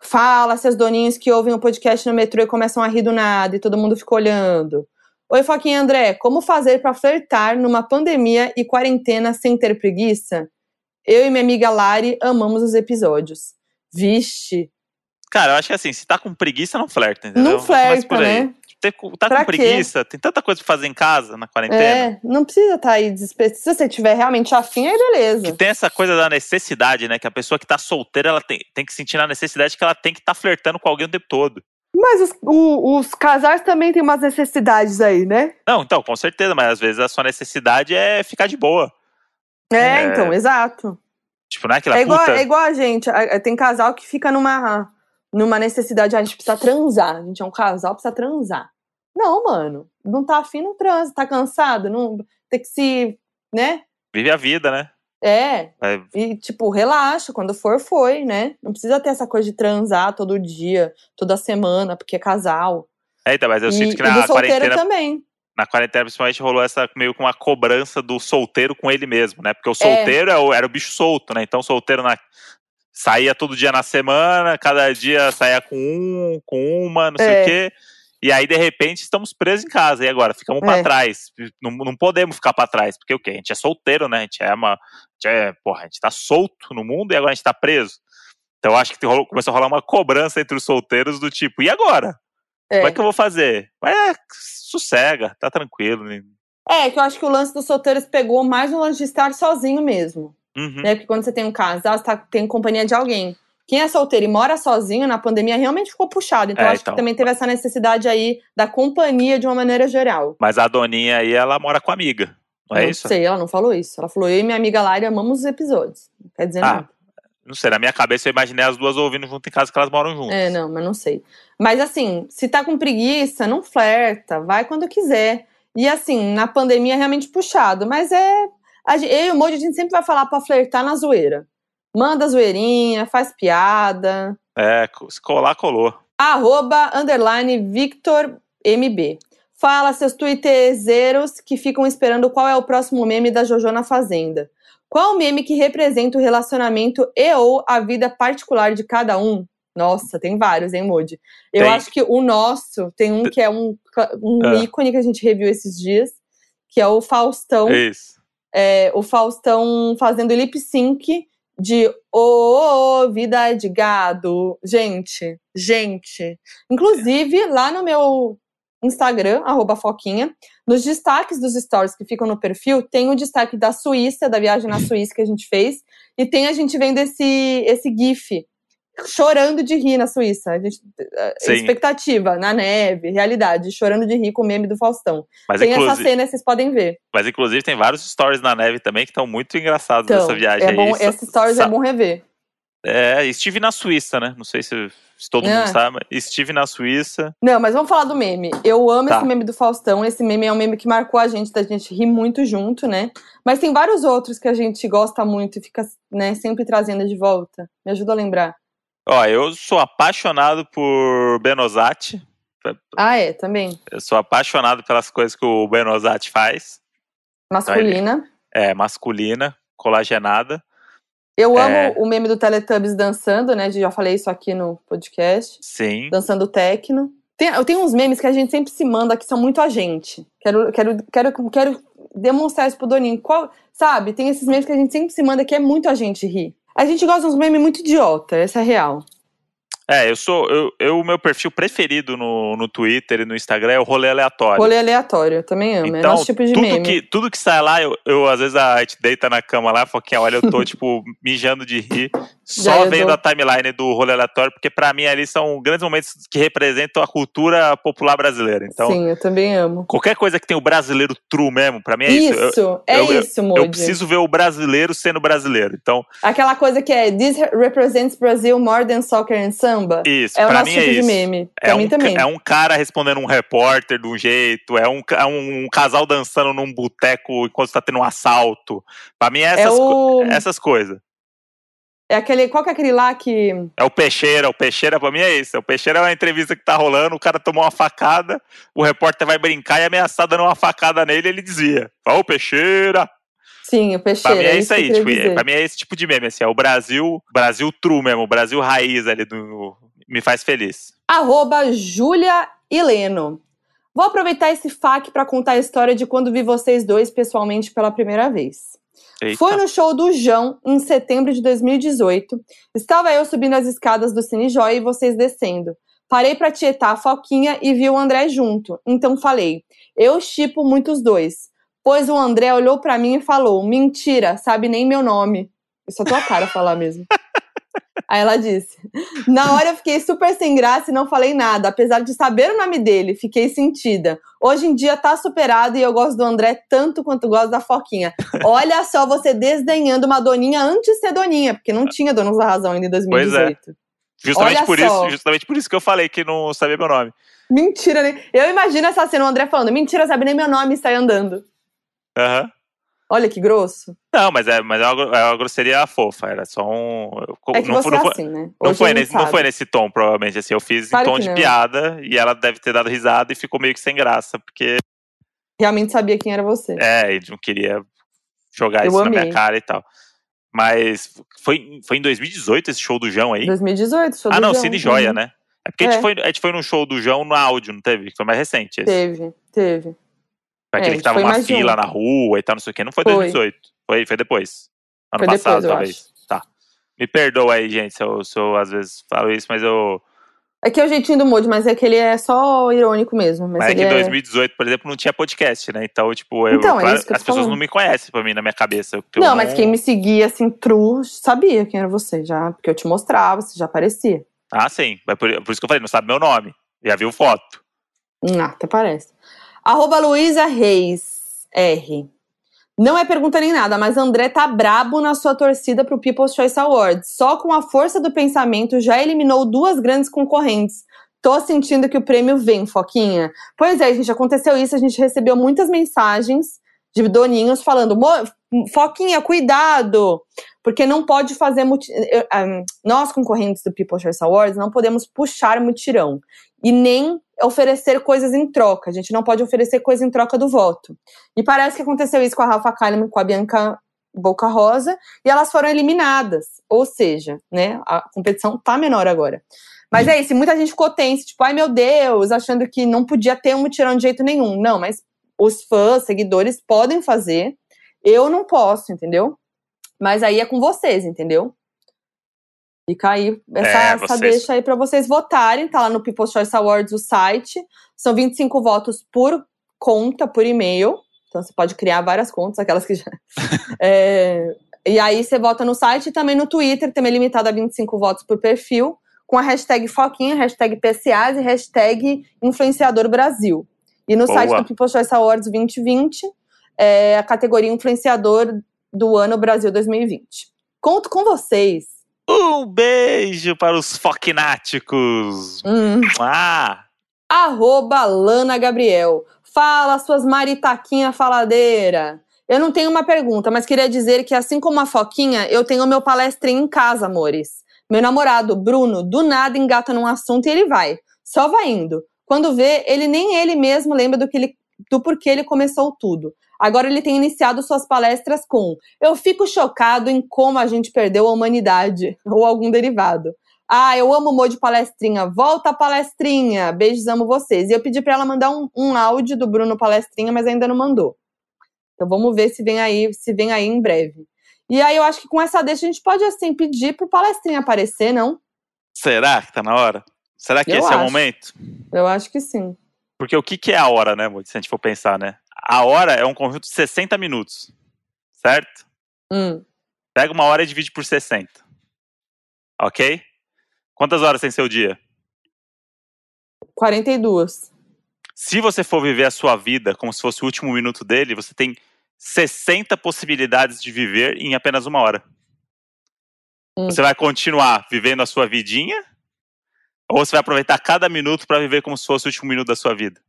Speaker 3: Fala, seus doninhos que ouvem o podcast no metrô e começam a rir do nada e todo mundo fica olhando. Oi, Foquinha André, como fazer pra flertar numa pandemia e quarentena sem ter preguiça? Eu e minha amiga Lari amamos os episódios. Vixe,
Speaker 2: Cara, eu acho que assim, se tá com preguiça, não flerta, entendeu?
Speaker 3: não flerta, né?
Speaker 2: Tem- tá
Speaker 3: Pra
Speaker 2: com
Speaker 3: quê?
Speaker 2: preguiça, tem tanta coisa pra fazer em casa, na quarentena.
Speaker 3: É, não precisa estar aí desesperado. Se você tiver realmente afim, aí
Speaker 2: Que
Speaker 3: beleza.
Speaker 2: tem essa coisa da necessidade, né? Que a pessoa que tá solteira, ela tem, tem que sentir na necessidade que ela tem que estar tá flertando com alguém o tempo todo.
Speaker 3: Mas os, o- os casais também têm umas necessidades aí, né?
Speaker 2: Não, então, com certeza, mas às vezes a sua necessidade é ficar de boa.
Speaker 3: É,
Speaker 2: É.
Speaker 3: então, exato.
Speaker 2: Tipo, não é aquela
Speaker 3: É igual,
Speaker 2: puta.
Speaker 3: é igual a gente. a- a- Tem casal que fica numa, numa necessidade, "Ah, a gente precisa transar. A gente é um casal, precisa transar. Não, mano. Não tá afim, não transa. Tá cansado, não tem que se. né?
Speaker 2: Vive a vida, né?
Speaker 3: É.
Speaker 2: Vai-
Speaker 3: E, tipo, relaxa. Quando for, foi, né? Não precisa ter essa coisa de transar todo dia, toda semana, porque é casal.
Speaker 2: É, então, mas eu
Speaker 3: e,
Speaker 2: sinto que na quarentena,
Speaker 3: também.
Speaker 2: na quarentena, principalmente, rolou essa meio com uma cobrança do solteiro com ele mesmo, né?
Speaker 3: É.
Speaker 2: Porque o solteiro é era o bicho solto, né? Então solteiro na- saía todo dia na semana, cada dia saía com um, com uma, não sei
Speaker 3: É.
Speaker 2: o quê. E aí, de repente, estamos presos em casa. E agora? Ficamos
Speaker 3: É.
Speaker 2: trás. Não, não podemos ficar pra trás. Porque o quê? A gente é solteiro, né? A gente é uma. A gente é, porra, a gente tá solto no mundo e agora a gente tá preso. Então eu acho que rolou- começou a rolar uma cobrança entre os solteiros do tipo, e agora?
Speaker 3: É.
Speaker 2: Como é que eu vou fazer? Mas é, sossega, tá tranquilo. né?
Speaker 3: É, que eu acho que o lance dos solteiros pegou mais no lance de estar sozinho mesmo.
Speaker 2: Uhum.
Speaker 3: né? Porque quando você tem um casal, você tá, tem companhia de alguém. Quem é solteiro e mora sozinho na pandemia realmente ficou puxado. Então,
Speaker 2: É,
Speaker 3: acho
Speaker 2: então.
Speaker 3: que também teve essa necessidade aí da companhia de uma maneira geral.
Speaker 2: Mas a doninha aí, ela mora com a amiga. Não é
Speaker 3: não
Speaker 2: isso?
Speaker 3: sei, ela não falou isso. Ela falou, eu e minha amiga Lari amamos os episódios. Não quer dizer
Speaker 2: Ah,
Speaker 3: nada.
Speaker 2: Não sei, na minha cabeça eu imaginei as duas ouvindo junto em casa que elas moram juntas.
Speaker 3: É, não, mas não sei. Mas assim, se tá com preguiça, não flerta, vai quando quiser. E assim, na pandemia é realmente puxado, mas é. A gen- Eu e o Moji, a gente sempre vai falar pra flertar na zoeira. Manda zoeirinha, faz piada.
Speaker 2: É, se colar, colou.
Speaker 3: Arroba, underline, Victor MB. Fala, seus twitteiros que ficam esperando qual é o próximo meme da Jojo na Fazenda. Qual o meme que representa o relacionamento e ou a vida particular de cada um? Nossa, tem vários, hein, Moody? Eu
Speaker 2: Tem.
Speaker 3: acho que o nosso tem um que é um, um
Speaker 2: Ah.
Speaker 3: ícone que a gente reviu esses dias, que é o Faustão.
Speaker 2: Isso.
Speaker 3: É, o Faustão fazendo lip sync de Ô, ô, vida de gado. Gente, gente. Inclusive, lá no meu Instagram, arroba Foquinha, nos destaques dos stories que ficam no perfil, tem o destaque da Suíça, da viagem na Suíça que a gente fez, e tem a gente vendo esse, esse GIF. Chorando de rir na Suíça. A gente, eh,
Speaker 2: Sim.
Speaker 3: expectativa, na neve, realidade, chorando de rir com o meme do Faustão.
Speaker 2: Mas,
Speaker 3: tem essa cena, vocês podem ver.
Speaker 2: mas inclusive tem vários stories na neve também que estão muito engraçados
Speaker 3: Então,
Speaker 2: dessa viagem
Speaker 3: é
Speaker 2: aí.
Speaker 3: bom,
Speaker 2: Sa-
Speaker 3: esse stories
Speaker 2: sa-
Speaker 3: é bom rever.
Speaker 2: É, estive na Suíça, né? Não sei se, se todo
Speaker 3: Ah.
Speaker 2: mundo sabe, mas estive na Suíça.
Speaker 3: Não, mas vamos falar do meme. Eu amo
Speaker 2: Tá.
Speaker 3: esse meme do Faustão. Esse meme é um meme que marcou a gente, da gente rir muito junto, né? Mas tem vários outros que a gente gosta muito e fica né, sempre trazendo de volta. Me ajuda a lembrar.
Speaker 2: Ó, eu sou apaixonado por Benozati.
Speaker 3: Ah, é, também.
Speaker 2: Eu sou apaixonado pelas coisas que o Benozati faz.
Speaker 3: Masculina.
Speaker 2: É, masculina, colagenada.
Speaker 3: Eu amo
Speaker 2: É.
Speaker 3: o meme do Teletubbies dançando, né? Já falei isso aqui no podcast.
Speaker 2: Sim.
Speaker 3: Dançando techno. Tem, eu tenho uns memes que a gente sempre se manda que são muito a gente. Quero, quero, quero, quero demonstrar isso pro Doninho. Qual, sabe? Tem esses memes que a gente sempre se manda que é muito a gente rir. A gente gosta de uns memes muito idiota, essa é real.
Speaker 2: É, eu sou. Eu, eu- o meu perfil preferido no, no Twitter e no Instagram é o rolê aleatório.
Speaker 3: Rolê aleatório, eu também amo. é
Speaker 2: Então,
Speaker 3: nosso tipo de
Speaker 2: tudo
Speaker 3: meme.
Speaker 2: que, tudo que sai lá, eu, eu às vezes a gente deita na cama lá, Foquinha, olha, eu tô, tipo, mijando de rir, só vendo
Speaker 3: dou.
Speaker 2: a timeline do rolê aleatório, porque pra mim ali são grandes momentos que representam a cultura popular brasileira. Então,
Speaker 3: Sim, eu também amo.
Speaker 2: qualquer coisa que tem o brasileiro true mesmo, pra mim é isso.
Speaker 3: Isso,
Speaker 2: Eu,
Speaker 3: é
Speaker 2: eu-
Speaker 3: isso, Moody.
Speaker 2: eu preciso ver o brasileiro sendo brasileiro. Então,
Speaker 3: Aquela coisa que é This represents Brazil more than soccer and
Speaker 2: isso,
Speaker 3: É o
Speaker 2: pra
Speaker 3: nosso
Speaker 2: mim
Speaker 3: tipo
Speaker 2: é
Speaker 3: de
Speaker 2: isso.
Speaker 3: meme. Pra
Speaker 2: É
Speaker 3: mim
Speaker 2: um,
Speaker 3: também.
Speaker 2: é um cara respondendo um repórter de um jeito, é um, é um, casal dançando num boteco enquanto tá tendo um assalto. Pra mim é
Speaker 3: É
Speaker 2: essas, co-
Speaker 3: o.
Speaker 2: essas coisas.
Speaker 3: É aquele. Qual que é aquele lá que.
Speaker 2: É o Peixeira, o Peixeira pra mim é isso. O Peixeira é uma entrevista que tá rolando, o cara tomou uma facada, o repórter vai brincar e ameaçar dando uma facada nele ele desvia. Fala, ô Peixeira!
Speaker 3: Sim, o
Speaker 2: Pra
Speaker 3: Peixeira.
Speaker 2: mim é isso
Speaker 3: que eu
Speaker 2: aí, tipo, é-
Speaker 3: dizer.
Speaker 2: pra mim é esse tipo de meme, assim, é o Brasil, Brasil true mesmo, o Brasil raiz ali do. Me faz feliz.
Speaker 3: Arroba Júlia Hileno. Vou aproveitar esse FAQ para contar a história de quando vi vocês dois pessoalmente pela primeira vez.
Speaker 2: Eita.
Speaker 3: Foi no show do João, em setembro de 2018. Estava eu subindo as escadas do Cine e vocês descendo. Parei para tietar a Foquinha e vi o André junto. Então falei, eu chipo muito os dois. Pois o André olhou para mim e falou, mentira, sabe nem meu nome. Eu só tô a cara falar mesmo. Aí ela disse, na hora eu fiquei super sem graça e não falei nada, apesar de saber o nome dele, fiquei sentida. Hoje em dia tá superado e eu gosto do André tanto quanto gosto da Foquinha. Olha só você desdenhando uma doninha antes de ser doninha, porque não tinha Donos da Razão ainda em 2018.
Speaker 2: Justamente
Speaker 3: Olha
Speaker 2: por,
Speaker 3: só.
Speaker 2: isso, justamente por isso que eu falei que não sabia meu nome.
Speaker 3: Mentira, né? Eu imagino essa cena, o André falando, mentira, sabe nem meu nome e sai andando.
Speaker 2: Aham.
Speaker 3: Olha que grosso.
Speaker 2: Não, mas é, mas é, uma, é uma grosseria fofa, era só um.
Speaker 3: É que
Speaker 2: não,
Speaker 3: você
Speaker 2: foi- não
Speaker 3: é
Speaker 2: foi,
Speaker 3: assim, né?
Speaker 2: não foi
Speaker 3: a
Speaker 2: nesse, não foi nesse tom, provavelmente. Assim, eu fiz
Speaker 3: Claro
Speaker 2: em tom de
Speaker 3: não.
Speaker 2: piada e ela deve ter dado risada e ficou meio que sem graça, porque
Speaker 3: Realmente sabia quem era você.
Speaker 2: é, ele não queria jogar
Speaker 3: Eu
Speaker 2: isso na
Speaker 3: amei.
Speaker 2: minha cara e tal. Mas foi, foi em 2018 esse show do João aí?
Speaker 3: 2018, show
Speaker 2: ah,
Speaker 3: do
Speaker 2: não,
Speaker 3: João.
Speaker 2: Cine Joia,
Speaker 3: Uhum.
Speaker 2: né? É porque a,
Speaker 3: É.
Speaker 2: gente foi, a gente foi num show do João no áudio, não teve? Que foi mais recente esse.
Speaker 3: Teve, teve. É,
Speaker 2: aquele
Speaker 3: a
Speaker 2: que tava uma fila
Speaker 3: um.
Speaker 2: na rua e tal, não sei o que. Não foi
Speaker 3: Foi.
Speaker 2: 2018. Foi, foi depois. Ano
Speaker 3: Foi depois,
Speaker 2: passado,
Speaker 3: eu
Speaker 2: talvez. Tá. Me perdoa aí, gente, se eu, se eu às vezes falo isso, mas eu.
Speaker 3: É que é o jeitinho do Moody, mas é que ele é só irônico mesmo. Mas,
Speaker 2: Mas é que em
Speaker 3: é...
Speaker 2: 2018, por exemplo, não tinha podcast, né? Então, tipo, eu,
Speaker 3: Então, é
Speaker 2: claro, as pessoas
Speaker 3: falando.
Speaker 2: não me conhecem pra mim na minha cabeça. Eu
Speaker 3: Não, mas quem me seguia, assim, true, sabia quem era você, já. Porque eu te mostrava, você já aparecia.
Speaker 2: Ah, sim. Por, por isso que eu falei, não sabe meu nome. Já viu foto.
Speaker 3: Ah, até parece. Arroba Luísa Reis, R. Não é pergunta nem nada, mas André tá brabo na sua torcida pro People's Choice Awards. Só com a força do pensamento já eliminou duas grandes concorrentes. Tô sentindo que o prêmio vem, Foquinha. Pois é, gente, aconteceu isso, a gente recebeu muitas mensagens de doninhos falando: Foquinha, cuidado! Porque não pode fazer. Nós, concorrentes do People's Choice Awards, não podemos puxar mutirão. E nem oferecer coisas em troca. A gente não pode oferecer coisa em troca do voto. E parece que aconteceu isso com a Rafa Kalimann e com a Bianca Boca Rosa, e elas foram eliminadas. Ou seja, né, a competição tá menor agora. Mas é isso, muita gente ficou tensa, tipo, ai meu Deus, achando que não podia ter um mutirão de jeito nenhum. Não, mas os fãs, seguidores podem fazer. Eu não posso, entendeu? Mas aí é com vocês, entendeu? Fica aí essa, é, essa deixa aí para vocês votarem. Tá lá no People's Choice Awards o site. São 25 votos por conta, por e-mail. Então você pode criar várias contas, aquelas que já. é, e aí você vota no site e também no Twitter, também limitado a 25 votos por perfil, com a hashtag Foquinha, hashtag PCAs e hashtag Influenciador Brasil. E no Boa. site do People's Choice Awards 2020, é a categoria Influenciador do Ano Brasil 2020. Conto com vocês.
Speaker 2: Um beijo para os foquináticos. Hum. Ah.
Speaker 3: Arroba Lana Gabriel. Fala, suas maritaquinha faladeira. Eu não tenho uma pergunta, mas queria dizer que, assim como a Foquinha, eu tenho meu palestrinho em casa, amores. Meu namorado, Bruno, do nada engata num assunto e ele vai. Só vai indo. Quando vê, ele nem ele mesmo lembra do, que ele, do porquê ele começou tudo. Agora ele tem iniciado suas palestras com: Eu fico chocado em como a gente perdeu a humanidade, ou algum derivado. Ah, eu amo o Mo de palestrinha. Volta palestrinha. Beijos, amo vocês. E eu pedi para ela mandar um, um áudio do Bruno palestrinha, mas ainda não mandou. Então vamos ver se vem aí, se vem aí em breve. E aí eu acho que com essa deixa a gente pode assim pedir pro palestrinha aparecer, não?
Speaker 2: Será que tá na hora? Será que eu esse acho. é o momento?
Speaker 3: Eu acho que sim.
Speaker 2: Porque o que, que é a hora, né, Se a gente for pensar, né? A hora é um conjunto de 60 minutos, certo?
Speaker 3: Hum.
Speaker 2: Pega uma hora e divide por 60. Ok? Quantas horas tem seu dia?
Speaker 3: 42.
Speaker 2: Se você for viver a sua vida como se fosse o último minuto dele, você tem 60 possibilidades de viver em apenas uma hora. Hum. Você vai continuar vivendo a sua vidinha? Ou você vai aproveitar cada minuto para viver como se fosse o último minuto da sua vida?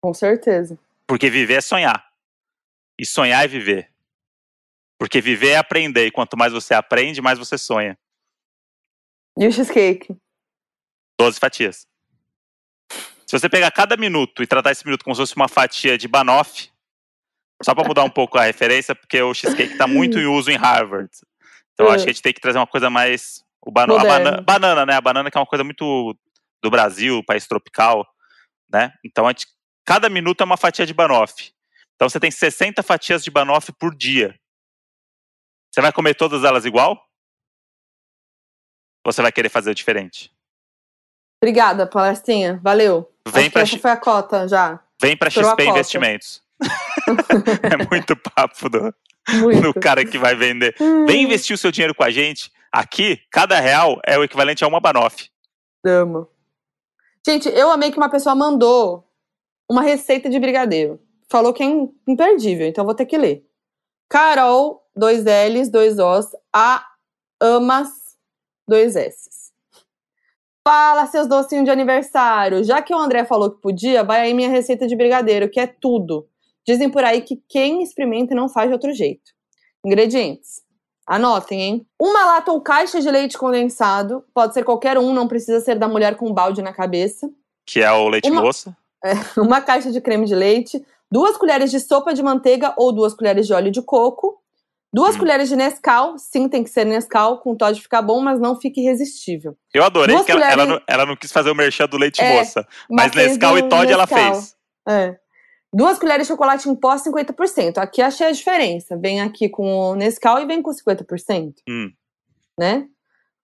Speaker 3: Com certeza.
Speaker 2: Porque viver é sonhar. E sonhar é viver. Porque viver é aprender. E quanto mais você aprende, mais você sonha.
Speaker 3: E o cheesecake?
Speaker 2: Doze fatias. Se você pegar cada minuto e tratar esse minuto como se fosse uma fatia de banoffee, só para mudar um pouco a referência, porque o cheesecake está muito em uso em Harvard. Então é. acho que a gente tem que trazer uma coisa mais. O bano... a banana, banana, né? A banana que é uma coisa muito do Brasil, país tropical, né? Então a gente Cada minuto é uma fatia de banoffee. Então você tem 60 fatias de banoffee por dia. Você vai comer todas elas igual? Ou você vai querer fazer diferente?
Speaker 3: Obrigada, palestrinha. Valeu. Vem Acho pra essa foi a cota já.
Speaker 2: Vem para XP Investimentos. é muito papo do, muito. do cara que vai vender. Hum. Vem investir o seu dinheiro com a gente. Aqui, cada real é o equivalente a uma banoffee.
Speaker 3: Amo. Gente, eu amei que uma pessoa mandou uma receita de brigadeiro. Falou que é imperdível, então vou ter que ler. Carol, dois L's, dois O's, A, Amas, dois S's. Fala, seus docinhos de aniversário. Já que o André falou que podia, vai aí minha receita de brigadeiro, que é tudo. Dizem por aí que quem experimenta não faz de outro jeito. Ingredientes. Anotem, hein? Uma lata ou caixa de leite condensado. Pode ser qualquer um, não precisa ser da mulher com um balde na cabeça.
Speaker 2: Que é o leite Uma... moça?
Speaker 3: é, uma caixa de creme de leite, duas colheres de sopa de manteiga ou duas colheres de óleo de coco, duas hum. colheres de Nescau, sim, tem que ser Nescau, com Todd ficar bom, mas não fique irresistível.
Speaker 2: Eu adorei duas que colheres... ela, ela, não, ela, não, quis fazer o merchan do leite é, moça, mas, mas Nescau e Todd Nescau. ela fez.
Speaker 3: É. Duas colheres de chocolate em pó, 50%. Aqui achei a diferença. Vem aqui com o Nescau e vem com 50%.
Speaker 2: Hum.
Speaker 3: Né?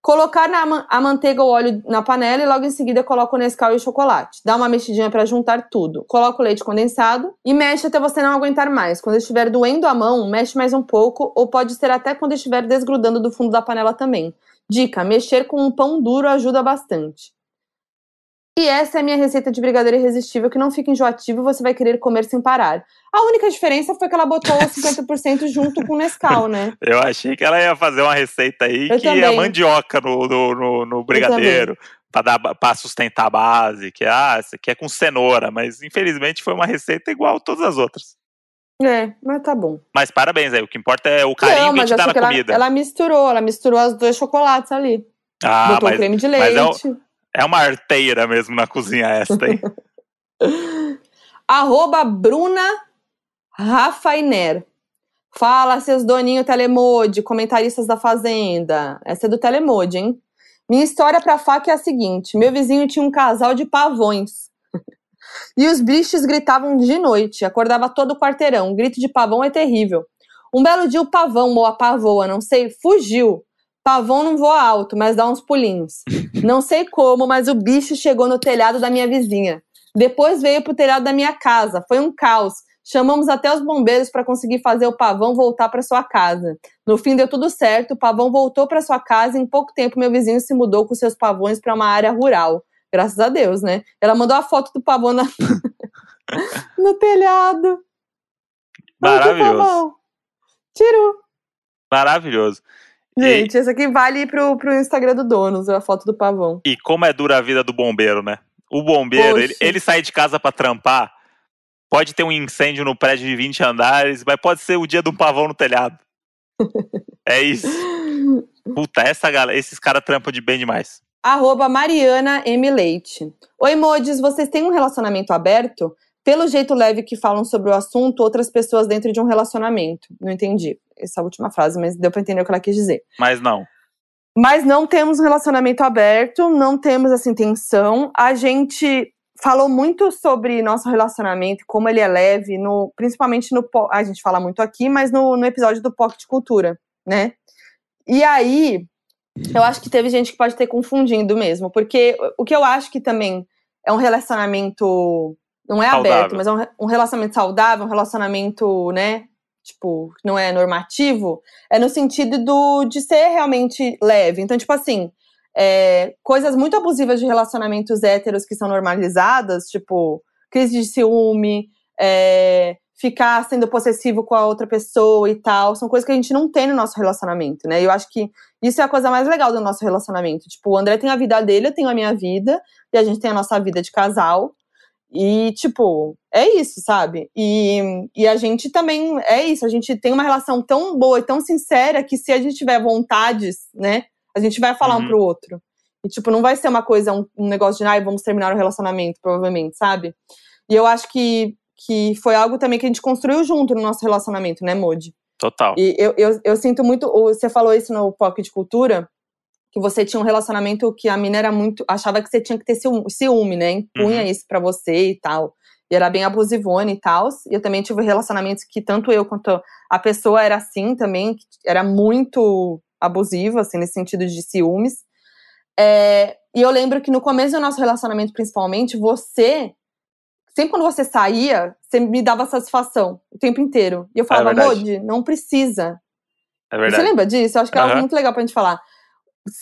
Speaker 3: Colocar na, a manteiga ou óleo na panela e logo em seguida coloca o Nescau e o chocolate. Dá uma mexidinha para juntar tudo. Coloca o leite condensado e mexe até você não aguentar mais. Quando estiver doendo a mão, mexe mais um pouco ou pode ser até quando estiver desgrudando do fundo da panela também. Dica: mexer com um pão duro ajuda bastante. E essa é a minha receita de brigadeiro irresistível, que não fica enjoativo e você vai querer comer sem parar. A única diferença foi que ela botou 50% junto com o Nescau, né?
Speaker 2: Eu achei que ela ia fazer uma receita aí
Speaker 3: Eu
Speaker 2: que é
Speaker 3: também.
Speaker 2: mandioca no, no, no, no brigadeiro. Pra sustentar a base, que ah, essa aqui é com cenoura, mas infelizmente foi uma receita igual a todas as outras.
Speaker 3: É, mas tá bom.
Speaker 2: Mas parabéns aí, o que importa é o carinho
Speaker 3: não,
Speaker 2: que a gente dá na
Speaker 3: que ela,
Speaker 2: comida.
Speaker 3: ela misturou, ela misturou os dois chocolates ali.
Speaker 2: ah,
Speaker 3: botou
Speaker 2: mas
Speaker 3: creme de
Speaker 2: mas é o-
Speaker 3: leite.
Speaker 2: É uma arteira mesmo na cozinha esta, hein?
Speaker 3: Arroba Bruna Rafainer. Fala, seus doninho Telemode, comentaristas da Fazenda. Essa é do Telemode, hein? Minha história pra faca é a seguinte: meu vizinho tinha um casal de pavões. e os bichos gritavam de noite, acordava todo o quarteirão. grito de pavão é terrível. Um belo dia o pavão, ou a pavoa, não sei, fugiu. Pavão não voa alto, mas dá uns pulinhos. Não sei como, mas o bicho chegou no telhado da minha vizinha. Depois veio pro telhado da minha casa. Foi um caos. Chamamos até os bombeiros para conseguir fazer o pavão voltar para sua casa. No fim deu tudo certo, o pavão voltou para sua casa e em pouco tempo meu vizinho se mudou com seus pavões para uma área rural. Graças a Deus, né? Ela mandou a foto do pavão na- no telhado.
Speaker 2: Maravilhoso.
Speaker 3: Tiro.
Speaker 2: Maravilhoso. E,
Speaker 3: Gente, esse aqui vale pro, pro Instagram do Donos, a foto do pavão.
Speaker 2: e como é dura a vida do bombeiro, né? O bombeiro,
Speaker 3: Poxa.
Speaker 2: ele, ele sai de casa pra trampar, pode ter um incêndio no prédio de 20 andares, mas pode ser o dia de um pavão no telhado. É isso. Puta, essa galera, esses caras trampam de bem demais.
Speaker 3: Arroba Mariana M. Leite. Oi, Modes, vocês têm um relacionamento aberto? Pelo jeito leve que falam sobre o assunto, outras pessoas dentro de um relacionamento. Não entendi essa última frase, mas deu pra entender o que ela quis dizer.
Speaker 2: Mas não.
Speaker 3: Mas não temos um relacionamento aberto, não temos essa intenção. A gente falou muito sobre nosso relacionamento, como ele é leve, no, principalmente no. A gente fala muito aqui, mas no, no episódio do Pocket Cultura, né? E aí, eu acho que teve gente que pode ter confundido mesmo, porque o que eu acho que também é um relacionamento. Não é
Speaker 2: Saudável.
Speaker 3: aberto, mas é um, um relacionamento saudável, um relacionamento, né? Tipo, não é normativo, é no sentido do, de ser realmente leve. Então, tipo assim, é, coisas muito abusivas de relacionamentos héteros que são normalizadas, tipo, crise de ciúme, é, ficar sendo possessivo com a outra pessoa e tal, são coisas que a gente não tem no nosso relacionamento, né? Eu acho que isso é a coisa mais legal do nosso relacionamento. Tipo, o André tem a vida dele, eu tenho a minha vida, e a gente tem a nossa vida de casal. E, tipo, é isso, sabe? E, e a gente também é isso, a gente tem uma relação tão boa e tão sincera que se a gente tiver vontades, né, a gente vai falar
Speaker 2: Uhum.
Speaker 3: um pro outro. E, tipo, não vai ser uma coisa, um, um negócio de, ai, vamos terminar o relacionamento, provavelmente, sabe? E eu acho que, que foi algo também que a gente construiu junto no nosso relacionamento, né, Modi?
Speaker 2: Total.
Speaker 3: E eu, eu, eu sinto muito. Você falou isso no Pocket Cultura, que você tinha um relacionamento que a mina era muito. achava que você tinha que ter ciúme, né? Impunha
Speaker 2: Uhum.
Speaker 3: isso pra você e tal. E era bem abusivona e tal. E eu também tive relacionamentos que tanto eu quanto a pessoa era assim também, que era muito abusiva, assim, nesse sentido de ciúmes. É, e eu lembro que no começo do nosso relacionamento, principalmente, você. Sempre quando você saía, você me dava satisfação o tempo inteiro. E eu falava,
Speaker 2: verdade.
Speaker 3: Modi, não precisa.
Speaker 2: É
Speaker 3: Você
Speaker 2: verdade.
Speaker 3: lembra disso? Eu acho que é algo
Speaker 2: Aham.
Speaker 3: muito legal pra gente falar.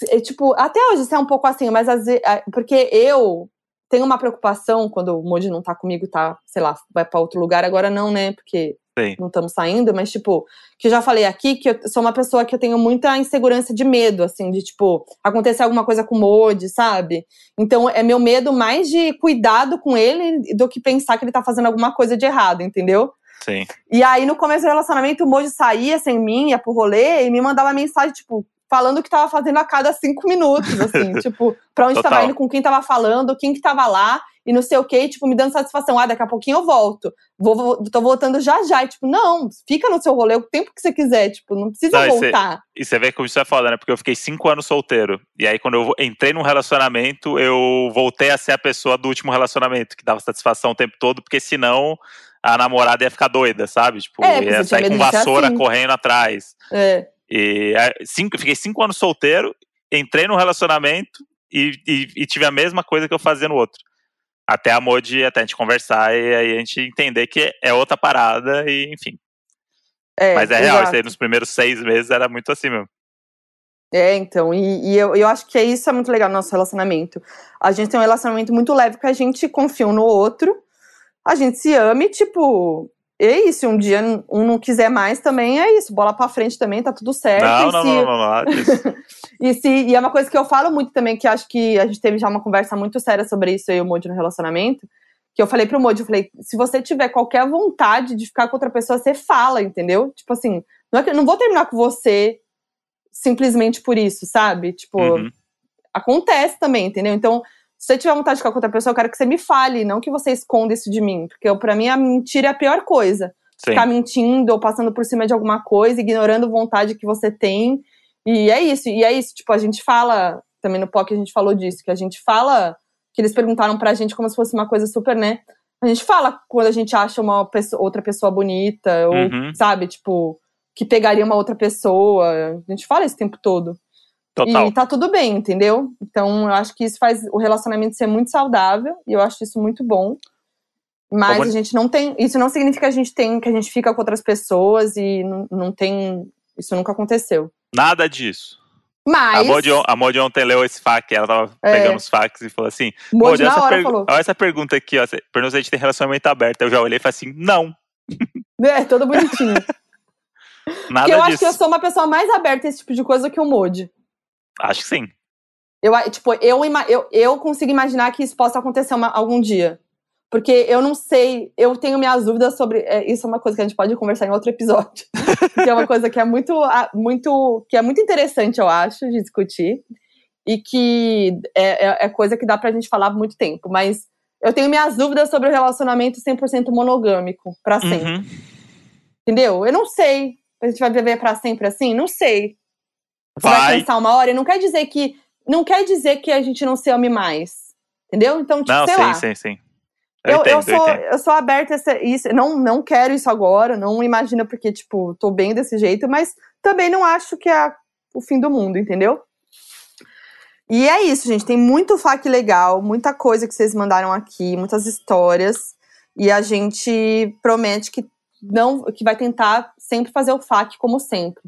Speaker 3: É, Tipo, até hoje isso é um pouco assim, mas às vezes, porque eu tenho uma preocupação quando o Moji não tá comigo, tá, sei lá, vai pra outro lugar, agora não, né? Porque
Speaker 2: Sim.
Speaker 3: não estamos saindo, mas tipo, que eu já falei aqui que eu sou uma pessoa que eu tenho muita insegurança de medo, assim, de tipo, acontecer alguma coisa com o Moji, sabe? Então é meu medo mais de cuidado com ele do que pensar que ele tá fazendo alguma coisa de errado, entendeu?
Speaker 2: Sim.
Speaker 3: E aí, no começo do relacionamento, o Moji saía sem mim, ia pro rolê e me mandava mensagem, tipo, falando o que tava fazendo a cada cinco minutos, assim, tipo, pra onde tava
Speaker 2: Total.
Speaker 3: indo, com quem tava falando, quem que tava lá, e não sei o quê, e, tipo, me dando satisfação. Ah, daqui a pouquinho eu volto. Vou, vou- tô voltando já já. E, tipo, não, fica no seu rolê o tempo que você quiser, tipo, não precisa
Speaker 2: Não,
Speaker 3: voltar.
Speaker 2: E você vê como isso é foda, né? Porque eu fiquei cinco anos solteiro. E aí, quando eu entrei num relacionamento, eu voltei a ser a pessoa do último relacionamento, que dava satisfação o tempo todo, porque senão a namorada ia ficar doida, sabe? Tipo,
Speaker 3: É,
Speaker 2: ia sair com vassoura
Speaker 3: assim.
Speaker 2: correndo atrás.
Speaker 3: É.
Speaker 2: E cinco, fiquei cinco anos solteiro, entrei num relacionamento e, e- e tive a mesma coisa que eu fazia no outro. Até a Modi, até a gente conversar e aí a gente entender que é outra parada e enfim.
Speaker 3: é
Speaker 2: Mas é real,
Speaker 3: exato.
Speaker 2: isso aí nos primeiros seis meses era muito assim mesmo.
Speaker 3: É, então, e, e eu, eu acho que isso é muito legal no nosso relacionamento. A gente tem um relacionamento muito leve, que a gente confia um no outro, a gente se ama e, tipo, é isso. Se um dia um não quiser mais também, é isso. Bola pra frente também, tá tudo certo.
Speaker 2: Não,
Speaker 3: e
Speaker 2: não,
Speaker 3: se,
Speaker 2: não, não, não, não.
Speaker 3: e, se, e é uma coisa que eu falo muito também, que acho que a gente teve já uma conversa muito séria sobre isso aí, o Modi no relacionamento. Que eu falei pro Modi, eu falei, se você tiver qualquer vontade de ficar com outra pessoa, você fala, entendeu? Tipo assim, não, é que, não vou terminar com você simplesmente por isso, sabe? Tipo,
Speaker 2: Uhum.
Speaker 3: acontece também, entendeu? Então, se você tiver vontade de ficar com outra pessoa, eu quero que você me fale, não que você esconda isso de mim. Porque eu, pra mim a mentira é a pior coisa.
Speaker 2: Sim.
Speaker 3: Ficar mentindo ou passando por cima de alguma coisa, ignorando vontade que você tem. E é isso, e é isso. Tipo, a gente fala, também no POC a gente falou disso, que a gente fala, que eles perguntaram pra gente como se fosse uma coisa super, né? A gente fala quando a gente acha uma pessoa- outra pessoa bonita, ou,
Speaker 2: Uhum.
Speaker 3: sabe, tipo, que pegaria uma outra pessoa. A gente fala o tempo todo.
Speaker 2: Total.
Speaker 3: E tá tudo bem, entendeu? Então, eu acho que isso faz o relacionamento ser muito saudável e eu acho isso muito bom. Mas
Speaker 2: Como-
Speaker 3: a gente não tem. Isso não significa que a gente tem, que a gente fica com outras pessoas e não, não tem. Isso nunca aconteceu.
Speaker 2: Nada disso. A
Speaker 3: Mas.
Speaker 2: Modi, on- a ontem leu esse fac, ela tava
Speaker 3: É.
Speaker 2: pegando os facs e falou assim: Modi,
Speaker 3: na
Speaker 2: essa, pergu- olha essa pergunta aqui, ó. Pergunta se a gente tem relacionamento aberto. Eu já olhei e falei assim: não,
Speaker 3: É, todo bonitinho.
Speaker 2: nada
Speaker 3: Porque eu acho
Speaker 2: disso.
Speaker 3: que eu sou uma pessoa mais aberta a esse tipo de coisa que o Modi.
Speaker 2: Acho que sim.
Speaker 3: Eu, tipo, eu, eu, eu consigo imaginar que isso possa acontecer uma- algum dia. Porque eu não sei, eu tenho minhas dúvidas sobre. é, isso é uma coisa que a gente pode conversar em outro episódio. que é uma coisa que é muito, muito, que é muito interessante, eu acho, de discutir. E que é, é, é coisa que dá pra gente falar muito tempo. Mas eu tenho minhas dúvidas sobre o relacionamento 100% monogâmico, pra sempre.
Speaker 2: Uhum.
Speaker 3: Entendeu? Eu não sei. A gente vai viver pra sempre assim? Não sei. Você vai
Speaker 2: Vai.
Speaker 3: cansar uma hora e não quer dizer que. Não quer dizer que a gente não se ame mais. Entendeu? Então, tipo,
Speaker 2: Não,
Speaker 3: sei
Speaker 2: sim,
Speaker 3: lá.
Speaker 2: sim, sim. Eu,
Speaker 3: Eu,
Speaker 2: entendo,
Speaker 3: eu, sou, eu sou aberta a essa- isso. Não, não quero isso agora, não imagina porque, tipo, tô bem desse jeito, mas também não acho que é o fim do mundo, entendeu? E é isso, gente. Tem muito FAQ legal, muita coisa que vocês mandaram aqui, muitas histórias. E a gente promete que não que vai tentar sempre fazer o FAQ como sempre.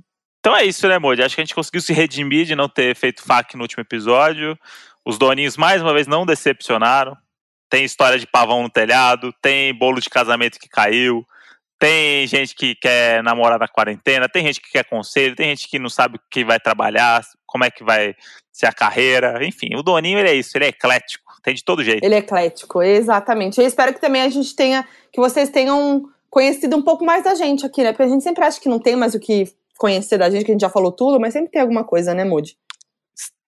Speaker 2: Então é isso, né, Modi? Acho que a gente conseguiu se redimir de não ter feito fac no último episódio. Os doninhos, mais uma vez, não decepcionaram. Tem história de pavão no telhado, tem bolo de casamento que caiu, tem gente que quer namorar na quarentena, tem gente que quer conselho, tem gente que não sabe o que vai trabalhar, como é que vai ser a carreira. Enfim, o doninho, ele é isso, ele é eclético, tem de todo jeito.
Speaker 3: Ele é eclético, exatamente. Eu espero que também a gente tenha, que vocês tenham conhecido um pouco mais da gente aqui, né? Porque a gente sempre acha que não tem mais o que conhecer da gente, que a gente já falou tudo, mas sempre tem alguma coisa, né, Moody?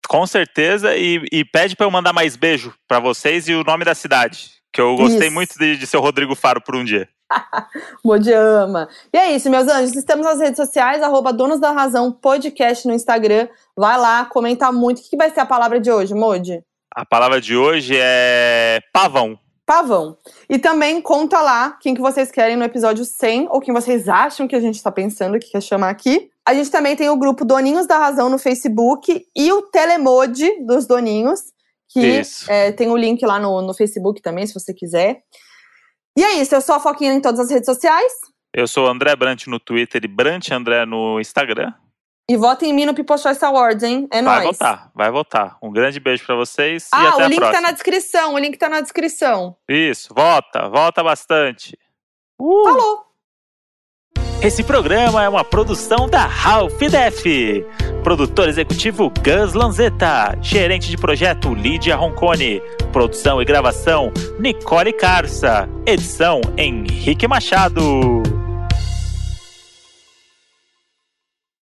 Speaker 2: Com certeza, e, e pede pra eu mandar mais beijo pra vocês e o nome da cidade. Que eu gostei
Speaker 3: Isso.
Speaker 2: muito de, de ser o Rodrigo Faro por um dia.
Speaker 3: Moody ama. E é isso, meus anjos. Estamos nas redes sociais, arroba Donos da Razão Podcast no Instagram. Vai lá, comenta muito. O que que vai ser a palavra de hoje, Moody?
Speaker 2: A palavra de hoje é pavão.
Speaker 3: Pavão. E também conta lá quem que vocês querem no episódio 100 ou quem vocês acham que a gente tá pensando que quer chamar aqui. A gente também tem o grupo Doninhos da Razão no Facebook e o Telemode dos Doninhos, que é, tem o link lá no, no Facebook também, se você quiser. E é isso, eu sou a Foquinha em todas as redes sociais.
Speaker 2: Eu sou o André Brant no Twitter e Brant André no Instagram.
Speaker 3: E votem em mim no People Choice Awards, hein? É
Speaker 2: vai
Speaker 3: nóis.
Speaker 2: votar, vai votar. Um grande beijo pra vocês e
Speaker 3: Ah,
Speaker 2: até
Speaker 3: o
Speaker 2: a
Speaker 3: link
Speaker 2: próxima.
Speaker 3: tá na descrição, o link tá na descrição.
Speaker 2: Isso, vota, vota bastante.
Speaker 3: Falou!
Speaker 2: Esse programa é uma produção da Ralph Def. Produtor executivo Gus Lanzetta. Gerente de projeto Lídia Roncone. Produção e gravação Nicole Carça. Edição Henrique Machado.